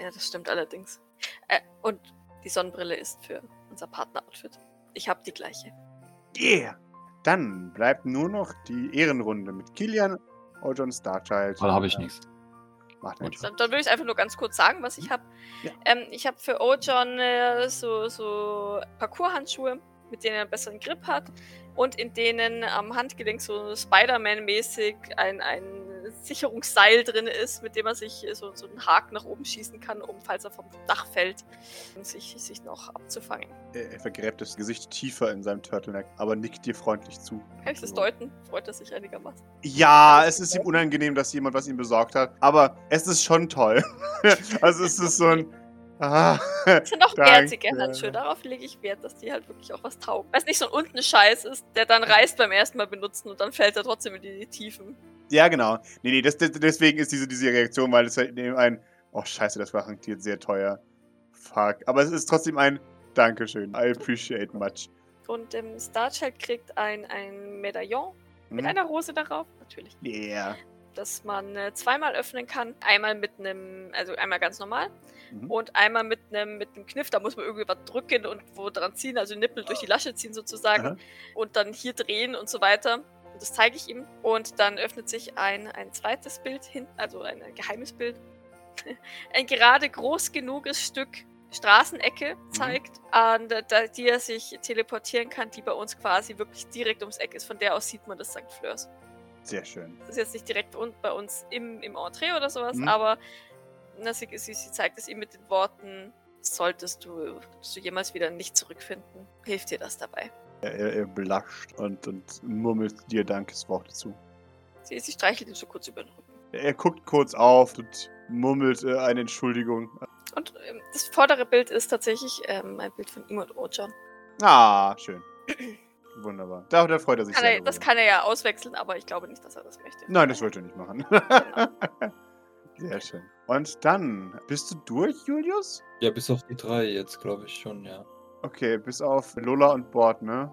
Ja, das stimmt allerdings. Äh, und die Sonnenbrille ist für unser Partner-Outfit. Ich habe die gleiche. Yeah! Dann bleibt nur noch die Ehrenrunde mit Kilian, Ojon Starchild. Da habe ich Äh, nichts. Macht nichts. Dann, dann würde ich einfach nur ganz kurz sagen, was ich habe. Ja. Ähm, ich habe für Ojon äh, so, so Parkour-Handschuhe, mit denen er einen besseren Grip hat und in denen am Handgelenk so Spider-Man-mäßig ein, ein Sicherungsseil drin ist, mit dem er sich äh, so, so einen Haken nach oben schießen kann, um, falls er vom Dach fällt, sich, sich noch abzufangen. Er, er vergräbt das Gesicht tiefer in seinem Turtleneck, aber nickt dir freundlich zu. Kann ich das deuten? Freut er sich einigermaßen. Ja, es ist ihm unangenehm, dass jemand was ihm besorgt hat, aber es ist schon toll. *laughs* also es ist so ein. Ah, Das sind auch bärtige Handschuhe. Darauf lege ich Wert, dass die halt wirklich auch was taugen. Weil es nicht so ein unten Scheiß ist, der dann reißt beim ersten Mal benutzen und dann fällt er trotzdem in die Tiefen. ja, genau. Nee, nee, das, das, deswegen ist diese, diese Reaktion, weil es halt eben ein. Oh, scheiße, das war garantiert sehr teuer. Fuck. Aber es ist trotzdem ein Dankeschön. I appreciate much. Und ähm, Starchild kriegt ein, ein Medaillon mit Mhm. einer Rose darauf, natürlich. Yeah. dass man äh, zweimal öffnen kann. Einmal mit einem, also einmal ganz normal Mhm. und einmal mit einem mit einem Kniff. Da muss man irgendwie was drücken und wo dran ziehen, also Nippel durch die Lasche ziehen sozusagen Aha. und dann hier drehen und so weiter. Und das zeige ich ihm. Und dann öffnet sich ein, ein zweites Bild hin, also ein geheimes Bild. *laughs* ein gerade groß genuges Stück Straßenecke zeigt, an der, der, die er sich teleportieren kann, die bei uns quasi wirklich direkt ums Eck ist. Von der aus sieht man das St. Fleurs. Sehr schön. Das ist jetzt nicht direkt bei uns im, im Entree oder sowas, Mhm. aber na, sie, sie, sie zeigt es ihm mit den Worten, solltest du, du jemals wieder nicht zurückfinden, hilft dir das dabei. Er, er, belacht und, und murmelt dir Dankesworte zu. Sie, sie streichelt ihn so kurz über den Rücken. Er guckt kurz auf und murmelt äh, eine Entschuldigung. Und ähm, das vordere Bild ist tatsächlich ähm, ein Bild von ihm und Ojan. Ah, schön. *clears throat* Wunderbar. Da, da freut er sich Kann er, das kann er ja auswechseln, aber ich glaube nicht, dass er das möchte. Nein, das wollte er nicht machen. *laughs* sehr schön. Und dann, bist du durch, Julius? Ja, bis auf die drei jetzt, glaube ich schon, ja. Okay, bis auf Lola und Bord, ne?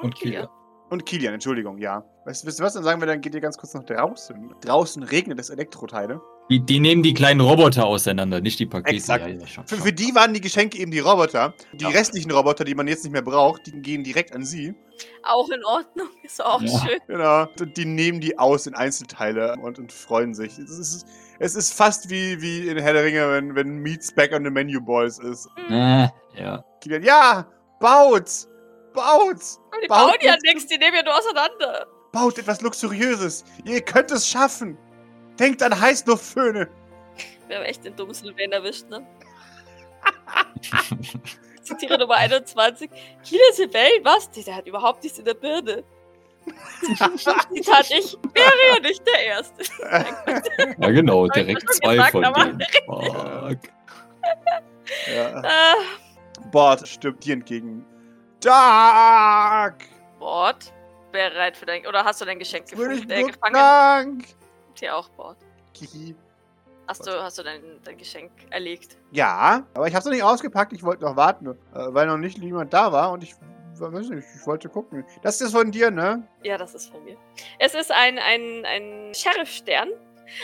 Und Kilian. Und Kilian, Entschuldigung, ja. Weißt, wisst ihr was? Dann sagen wir, dann geht ihr ganz kurz nach draußen. Draußen regnet es Elektroteile. Die, die nehmen die kleinen Roboter auseinander, nicht die Pakete. Exakt. Ja, ja, schon, Für, schon. für die waren die Geschenke eben die Roboter. Die Ja. restlichen Roboter, die man jetzt nicht mehr braucht, die gehen direkt an sie. Auch in Ordnung, ist auch Ja. schön. Genau. Und die nehmen die aus in Einzelteile und, und freuen sich. Es ist, es ist fast wie, wie in Herr der Ringe, wenn, wenn Meats back on the menu boys ist. Äh, ja. Kilian, ja, baut! Baut! Aber die Baut bauen ja nichts, die nehmen ja nur auseinander. Baut etwas Luxuriöses. Ihr könnt es schaffen. Denkt an Heißluftföhne. Wir haben echt den dummen Sylvain erwischt, ne? *laughs* Zitiere Nummer 21. Kilian Sylvain, was? Der hat überhaupt nichts in der Birne. Zitat ich, wäre ja nicht der Erste. ja, genau, direkt zwei gesagt, von denen. Fuck. ja. Äh, Bord stirbt dir entgegen. Dark! Bord, bereit für dein... Oder hast du dein Geschenk gefunden? Äh, nur gefangen? Dank! Hier auch, Bord. Kihi. Hast du, hast du dein, dein Geschenk erlegt? Ja, aber ich hab's noch nicht ausgepackt. Ich wollte noch warten, äh, weil noch nicht jemand da war und ich weiß nicht, ich wollte gucken. Das ist von dir, ne? Ja, das ist von mir. Es ist ein, ein, ein Sheriff-Stern.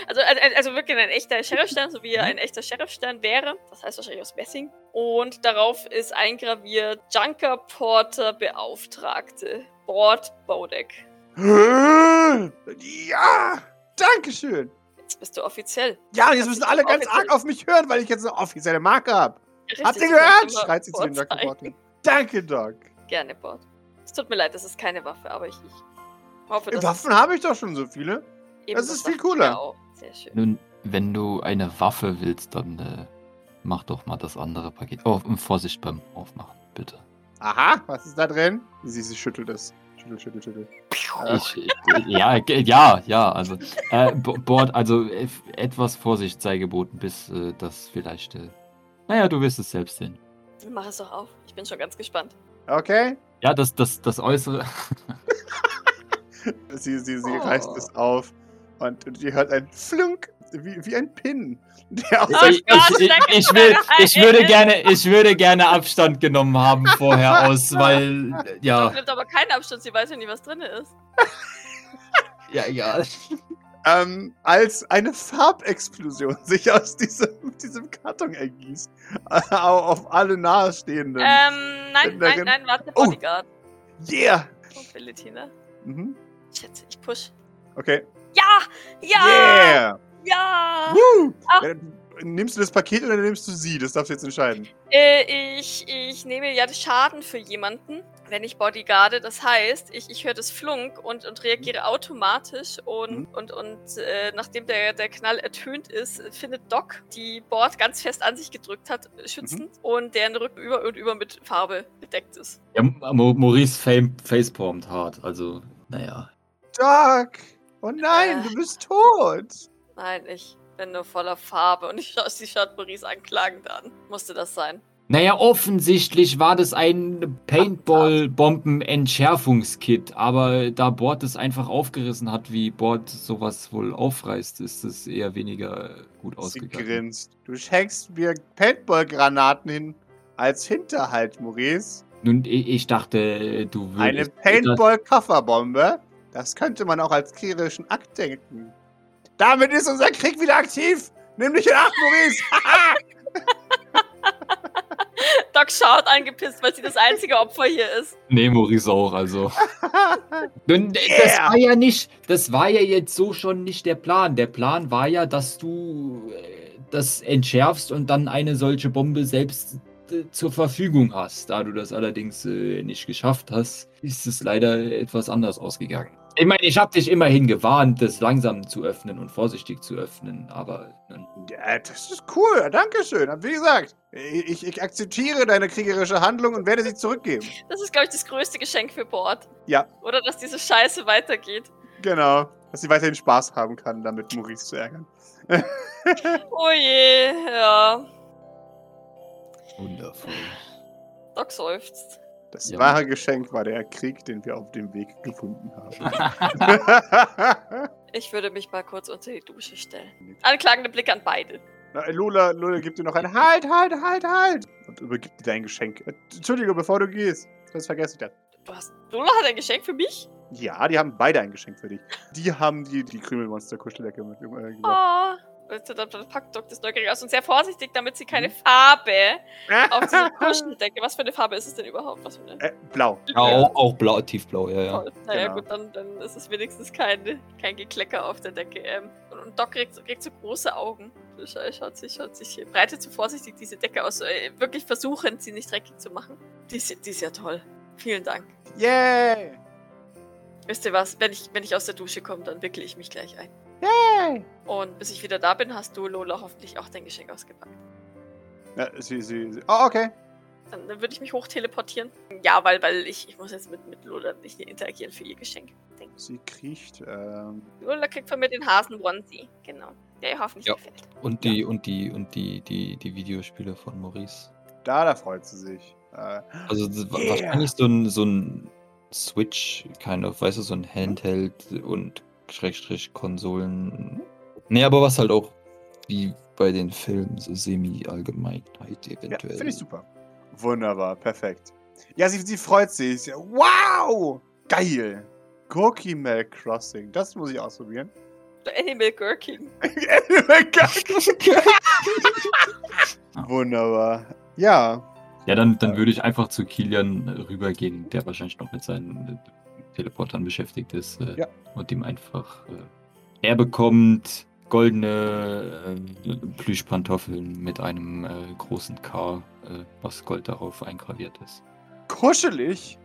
Also, also, wirklich ein echter Sheriff-Stern, so wie er ein echter Sheriff-Stern wäre. Das heißt wahrscheinlich aus Messing. Und darauf ist eingraviert Junker Porter Beauftragte. Bord Bodek. *laughs* Ja! Dankeschön! Jetzt bist du offiziell. Ja, jetzt müssen alle ganz Offiziell. arg auf mich hören, weil ich jetzt eine offizielle Marke habe. Habt ihr gehört? Schreit sie zu den. Junkerportern. Danke, Doc. Gerne, Bord. Es tut mir leid, das ist keine Waffe, aber ich, ich hoffe, dass Waffen habe ich doch schon so viele. eben das ist viel cooler. Sehr schön. Nun, wenn du eine Waffe willst, dann äh, mach doch mal das andere Paket. Oh, und Vorsicht beim Aufmachen, bitte. Aha, was ist da drin? Sie, sie schüttelt es. Schüttel, schüttel, schüttel. Äh, Ich, ich, ja, ja, ja, also, äh, Bo- Bord, also äh, etwas Vorsicht sei geboten, bis äh, das vielleicht, äh, naja, du wirst es selbst sehen. Mach es doch auf. Ich bin schon ganz gespannt. Okay. Ja, das, das, das Äußere, *laughs* Sie, sie, sie Oh. reißt es auf und, und ihr hört ein Flunk, wie, wie ein Pin. Der aus Oh ich, Gott, ich, ich, ich, will, ich, würde gerne, ich würde gerne Abstand genommen haben vorher aus, weil, Ja. ja, nimmt aber keinen Abstand, sie weiß ja nicht, was drin ist. *laughs* ja, ja. ähm, als eine Farbexplosion *laughs* sich aus diesem, diesem Karton ergießt. auf alle Nahestehenden. Ähm, nein, nein, nein, warte, Oh. Bodyguard. Yeah! Mobility, ne? Mhm. Schätze, ich push. Okay. Ja! Ja! Yeah! Ja! Woo! Ach. Nimmst du das Paket oder nimmst du sie? Das darfst du jetzt entscheiden. Äh, ich, ich nehme ja Schaden für jemanden, wenn ich bodyguarde. Das heißt, ich, ich höre das Flunk und, und reagiere automatisch. Und, Mhm. und, und äh, nachdem der, der Knall ertönt ist, findet Doc, die Board ganz fest an sich gedrückt hat, schützend Mhm. und deren Rücken über und über mit Farbe bedeckt ist. ja Maurice fame, facepalmt hart, also, naja. Doc! Oh nein, Äh. du bist tot! Nein, ich bin nur voller Farbe und *laughs* ich schaue sie schaut Maurice anklagend an. Musste das sein? Naja, offensichtlich war das ein Paintball-Bomben-Entschärfungskit, aber da Bord es einfach aufgerissen hat, wie Bord sowas wohl aufreißt, ist es eher weniger gut Sie ausgegangen. grinst. Du schenkst mir Paintball-Granaten hin als Hinterhalt, Maurice. Nun, ich, dachte, du Eine würdest... Paintball-Kofferbombe? Das könnte man auch als kriegerischen Akt denken. Damit ist unser Krieg wieder aktiv! Nimm dich in Acht, Maurice! *laughs* Doc schaut angepisst, weil sie das einzige Opfer hier ist. Nee, Maurice auch, also. *laughs* Nun, Das war ja nicht, das war ja jetzt so schon nicht der Plan. Der Plan war ja, dass du äh, das entschärfst und dann eine solche Bombe selbst äh, zur Verfügung hast. Da du das allerdings äh, nicht geschafft hast, ist es leider etwas anders ausgegangen. Ich meine, ich habe dich immerhin gewarnt, das langsam zu öffnen und vorsichtig zu öffnen, aber Ja, das ist cool. Dankeschön. Wie gesagt, ich, ich akzeptiere deine kriegerische Handlung und werde sie zurückgeben. Das ist, glaube ich, das größte Geschenk für Bord. Ja. Oder dass diese Scheiße weitergeht. Genau. Dass sie weiterhin Spaß haben kann, damit Maurice zu ärgern. *laughs* Oh je, ja. wundervoll. Doc seufzt. Das Ja. wahre Geschenk war der Krieg, den wir auf dem Weg gefunden haben. *laughs* *laughs* Ich würde mich mal kurz unter die Dusche stellen. Anklagende Blick an beide. Na, Lola, Lola gibt dir noch ein Halt, Halt, Halt, Halt! Und übergibt dir dein Geschenk. Äh, Entschuldige, bevor du gehst. Das vergesse ich das. Du hast. Lola hat ein Geschenk für mich? Ja, die haben beide ein Geschenk für dich. Die haben die, die Krümelmonster-Kuscheldecke mit äh. Oh. Dann packt Doc das neugierig aus und sehr vorsichtig, damit sie keine Farbe auf diese *laughs* Kuscheldecke. Was für eine Farbe ist es denn überhaupt? Was für eine? äh, blau. Ja, auch, auch blau, tiefblau, ja, ja. Naja, Genau. gut, dann, dann ist es wenigstens kein, kein Geklecker auf der Decke. Ähm, und, und Doc kriegt, kriegt so große Augen. Schaut, sich, schaut sich, breitet so vorsichtig diese Decke aus, äh, wirklich versuchend, sie nicht dreckig zu machen. Die ist, die ist ja toll. Vielen Dank. Yay! Wisst ihr was? Wenn ich, wenn ich aus der Dusche komme, dann wickle ich mich gleich ein. Yay! Und bis ich wieder da bin, hast du, Lola, hoffentlich auch dein Geschenk ausgepackt. Ja, sie, sie, sie. Oh, okay. Dann, dann würde ich mich hochteleportieren. Ja, weil, weil ich, ich muss jetzt mit, mit Lola nicht interagieren für ihr Geschenk. Denk. Sie kriecht. Ähm, Lola kriegt von mir den Hasen-Onesie. Genau. Der ihr hoffentlich Ja. gefällt. Und die, und die, und die, die, die Videospiele von Maurice. da, da freut sie sich. Äh, Also Yeah. wahrscheinlich so ein, so ein Switch, kind of, weißt du, so ein Handheld und Schrägstrich Konsolen. Nee, aber was halt auch wie bei den Filmen so semi-Allgemeinheit ja, eventuell. finde ich super. Wunderbar, perfekt. Ja, sie, sie freut sich. Wow! Geil! Cookie Milk Crossing. Das muss ich ausprobieren. *laughs* Animal Gurking. *laughs* *laughs* Wunderbar. Ja. Ja, dann, dann würde ich einfach zu Kilian rübergehen, der wahrscheinlich noch mit seinen Teleportern beschäftigt ist. Äh, Ja. Und ihm einfach. Äh, er bekommt goldene äh, Plüschpantoffeln mit einem äh, großen K, äh, was Gold darauf eingraviert ist. Kuschelig.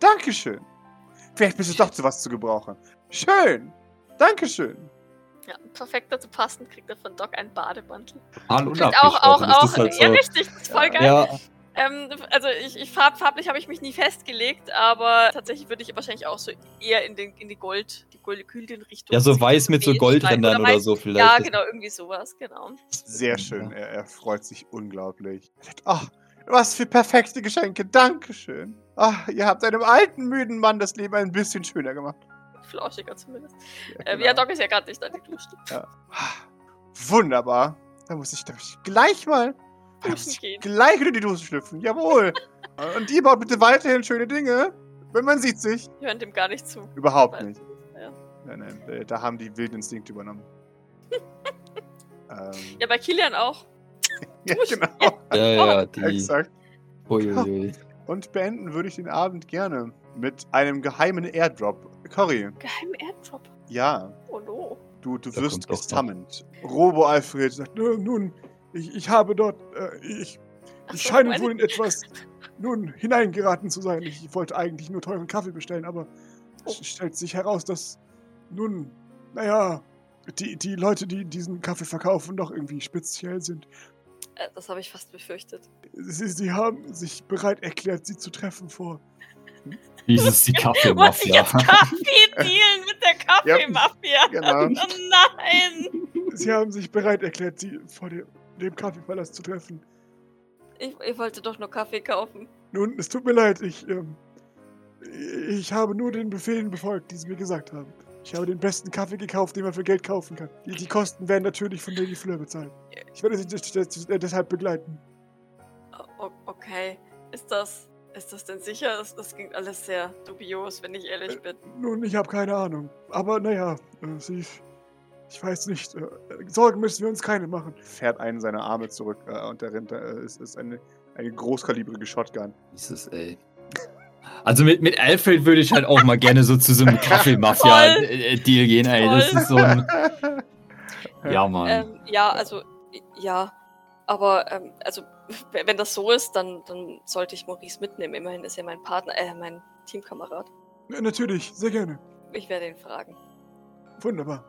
Dankeschön. Vielleicht bist du doch zu was zu gebrauchen. Schön. Dankeschön. Ja, perfekt dazu passend kriegt er von Doc einen Bademantel. Kriegt auch, auch, auch. Halt Ja, richtig, das ist voll geil. Ja, Ähm, also ich, ich farb, farblich habe ich mich nie festgelegt, aber tatsächlich würde ich wahrscheinlich auch so eher in, den, in die Gold, die Gold Richtung. ja, so weiß mit so Goldrändern oder, weiß- so vielleicht. Ja, genau, irgendwie sowas, genau. Sehr schön. Er, er freut sich unglaublich. Oh, was für perfekte Geschenke. Dankeschön. Ach, ihr habt einem alten, müden Mann das Leben ein bisschen schöner gemacht. Flauschiger zumindest. Ja, Ähm, genau. ja, Doc ist ja gerade nicht an die Dusche. Wunderbar. Da muss ich, da muss ich gleich mal. Duschen ich gehen. gleich in die Dose schlüpfen. Jawohl. *laughs* Und ihr baut bitte weiterhin schöne Dinge. Wenn man sieht sich. Die hören dem gar nicht zu. Überhaupt Weil- nicht. ja. Nein, nein. äh, Da haben die wilden Instinkte übernommen. *laughs* ähm, Ja, bei Kilian auch. *laughs* ja, genau. ja, ja, die. Exakt. Uiuiui. Und beenden würde ich den Abend gerne mit einem geheimen Airdrop. Cory, Geheim Airdrop. ja, Oh no. du, du wirst gesummoned. Robo Alfred sagt, "Nun, nun, ich, ich habe dort, äh, ich, Ach ich so, scheine meine- wohl in etwas, nun, hineingeraten zu sein. Ich wollte eigentlich nur teuren Kaffee bestellen, aber Oh. es stellt sich heraus, dass, nun, naja, die, die Leute, die diesen Kaffee verkaufen, doch irgendwie speziell sind. Äh, das habe ich fast befürchtet. Sie, sie haben sich bereit erklärt, sie zu treffen vor Dieses die *laughs* Kaffeemafia. jetzt Kaffee dealen mit der *laughs* Kaffeemafia? genau. Oh nein! Sie haben sich bereit erklärt, sie vor dem, dem Kaffeepalast zu treffen. Ich, ich wollte doch nur Kaffee kaufen. Nun, es tut mir leid, ich, ähm, ich habe nur den Befehlen befolgt, die sie mir gesagt haben. Ich habe den besten Kaffee gekauft, den man für Geld kaufen kann. Die, die Kosten werden natürlich von Lady Fleur bezahlt. Ich werde sie des- deshalb begleiten. O- okay. Ist das. Ist das denn sicher? Das, das klingt alles sehr dubios, wenn ich ehrlich Äh, bin. Nun, ich habe keine Ahnung. Aber naja, äh, sie. Ich weiß nicht. Äh, Sorgen müssen wir uns keine machen. Fährt einen seiner Arme zurück äh, und dahinter äh, ist, ist eine, eine großkalibrige Shotgun. Dieses, ey. Also mit, mit Alfred würde ich halt auch mal gerne so zu so einem *laughs* Kaffeemafia-Deal gehen, ey. Das ist so ein. *laughs* Ja, Mann. Ähm, ja, also, ja. Aber, ähm, also, wenn das so ist, dann, dann sollte ich Maurice mitnehmen. Immerhin ist er mein Partner, äh, mein Teamkamerad. Natürlich, sehr gerne. Ich werde ihn fragen. Wunderbar.